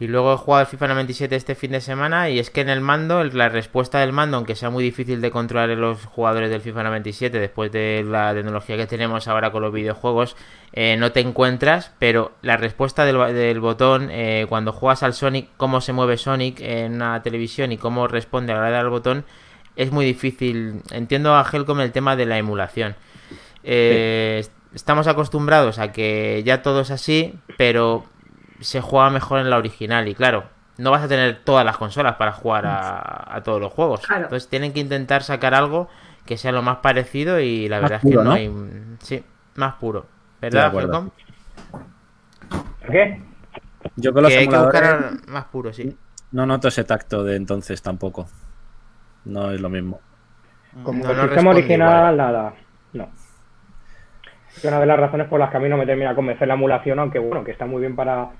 Y luego he jugado al FIFA 97 este fin de semana y es que en el mando, la respuesta del mando, aunque sea muy difícil de controlar en los jugadores del FIFA 97 después de la tecnología que tenemos ahora con los videojuegos, eh, no te encuentras, pero la respuesta del, botón eh, cuando juegas al Sonic, cómo se mueve Sonic en una televisión y cómo responde a la hora de dar botón, es muy difícil. Entiendo a Helcom el tema de la emulación. Eh, est- Estamos acostumbrados a que ya todo es así, pero se juega mejor en la original. Y claro, no vas a tener todas las consolas para jugar a, a todos los juegos. Claro. Entonces tienen que intentar sacar algo que sea lo más parecido y la Más verdad puro, es que no, ¿no? hay. un- Sí, más puro. ¿Verdad. Helcom? ¿Qué? Yo con los Que hay que buscar más puro, sí. no noto ese tacto de entonces tampoco. No es lo mismo. Como No, el no sistema original, igual. nada. No. Y una de las razones por las que a mí no me termina de convencer la emulación, aunque bueno, que está muy bien para mm,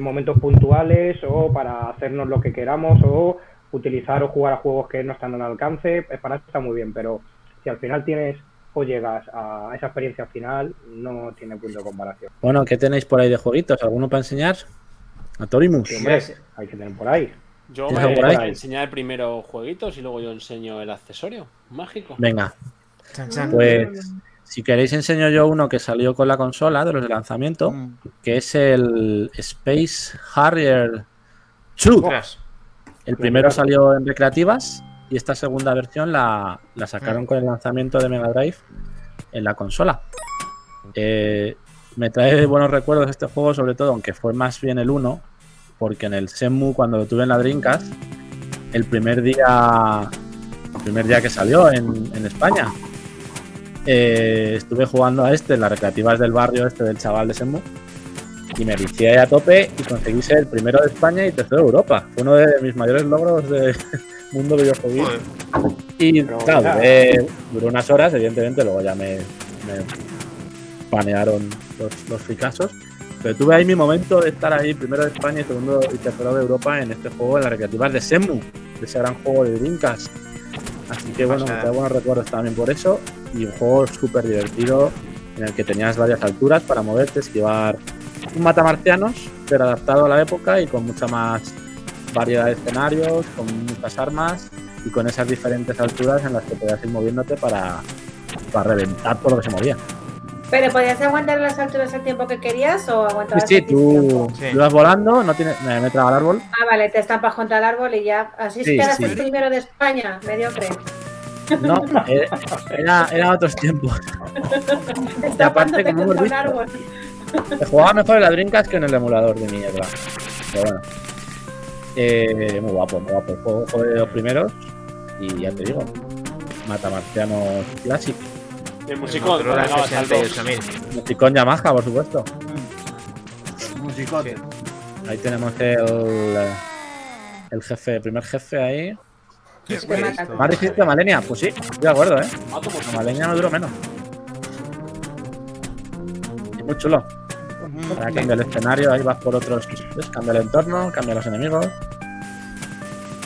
momentos puntuales o para hacernos lo que queramos o utilizar o jugar a juegos que no están al alcance, para eso está muy bien, pero si al final tienes o llegas a esa experiencia final, no tiene punto de comparación. Bueno, ¿qué tenéis por ahí de jueguitos? ¿Alguno para enseñar? A Torimus. Sí, hombre, hay que tener por ahí. Yo ¿Tienes me algo por voy ahí? a enseñar primero jueguitos y luego yo enseño el accesorio mágico. Venga, Chan, chan. pues si queréis enseño yo uno que salió con la consola de los de lanzamiento, que es el Space Harrier 2. Ostras. El primero salió en recreativas y esta segunda versión la, la sacaron con el lanzamiento de Mega Drive en la consola. Eh, me trae buenos recuerdos este juego, sobre todo, aunque fue más bien el 1, porque en el Shenmue, cuando lo tuve en la Dreamcast, el primer día, el primer día que salió en, en España, eh, estuve jugando a este en las recreativas del barrio este del chaval de Shenmue y me vicié ahí a tope y conseguí ser el primero de España y tercero de Europa. Fue uno de mis mayores logros de mundo videojuego. Y claro, claro. duré- duró unas horas, evidentemente, luego ya me, me panearon los, los fricasos. Pero tuve ahí mi momento de estar ahí primero de España y segundo y tercero de Europa en este juego, en las recreativas de Semu, de ese gran juego de Dreamcast. Así que bueno, me trae buenos recuerdos también por eso. Y un juego súper divertido en el que tenías varias alturas para moverte, esquivar un matamarcianos, pero adaptado a la época y con mucha más variedad de escenarios, con muchas armas y con esas diferentes alturas en las que podías ir moviéndote para, para reventar todo lo que se movía. Pero podías aguantar las alturas el tiempo que querías o aguantabas sí, tú, tiempo? Sí. tú vas volando, no tienes, me, me traba el árbol. Ah, vale, te estampas contra el árbol y ya. Así Sí, sí. el primero de España, mediocre. No, eh, era, eran otros tiempos. Estampándote como hemos visto, jugaba mejor en la Dreamcast que en el emulador de mierda. Pero bueno. Eh, muy guapo, muy guapo. El juego fue de los primeros. Y ya te digo, Matamarcianos Classic. El musicón, dos. 68.000. Musicón Yamaha, por supuesto. Musicote. Ahí tenemos el, el jefe, el primer jefe ahí. ¿Más difícil que Malenia? Pues sí, estoy de acuerdo, ¿eh? Ah, Malenia no duró menos. Muy chulo. Ahora cambia el escenario, ahí vas por otros. ¿ves? Cambia el entorno, cambia los enemigos.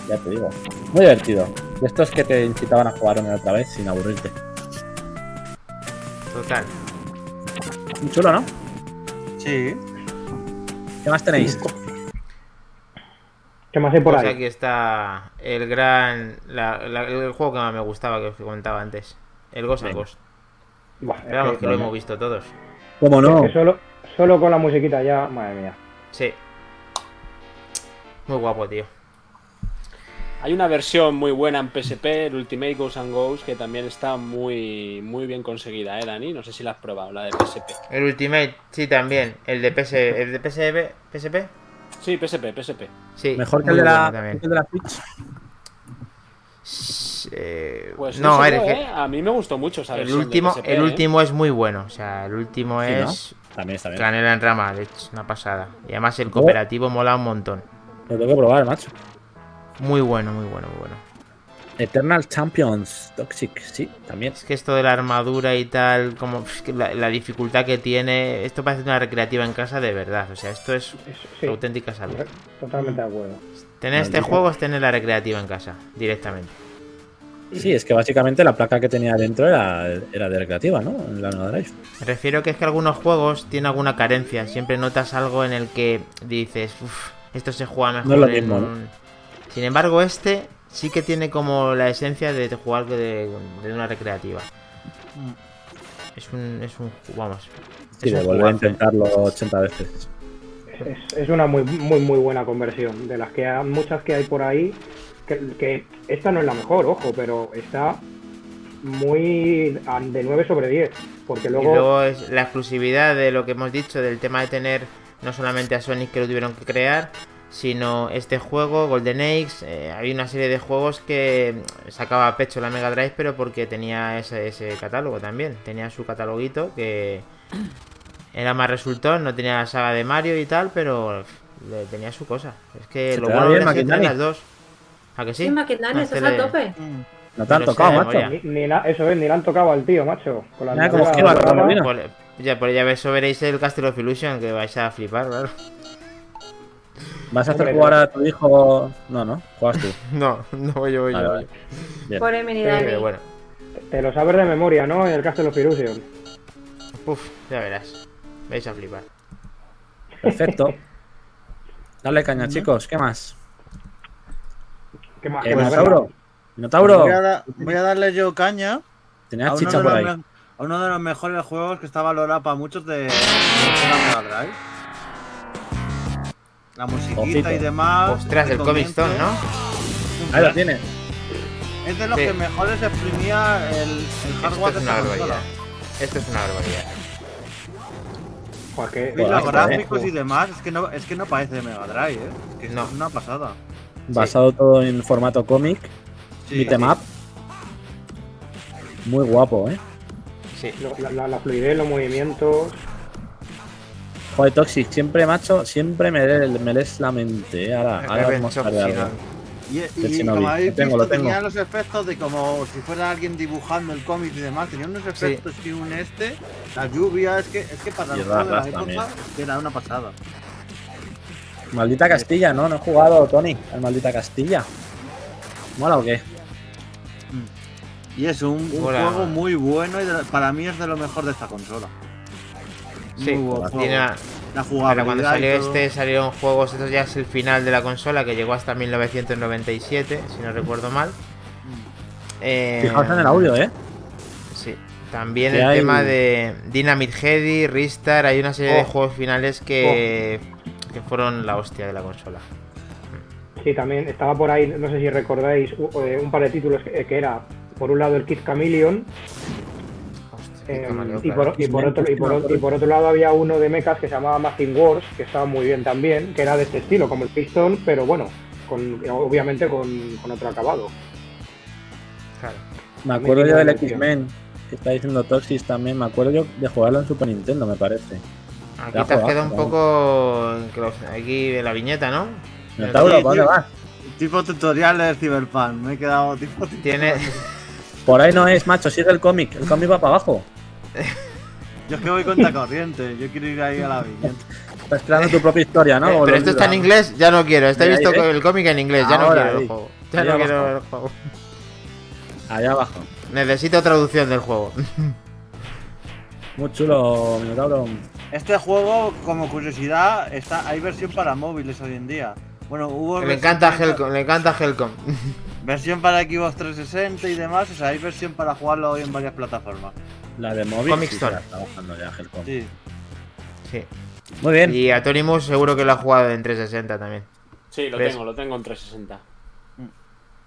Ya te digo. Muy divertido. De estos que te incitaban a jugar una y otra vez sin aburrirte. Total. Muy chulo, ¿no? Sí. ¿Qué más tenéis? ¿Qué más hay por Pues ahí? aquí está el gran. la- la- el juego que más me gustaba, que os comentaba antes. El Ghost and. Ghost. Buah, es que- que lo hemos visto todos. ¿Cómo no? es que solo, solo con la musiquita ya, madre mía. Sí. Muy guapo, tío. Hay una versión muy buena en PSP, el Ultimate Ghosts and Ghosts, que también está muy, muy bien conseguida, ¿eh, Dani? No sé si la has probado, la de PSP. El Ultimate, sí, también. El de PS, el de PSP, PSP. Sí, PSP, PSP. Sí. Mejor que el de, la, bueno el de la Switch. Eh, Pues no, es ¿eh? a mí me gustó mucho esa el último, PSP, el ¿eh? último es muy bueno. O sea, el último Sí, ¿no? es También está bien. canela en rama, de hecho, una pasada. Y además el cooperativo mola un montón. Lo tengo que probar, macho. Muy bueno, muy bueno, muy bueno. Eternal Champions Toxic, sí, también. Es que esto de la armadura y tal, como es que la, la dificultad que tiene, esto parece una recreativa en casa de verdad. O sea, esto es Es- sí, auténtica salud. totalmente de acuerdo. Tener este juego es tener la recreativa en casa, directamente. Sí, es que básicamente la placa que tenía dentro era, era de recreativa, ¿no? En la Mega Drive. Me refiero que es que algunos juegos tienen alguna carencia. Siempre notas algo en el que dices, uff, esto se juega mejor. No es lo en mismo, un-". Sin embargo, este sí que tiene como la esencia de jugar de, de una recreativa. Es un, es un, vamos. Sí, es volver a intentarlo 80 veces. Es, es una muy, muy, muy buena conversión. De las que hay, muchas que hay por ahí, que, que esta no es la mejor, ojo, pero está muy de 9 sobre 10. Porque Y luego, luego es la exclusividad de lo que hemos dicho, del tema de tener no solamente a Sonic que lo tuvieron que crear, sino este juego, Golden Axe, eh, había una serie de juegos que sacaba a pecho la Mega Drive, pero porque tenía ese, ese catálogo también, tenía su cataloguito que era más resultón, no tenía la saga de Mario y tal, pero le- tenía su cosa. Es que ¿Se lo bueno es que las dos. ¿A que sí? Sí, Ah, estás a tope. No te han tocado, macho. Ni, ni la- eso es, ni le han tocado al tío, macho. Con la remolino. Por- ya, por ya eso veréis el Castle of Illusion, que vais a flipar, claro. ¿Vas a hacer jugar a tu hijo? No, no, juegas tú. No, no voy yo, voy yo. Vale, vale. Dani. Pero bueno, Te lo sabes de memoria, ¿no? En el Castle of Illusion. uf, ya verás. Vais a flipar. Perfecto. Dale caña, chicos. ¿Qué más? ¿Qué más? Eh, ¿Qué más? Minotauro. Minotauro. Voy a, da- voy a darle yo caña Tenía a uno, chicha de por los ahí. me- a uno de los mejores juegos que está valorado para muchos de, de Mega Drive. La musiquita Ojito. y demás. Ostras, el Comic Stone, ¿no? Ahí lo tienes. Es de los Sí. que mejores exprimía el, el Esto hardware es de una barbaridad. Esto es una barbaridad. Y los gráficos y demás, es que no, es que no parece de Mega Drive, ¿eh? Es que No. es una pasada. Basado todo en formato cómic. Sí, beat 'em. Muy guapo, ¿eh? Sí. lo- La, la- la fluidez, los movimientos. Joder, Toxic, siempre, macho, siempre me, me lees la mente. ¿eh? Ahora, ahora vamos a ver. Y, como habéis Lo tengo, visto, lo tengo. tenía los efectos de como si fuera alguien dibujando el cómic y demás. Tenía unos efectos y un este. La lluvia, es que, es que para juego de la época era una pasada. Maldita Castilla, ¿no? No he jugado, Tony, al Maldita Castilla. ¿Mola o qué? Y es un, juego muy bueno y de- para mí es de lo mejor de esta consola. Sí, Muy buen juego. tiene una- La Para jugabilidad. cuando salió este salieron juegos, esto ya es el final de la consola que llegó hasta 1997, si no recuerdo mal. Eh, Fijaos en el audio, ¿eh? Sí. También el hay- tema de Dynamite Heady, Ristar, hay una serie de Oh. juegos finales que, que fueron la hostia de la consola. Sí, también estaba por ahí, no sé si recordáis, eh, un par de títulos que, que era, por un lado, el Kid Chameleon. Y, por, otro, y, por, y por otro lado había uno de mechas que se llamaba Machine Wars, que estaba muy bien también, que era de este estilo, como el Piston, pero bueno, con, obviamente con, con otro acabado. Claro. Me acuerdo yo del. X-Men, que está diciendo Toxic también. Me acuerdo yo de jugarlo en Super Nintendo, me parece. Aquí te has quedado un poco aquí en la viñeta, ¿no? Tipo tutorial de Cyberpunk. Me he quedado tipo. Tiene, Por ahí no es, macho, sigue el cómic. El cómic va para abajo. Yo es que voy contra corriente. Yo quiero ir ahí a la viñeta. Estás creando tu propia historia, ¿no? Eh, pero esto está en inglés, ya no quiero. Está Ahí, visto ahí, ¿eh? el cómic en inglés, ya no quiero el ahí. juego. Ya Ahí no abajo. quiero el juego. Allá abajo. Necesito traducción del juego. Muy chulo, Minotauro. Este juego, como curiosidad, está hay versión para móviles hoy en día. Bueno, hubo. Le encanta Helcom, le encanta Helcom. Versión para Xbox 360 y demás. O sea, hay versión para jugarlo hoy en varias plataformas. La de móvil. Comic sí, Store. se la está bajando ya, Helcom. Sí. Sí. Muy bien. Y Atonimus seguro que lo ha jugado en 360 también. Sí, lo ¿Ves? tengo, lo tengo en 360.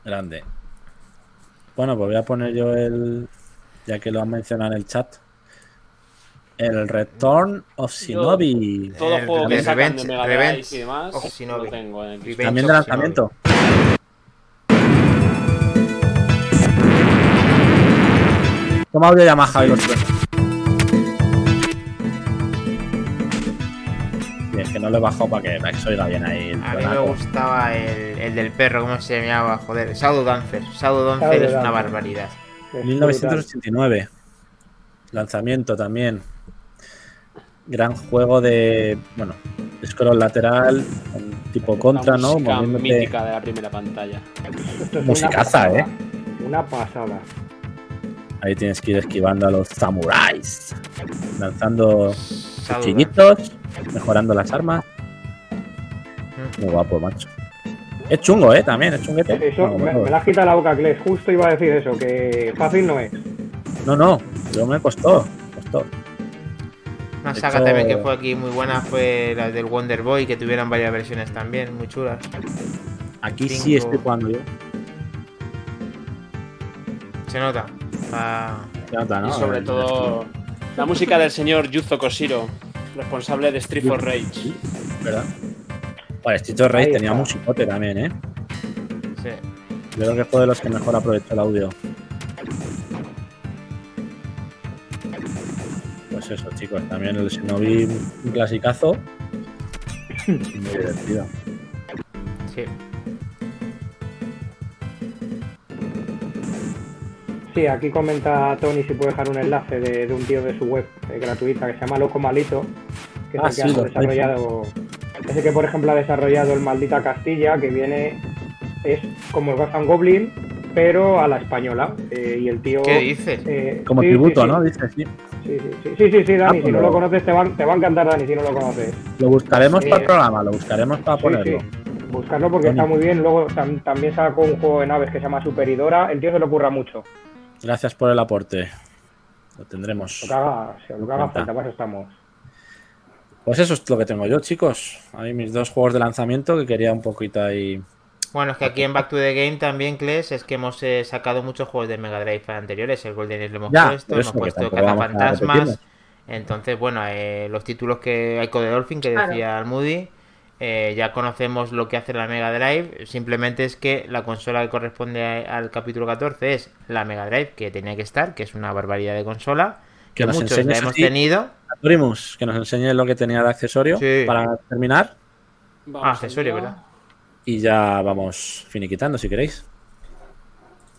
Grande. Bueno, pues voy a poner yo el. Ya que lo han mencionado en el chat. El Return of Shinobi. Todo El juego que Revenge- sacan de Mega Drive Revenge y demás, of Shinobi. lo tengo en el Revenge También de lanzamiento. Toma audio Yamaha y los. Y es que no lo he bajado para que, para que se oiga bien ahí. el A mí me gustaba el, el del perro, ¿cómo se llamaba? Joder, Shadow Dancer. Shadow Dancer Shadow es una barbaridad. Es 1989. Lanzamiento también. Gran juego de. Bueno, scroll lateral, tipo contra, ¿no? música Moviéndote- mítica de la primera pantalla. Musicaza. ¿eh? Una pasada. Ahí tienes que ir esquivando a los samuráis. Lanzando cuchillitos, mejorando las armas. Muy guapo, macho. Es chungo, ¿eh? También, es chunguete. Eso, No, me, la has quitado la boca, Kles. Justo iba a decir eso, que fácil no es. no, no, yo me costó. costó. Una De saga hecho- también que fue aquí muy buena fue la del Wonder Boy, que tuvieron varias versiones también, muy chulas. Aquí sí estoy jugando yo. Se nota. Ah, Se nota, ¿no? Y sobre todo la música del señor Yuzo Koshiro, responsable de Street for Rage. ¿Verdad? Vale, Stito Rey Ahí tenía musicote también, ¿eh? sí. Yo creo que fue de los que mejor aprovechó el audio. Pues eso, chicos, también el Shinobi, un clasicazo. Muy divertido. Sí. Sí, aquí comenta Tony si puede dejar un enlace de, de un tío de su web eh, gratuita que se llama Loco Malito, que es Ah, el que sí, ha desarrollado. Ese que por ejemplo ha desarrollado el Maldita Castilla, que viene, es como el and Goblin, pero a la española. eh, y el tío. ¿Qué dices? eh, Como sí, tributo, sí, sí. ¿no? Dice, sí. Sí, sí, sí, sí, sí, sí, Dani, Ah, si no pues lo lo- conoces te va, te va a encantar, Dani, si no lo conoces. Lo buscaremos para el programa, lo buscaremos para Sí, ponerlo. sí. Buscarlo porque está muy bien. Luego tam- también sacó un juego de naves que se llama Superidora. El tío se lo ocurra mucho. Gracias por el aporte. Lo tendremos. Lo que haga, lo que falta, para eso estamos. Pues eso es lo que tengo yo, chicos. Hay mis dos juegos de lanzamiento que quería un poquito ahí. Bueno, es que aquí en Back to the Game también, Kles, es que hemos eh, sacado muchos juegos de Mega Drive anteriores. El Golden Age lo hemos Ya, puesto, hemos puesto tampoco vamos a Cazafantasmas. Entonces, bueno, eh, los títulos que hay de Dolphin, que Claro. decía el Moody, eh, ya conocemos lo que hace la Mega Drive. Simplemente es que la consola que corresponde a- al capítulo 14 es la Mega Drive, que tenía que estar, que es una barbaridad de consola. Que Que nos muchos la hemos tenido. Primus, que nos enseñe lo que tenía de accesorio Sí. para terminar. Vamos Ah, accesorio. ¿verdad? Y ya vamos finiquitando si queréis.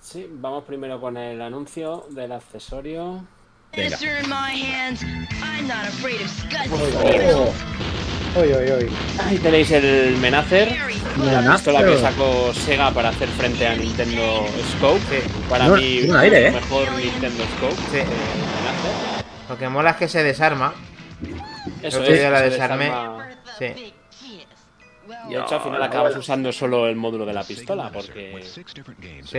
Sí, vamos primero con el anuncio del accesorio. Venga. Oye. Ahí tenéis el Menacer, la pistola que sacó Sega para hacer frente a Nintendo Scope. Para Tiene- mí, un aire, ¿eh? el mejor Nintendo Scope. Sí. eh, Menacer. Lo que mola es que se desarma. Eso es, día la se desarmé. desarma. Sí. De hecho, al final acabas usando solo el módulo de la pistola, porque... Sí.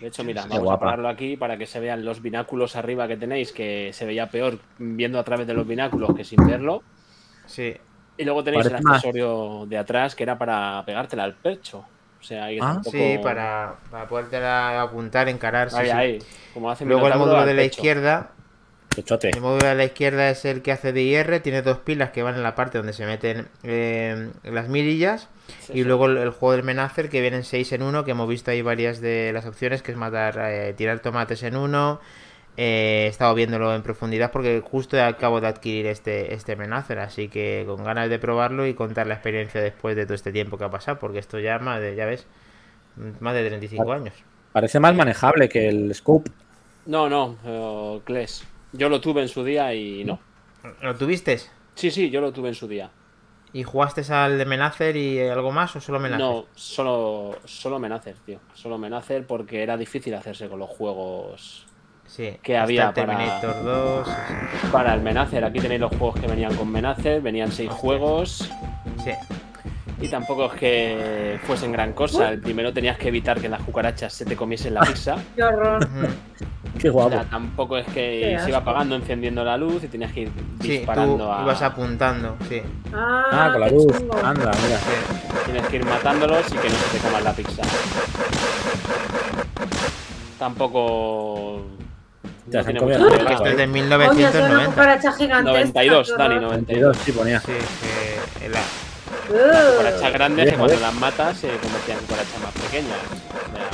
De hecho, mira, vamos a pararlo aquí para que se vean los bináculos arriba que tenéis, que se veía peor viendo a través de los bináculos que sin verlo. Sí. Y luego tenéis Parece el más. accesorio de atrás que era para pegártela al pecho. O sea, ahí Ah, tampoco... Sí, para, para podértela apuntar, encarar. sí, Ahí, sí. ahí. Como hace Luego el módulo de la pecho. izquierda. Pechote. El módulo de la izquierda es el que hace de IR. Tiene dos pilas que van en la parte donde se meten eh, las mirillas. Sí, y sí. luego el, el juego del Menacer que vienen 6 en 1. Que hemos visto ahí varias de las opciones. Que es matar, eh, tirar tomates en uno. Eh, he estado viéndolo en profundidad porque justo acabo de adquirir este, este Menacer. Así que con ganas de probarlo y contar la experiencia después de todo este tiempo que ha pasado. Porque esto ya más de, ya ves, más de 35 años. Parece más manejable que el Scope. No, no, eh, Kles. Yo lo tuve en su día y no. ¿Lo tuviste? Sí, sí, yo lo tuve en su día. ¿Y jugaste al de Menacer y algo más o solo Menacer? No, solo, solo Menacer, tío. Solo Menacer porque era difícil hacerse con los juegos Sí, que había el Terminator 2. sí, para el Menacer. Aquí tenéis los juegos que venían con Menacer, venían seis juegos Sí. y tampoco es que fuesen gran cosa. El primero tenías que evitar que las cucarachas se te comiesen la pizza. Qué horror. Qué O guapo. sea, tampoco es que se iba apagando, encendiendo la luz y tenías que ir Sí, disparando tú a. ibas apuntando, sí. Ah, Ah, con la luz. chungo. Anda, mira. Tienes que ir matándolos y que no se te coman la pizza. Tampoco. Ya no se han ver. Esto es de Coño, es una 1990. cucaracha gigantesca. 92, qué Dani, horror. 92. 22, sí ponía. Sí, que la- Uh, Cucarachas grandes que cuando joder. las matas se convertían en cucarachas más pequeñas. O sea,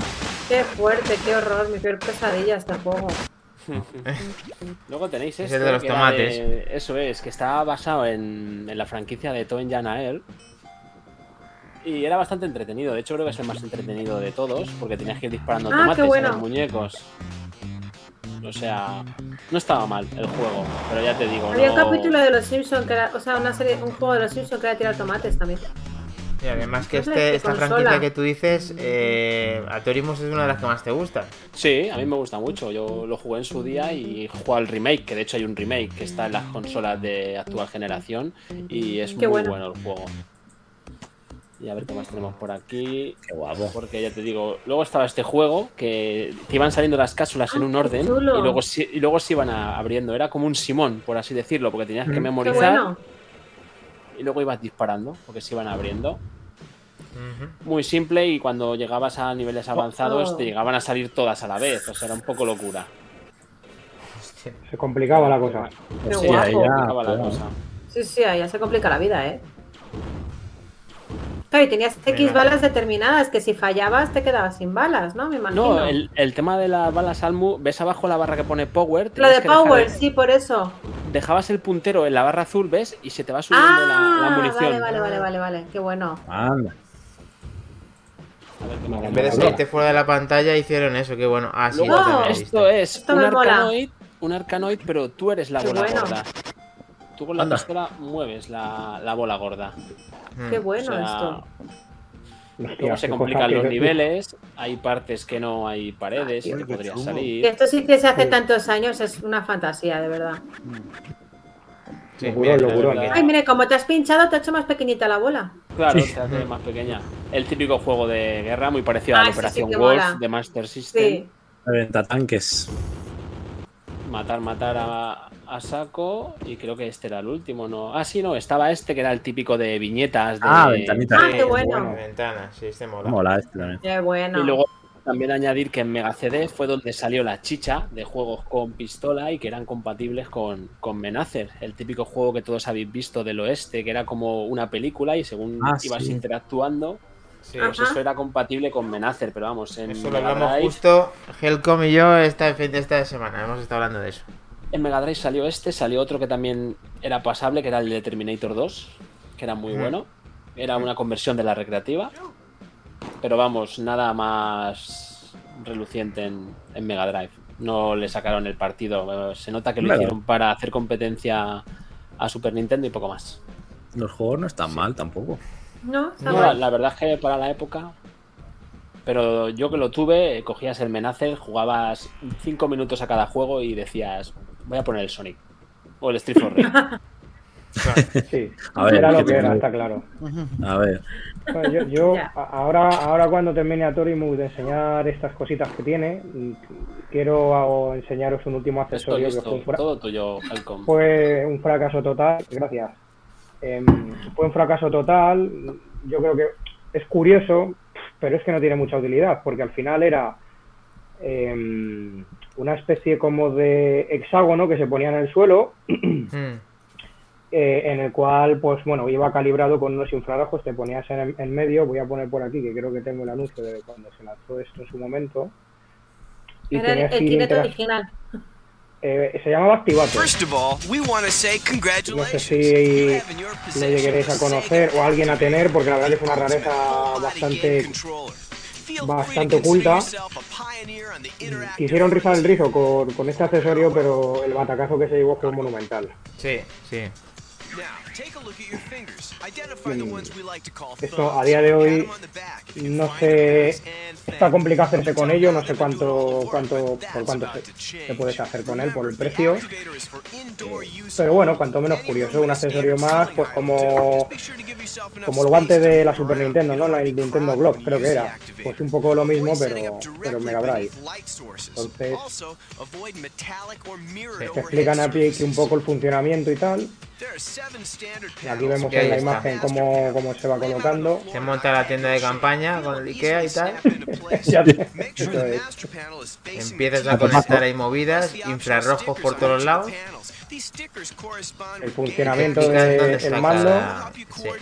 qué fuerte, qué horror. Mi peor pesadilla este juego. Luego tenéis Es esto. el de los tomates. de- Eso es, que está basado en, en la franquicia de Toen Janael. Y era bastante entretenido. De hecho, creo que es el más entretenido de todos. Porque tenías que ir disparando Ah, tomates qué a bueno. los muñecos. O sea, no estaba mal el juego. Pero ya te digo, Había no... un capítulo de los Simpsons que era, o sea, una serie, un juego de los Simpsons que era tirar tomates también. Y además que este, esta consola. franquicia que tú dices, eh, Atorimus es una de las que más te gustan. Sí, a mí me gusta mucho. Yo lo jugué en su día y jugué al remake, que de hecho hay un remake que está en las consolas de actual generación y es Qué muy bueno. bueno el juego. Y a ver qué más tenemos por aquí. Qué guapo. Porque ya te digo, luego estaba este juego que te iban saliendo las cápsulas en Ah, un orden y luego, se- y luego se iban a- abriendo. Era como un Simón, por así decirlo, porque tenías que Mm. Qué memorizar bueno. y luego ibas disparando porque se iban abriendo. Muy simple y cuando llegabas a niveles avanzados oh. te llegaban a salir todas a la vez. O sea, era un poco locura. Hostia. Se complicaba la cosa. Qué Sí, guapo. ahí ya complicaba la bueno. cosa. Sí, sí, ahí ya se complica la vida, ¿eh? Claro, y tenías X Mira. balas determinadas que si fallabas te quedabas sin balas, ¿no? Me imagino. No, el, el tema de las balas Almu, ves abajo la barra que pone Power. Lo de que dejar Power, el- sí, por eso. Dejabas el puntero en la barra azul, ¿ves? Y se te va subiendo la, la Ah, munición. vale, vale, vale, vale, vale. Qué bueno. Anda. A ver qué me En vez de salirte fuera de la pantalla hicieron eso, que bueno. Ah, sí, visto. esto es Esto un arcanoid, un arcanoid, pero tú eres la Qué bola bueno. gorda. Tú con la Anda. pistola mueves la, la bola gorda. Mm. Qué bueno O sea, esto. Luego se complican los que- niveles, hay partes que no hay paredes y Ay, te qué podrías salir. esto sí que se hace tantos años, es una fantasía, de verdad. Sí, mira, la-. Ay, mire, como te has pinchado, te ha hecho más pequeñita la bola. Claro, Sí. se hace más pequeña. El típico juego de guerra, muy parecido Ah, a la sí, sí, Operación que Wolf mola. de Master System. Sí. Reventa tanques. Matar, matar a, a saco. Y creo que este era el último, ¿no? Ah, sí, no, estaba este que era el típico de viñetas. De... Ah, ventanita. Ah, qué bueno. Ventana, sí, este mola. Mola este también. Qué bueno. Y luego también añadir que en Mega CD fue donde salió la chicha de juegos con pistola y que eran compatibles con, con Menacer, el típico juego que todos habéis visto del oeste, que era como una película y según Ah, ibas sí. interactuando, Sí, pues eso era compatible con Menacer, pero vamos, en Eso lo Mega, hablamos Drive, justo Helcom y yo esta, esta semana. Hemos estado hablando de eso. en Mega Drive salió este, salió otro que también era pasable, que era el de Terminator 2, que era muy Ujú. bueno, era una conversión de la recreativa, pero vamos, nada más reluciente en, en Mega Drive. No le sacaron el partido. Se nota que lo Claro. hicieron para hacer competencia a Super Nintendo y poco más. Los juegos no están mal tampoco. No, está No, la, verdad es que para la época. Pero yo que lo tuve, cogías el Menacer, jugabas 5 minutos a cada juego y decías, voy a poner el Sonic. O el Street for Rage. Sí, A ver, era ¿qué lo que era, está claro. A ver. Bueno, yo, yo ahora, ahora cuando termine a Torimus de enseñar estas cositas que tiene, quiero enseñaros un último Esto accesorio que fue un, fra- todo tuyo, Falcon. fue un fracaso total. Gracias. Em, fue un fracaso total. Yo creo que es curioso, pero es que no tiene mucha utilidad, porque al final era em, una especie como de hexágono que se ponía en el suelo Mm. eh, en el cual, pues bueno, iba calibrado con unos infrarrojos, te ponías en, en medio, voy a poner por aquí, que creo que tengo el anuncio de cuando se lanzó esto en su momento. Y Era el, el original. Eh, se llamaba Activator. First of all, we want to say No sé congratulations. si possession lleguéis a conocer o alguien a tener, porque la verdad es una rareza bastante, bastante oculta. Quisieron rizar el rizo con, con este accesorio, pero el batacazo que se llevó fue monumental. Sí, sí. Esto a día de hoy no sé, está complicado hacerse con ello, no sé cuánto, cuánto, por cuánto se, se puedes hacer con él por el precio. Pero bueno, cuanto menos curioso, un accesorio más, pues como, como el guante de la Super Nintendo, ¿no? La Nintendo Glock, creo que era. Pues un poco lo mismo, pero, pero Mega Drive. Entonces, te explican aquí un poco el funcionamiento y tal. Y aquí vemos en la está. imagen cómo, cómo se va colocando. Se monta la tienda de campaña con el Ikea y tal. Es. Empiezas a conectar ahí movidas, infrarrojos por todos lados. El funcionamiento del está mando. cada-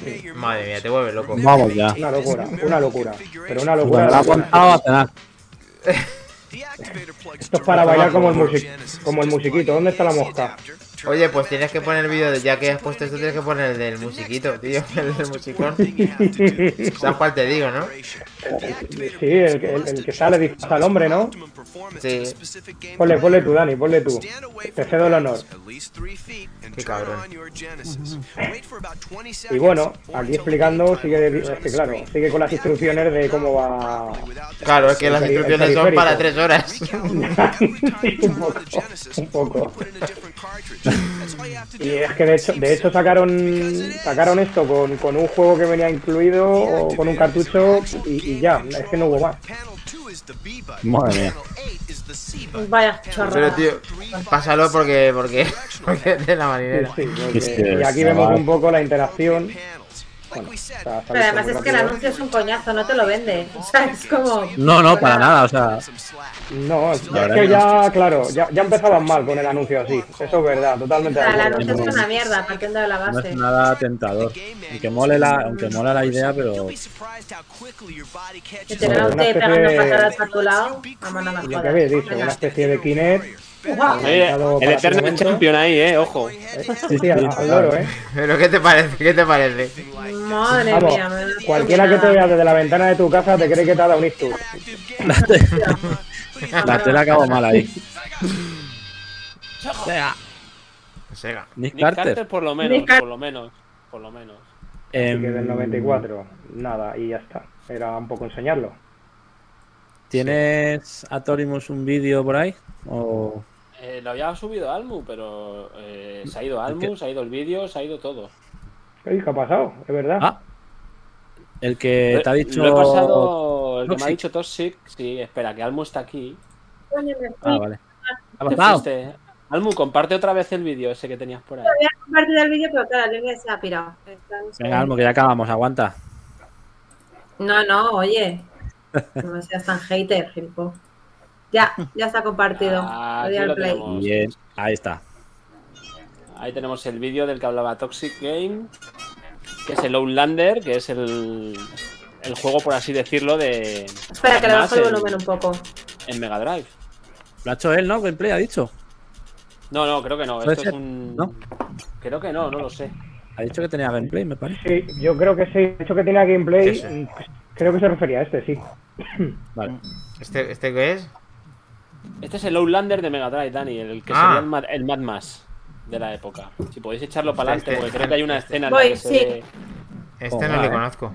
Sí. Madre mía, te vuelve loco. Vamos ya. Una locura, una locura. Pero una locura. Esto es para bailar como el, music, como el musiquito. ¿Dónde está la mosca? Oye, pues tienes que poner el vídeo, de- ya que has puesto esto, tienes que poner el del musiquito, tío, el del musicón. ¿Sabes cuál te digo, no? Sí, el, que- el, el que sale disfraza al hombre, ¿no? Sí, Ponle, ponle tú, Dani, ponle tú. Te cedo el honor. qué cabrón. Y bueno, aquí explicando, sigue, es que claro, sigue con las instrucciones de cómo va. Claro, es que las instrucciones son para tres horas. un poco, un poco. Y es que de hecho, de hecho sacaron sacaron esto con, con un juego que venía incluido o con un cartucho y, y ya, es que no hubo más. Madre mía. Vaya Pero chorrada. tío, pásalo porque, porque, porque es de la marinera. sí, porque- y aquí vemos un poco la interacción. Bueno, está- está Pero además es que el anuncio es un coñazo, no te lo vende. O sea, es como. No, no, para nada. O sea, No, es, La es verdad que que ya, claro, ya, ya empezaban mal con el anuncio así. Eso es verdad, totalmente O sea, el anuncio es una mierda, partiendo de la no base. es nada tentador. Aunque mole la, aunque mola la idea, pero Que tener a Una usted especie pegando patadas a tu lado, vamos, no me Lo que jodas. habéis dicho, Venga. Oye, el momento. Champion ahí, eh, ojo. Sí, sí, al, al loro, ¿eh? Pero ¿qué te parece? ¿Qué te parece? Madre Vamos, mía, me da cualquiera que te vea desde la ventana de tu casa te cree que te ha dado un ictus. La tela acabó mal ahí. Sega. Sega. Nick Nick Carter. Carter por lo menos, Nick por lo menos, por lo menos. Así que del 94, nada, y ya está. Era un poco enseñarlo. ¿Tienes Atorimus un vídeo por ahí? O... Eh, lo había subido Almu, pero eh, se ha ido Almu, se ha ido el vídeo, se ha ido todo. ¿Qué ha pasado? Es verdad. Ah, el que te ha dicho. Lo he pasado, el que me ha dicho Toxic, sí, espera, que Almu está aquí. Ah, vale. ¿Ha Te pasado? fuiste. Almu, comparte otra vez el vídeo ese que tenías por ahí. Había compartido el vídeo, pero claro, la línea se ha pirado. Venga, Almo, que ya acabamos, aguanta. No, no, oye. No seas tan hater, Gilpo. Ya, ya está compartido. Ah, aquí lo play. Bien, ahí está. Ahí tenemos el vídeo del que hablaba Toxic Game, que es el Outlander, que es el, el juego, por así decirlo, de. Espera, que le bajo el en- volumen un poco. En Mega Drive. Lo ha hecho él, ¿no? Gameplay ha dicho. No, no, creo que no. ¿Puede Esto es un. ¿No? Creo que no, no lo sé. Ha dicho que tenía gameplay, me parece. Sí, yo creo que sí. De hecho que tenía gameplay. Creo que se refería a este, sí. Vale. ¿Este, ¿Este qué es? Este es el Outlander de Mega Drive, Dani, el que Ah. sería el Mad, el Mad Max de la época. Si podéis echarlo para adelante, Este- porque creo que hay una escena en Voy, la que se sí. ve Este Oh, no le conozco.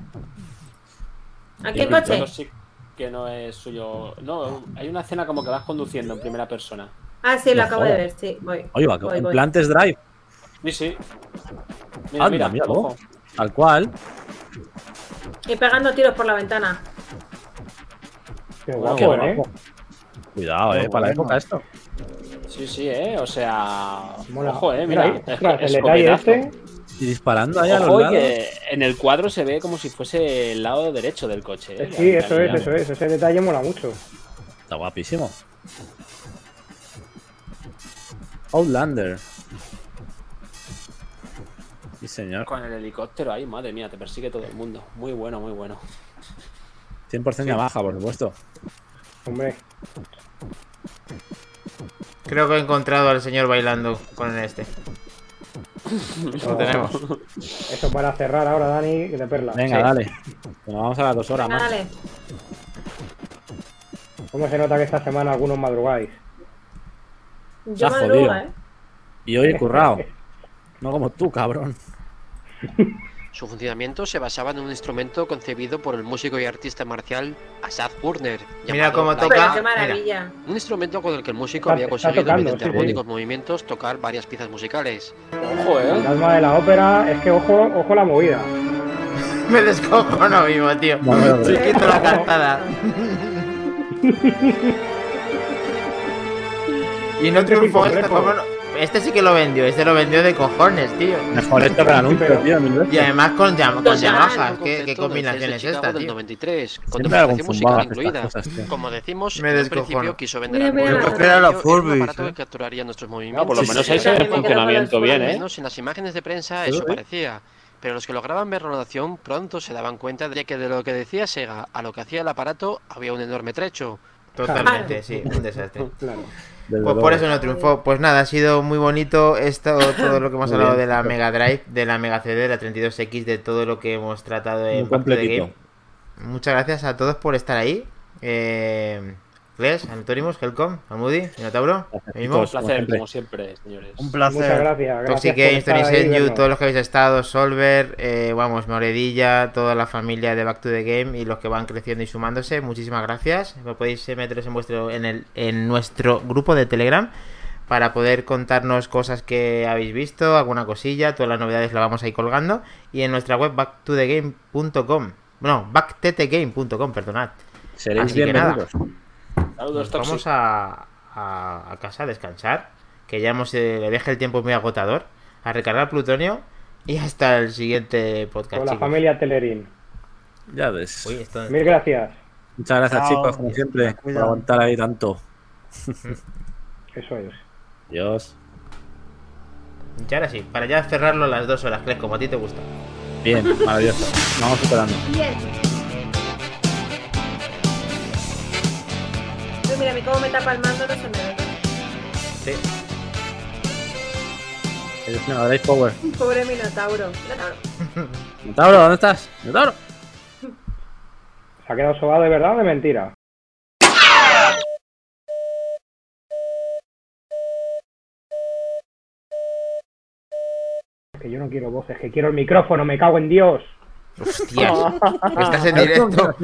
¿A qué coche? Que no es suyo. No, hay una escena como que vas conduciendo en primera persona. Ah, sí, lo acabo de ver, sí. Voy. Oye, va, Voy, en voy. drive. Sí, sí. Mira, Anda, mira, ojo. Tal cual. Y pegando tiros por la ventana. Qué guapo, qué ¿eh? Cuidado, eh, para la época esto. Sí, sí, eh. O sea. Mola. Ojo, eh. Mira, es- el detalle este. Y disparando ahí a los Ojo, lados. que en el cuadro se ve como si fuese el lado derecho del coche. eh, Sí, eso es, eso es. Ese detalle mola mucho. Está guapísimo. Outlander. Sí, señor. Con el helicóptero ahí, madre mía, te persigue todo el mundo. Muy bueno, muy bueno. 100% Yamaha, por supuesto. Hombre. Creo que he encontrado al señor bailando con este. Lo tenemos. Eso para cerrar ahora, Dani, que te perla. Venga, Sí. dale. Bueno, vamos a las dos horas Venga, más. dale. ¿Cómo se nota que esta semana algunos madrugáis? Yo madrugo, jodido. ¿eh? Y hoy he currado. No como tú, cabrón. Su funcionamiento se basaba en un instrumento concebido por el músico y artista marcial Asad Burner. Mira cómo toca. Pero qué mira. Un instrumento con el que el músico Está- había conseguido tocando, mediante sí, sí. armónicos movimientos tocar varias piezas musicales. Ojo, El eh. alma de la ópera es que ojo, ojo la movida. Me descojono mismo, tío. No, no, no. Sí, quito la cantada. y no triunfó sí, este, sí que lo vendió, este lo vendió de cojones, tío. Mejor esto que el anuncio, tío. Y además con, con Yamaha, ¿qué, qué combinación es esta, tío? 93, con Siempre algún documentación musical incluida. cosas. Como decimos, Me en principio quiso vender Mira, al mira público la un Yo prefiero la medio Furby, aparato ¿eh? que capturaría nuestros No, movimientos. por lo menos sí, ahí sí. se ve el funcionamiento los bien, eh. menos en las imágenes de prensa eso sí. parecía. Pero los que lograban ver la notación pronto se daban cuenta de que de lo que decía Sega a lo que hacía el aparato había un enorme trecho. Totalmente, sí, un desastre. Claro. Desde Pues luego. por eso no triunfó. Pues nada, ha sido muy bonito esto, todo lo que hemos Muy hablado bien. de la Mega Drive, de la Mega CD, de la 32X, de todo lo que hemos tratado en. Muchas gracias a todos por estar ahí. Eh, Gles, Antónimos, Helcom, Almudi, Minotauro, Gracias, mismo. Un placer, como siempre, señores. Un Muchas placer. gracias. gracias Toxic por Games, Tony ahí Senju, todos los que habéis estado, Solver, eh, vamos, Moredilla, toda la familia de Back to the Game y los que van creciendo y sumándose, muchísimas gracias. Me podéis eh, meteros en vuestro en el en nuestro grupo de Telegram para poder contarnos cosas que habéis visto, alguna cosilla, todas las novedades las vamos a ir colgando y en nuestra web backtothegame.com. No, backttgame.com, perdonad. Seréis Así que nada. Saludos, Nos Toxic. vamos a, a, a casa a descansar. Que ya hemos, eh, le deje el tiempo muy agotador. A recargar plutonio. Y hasta el siguiente podcast. Con la chicos. familia Telerín. Ya ves. Uy, esto- Mil gracias. Muchas gracias, Chao. chicos, como siempre, por aguantar ahí tanto. Eso es. Dios. Y ahora sí, para ya cerrarlo a las dos horas, Cles, como a ti te gusta. Bien, maravilloso. Vamos superando. Bien. Mira, a mí cómo me tapa el mando no se me ve. Sí. El Mega Drive Power. Pobre Minotauro. Minotauro. Minotauro, ¿dónde estás? Minotauro. ¿Se ha quedado sobado de verdad o de mentira? Es que yo no quiero voces, que quiero el micrófono, me cago en Dios. Hostias. Estás en directo.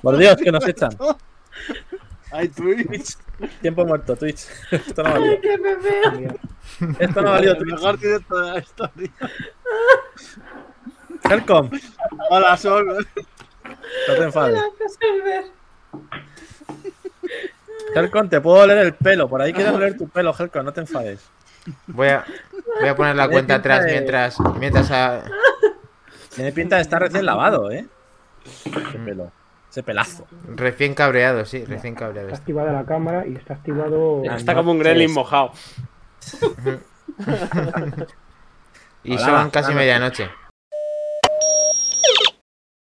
Por Dios, que nos echan. Ay, Twitch. Tiempo muerto, Twitch. Esto no ha valido. Ay, qué me veo. Esto no ha valido, El Twitch. mejor directo de la historia. Helcom, Hola, Sol. no te enfades. Hola. Helcom, te puedo oler el pelo. Por ahí quieres oler tu pelo, Helcom, no te enfades. Voy a, voy a poner la cuenta atrás de- mientras. mientras a- Tiene pinta de estar recién lavado, ¿eh? Ese pelo. Ese pelazo. Recién cabreado, sí, recién cabreado. Está está. activada la cámara y está activado. Está como un gremlin mojado. Y Hola, son casi medianoche.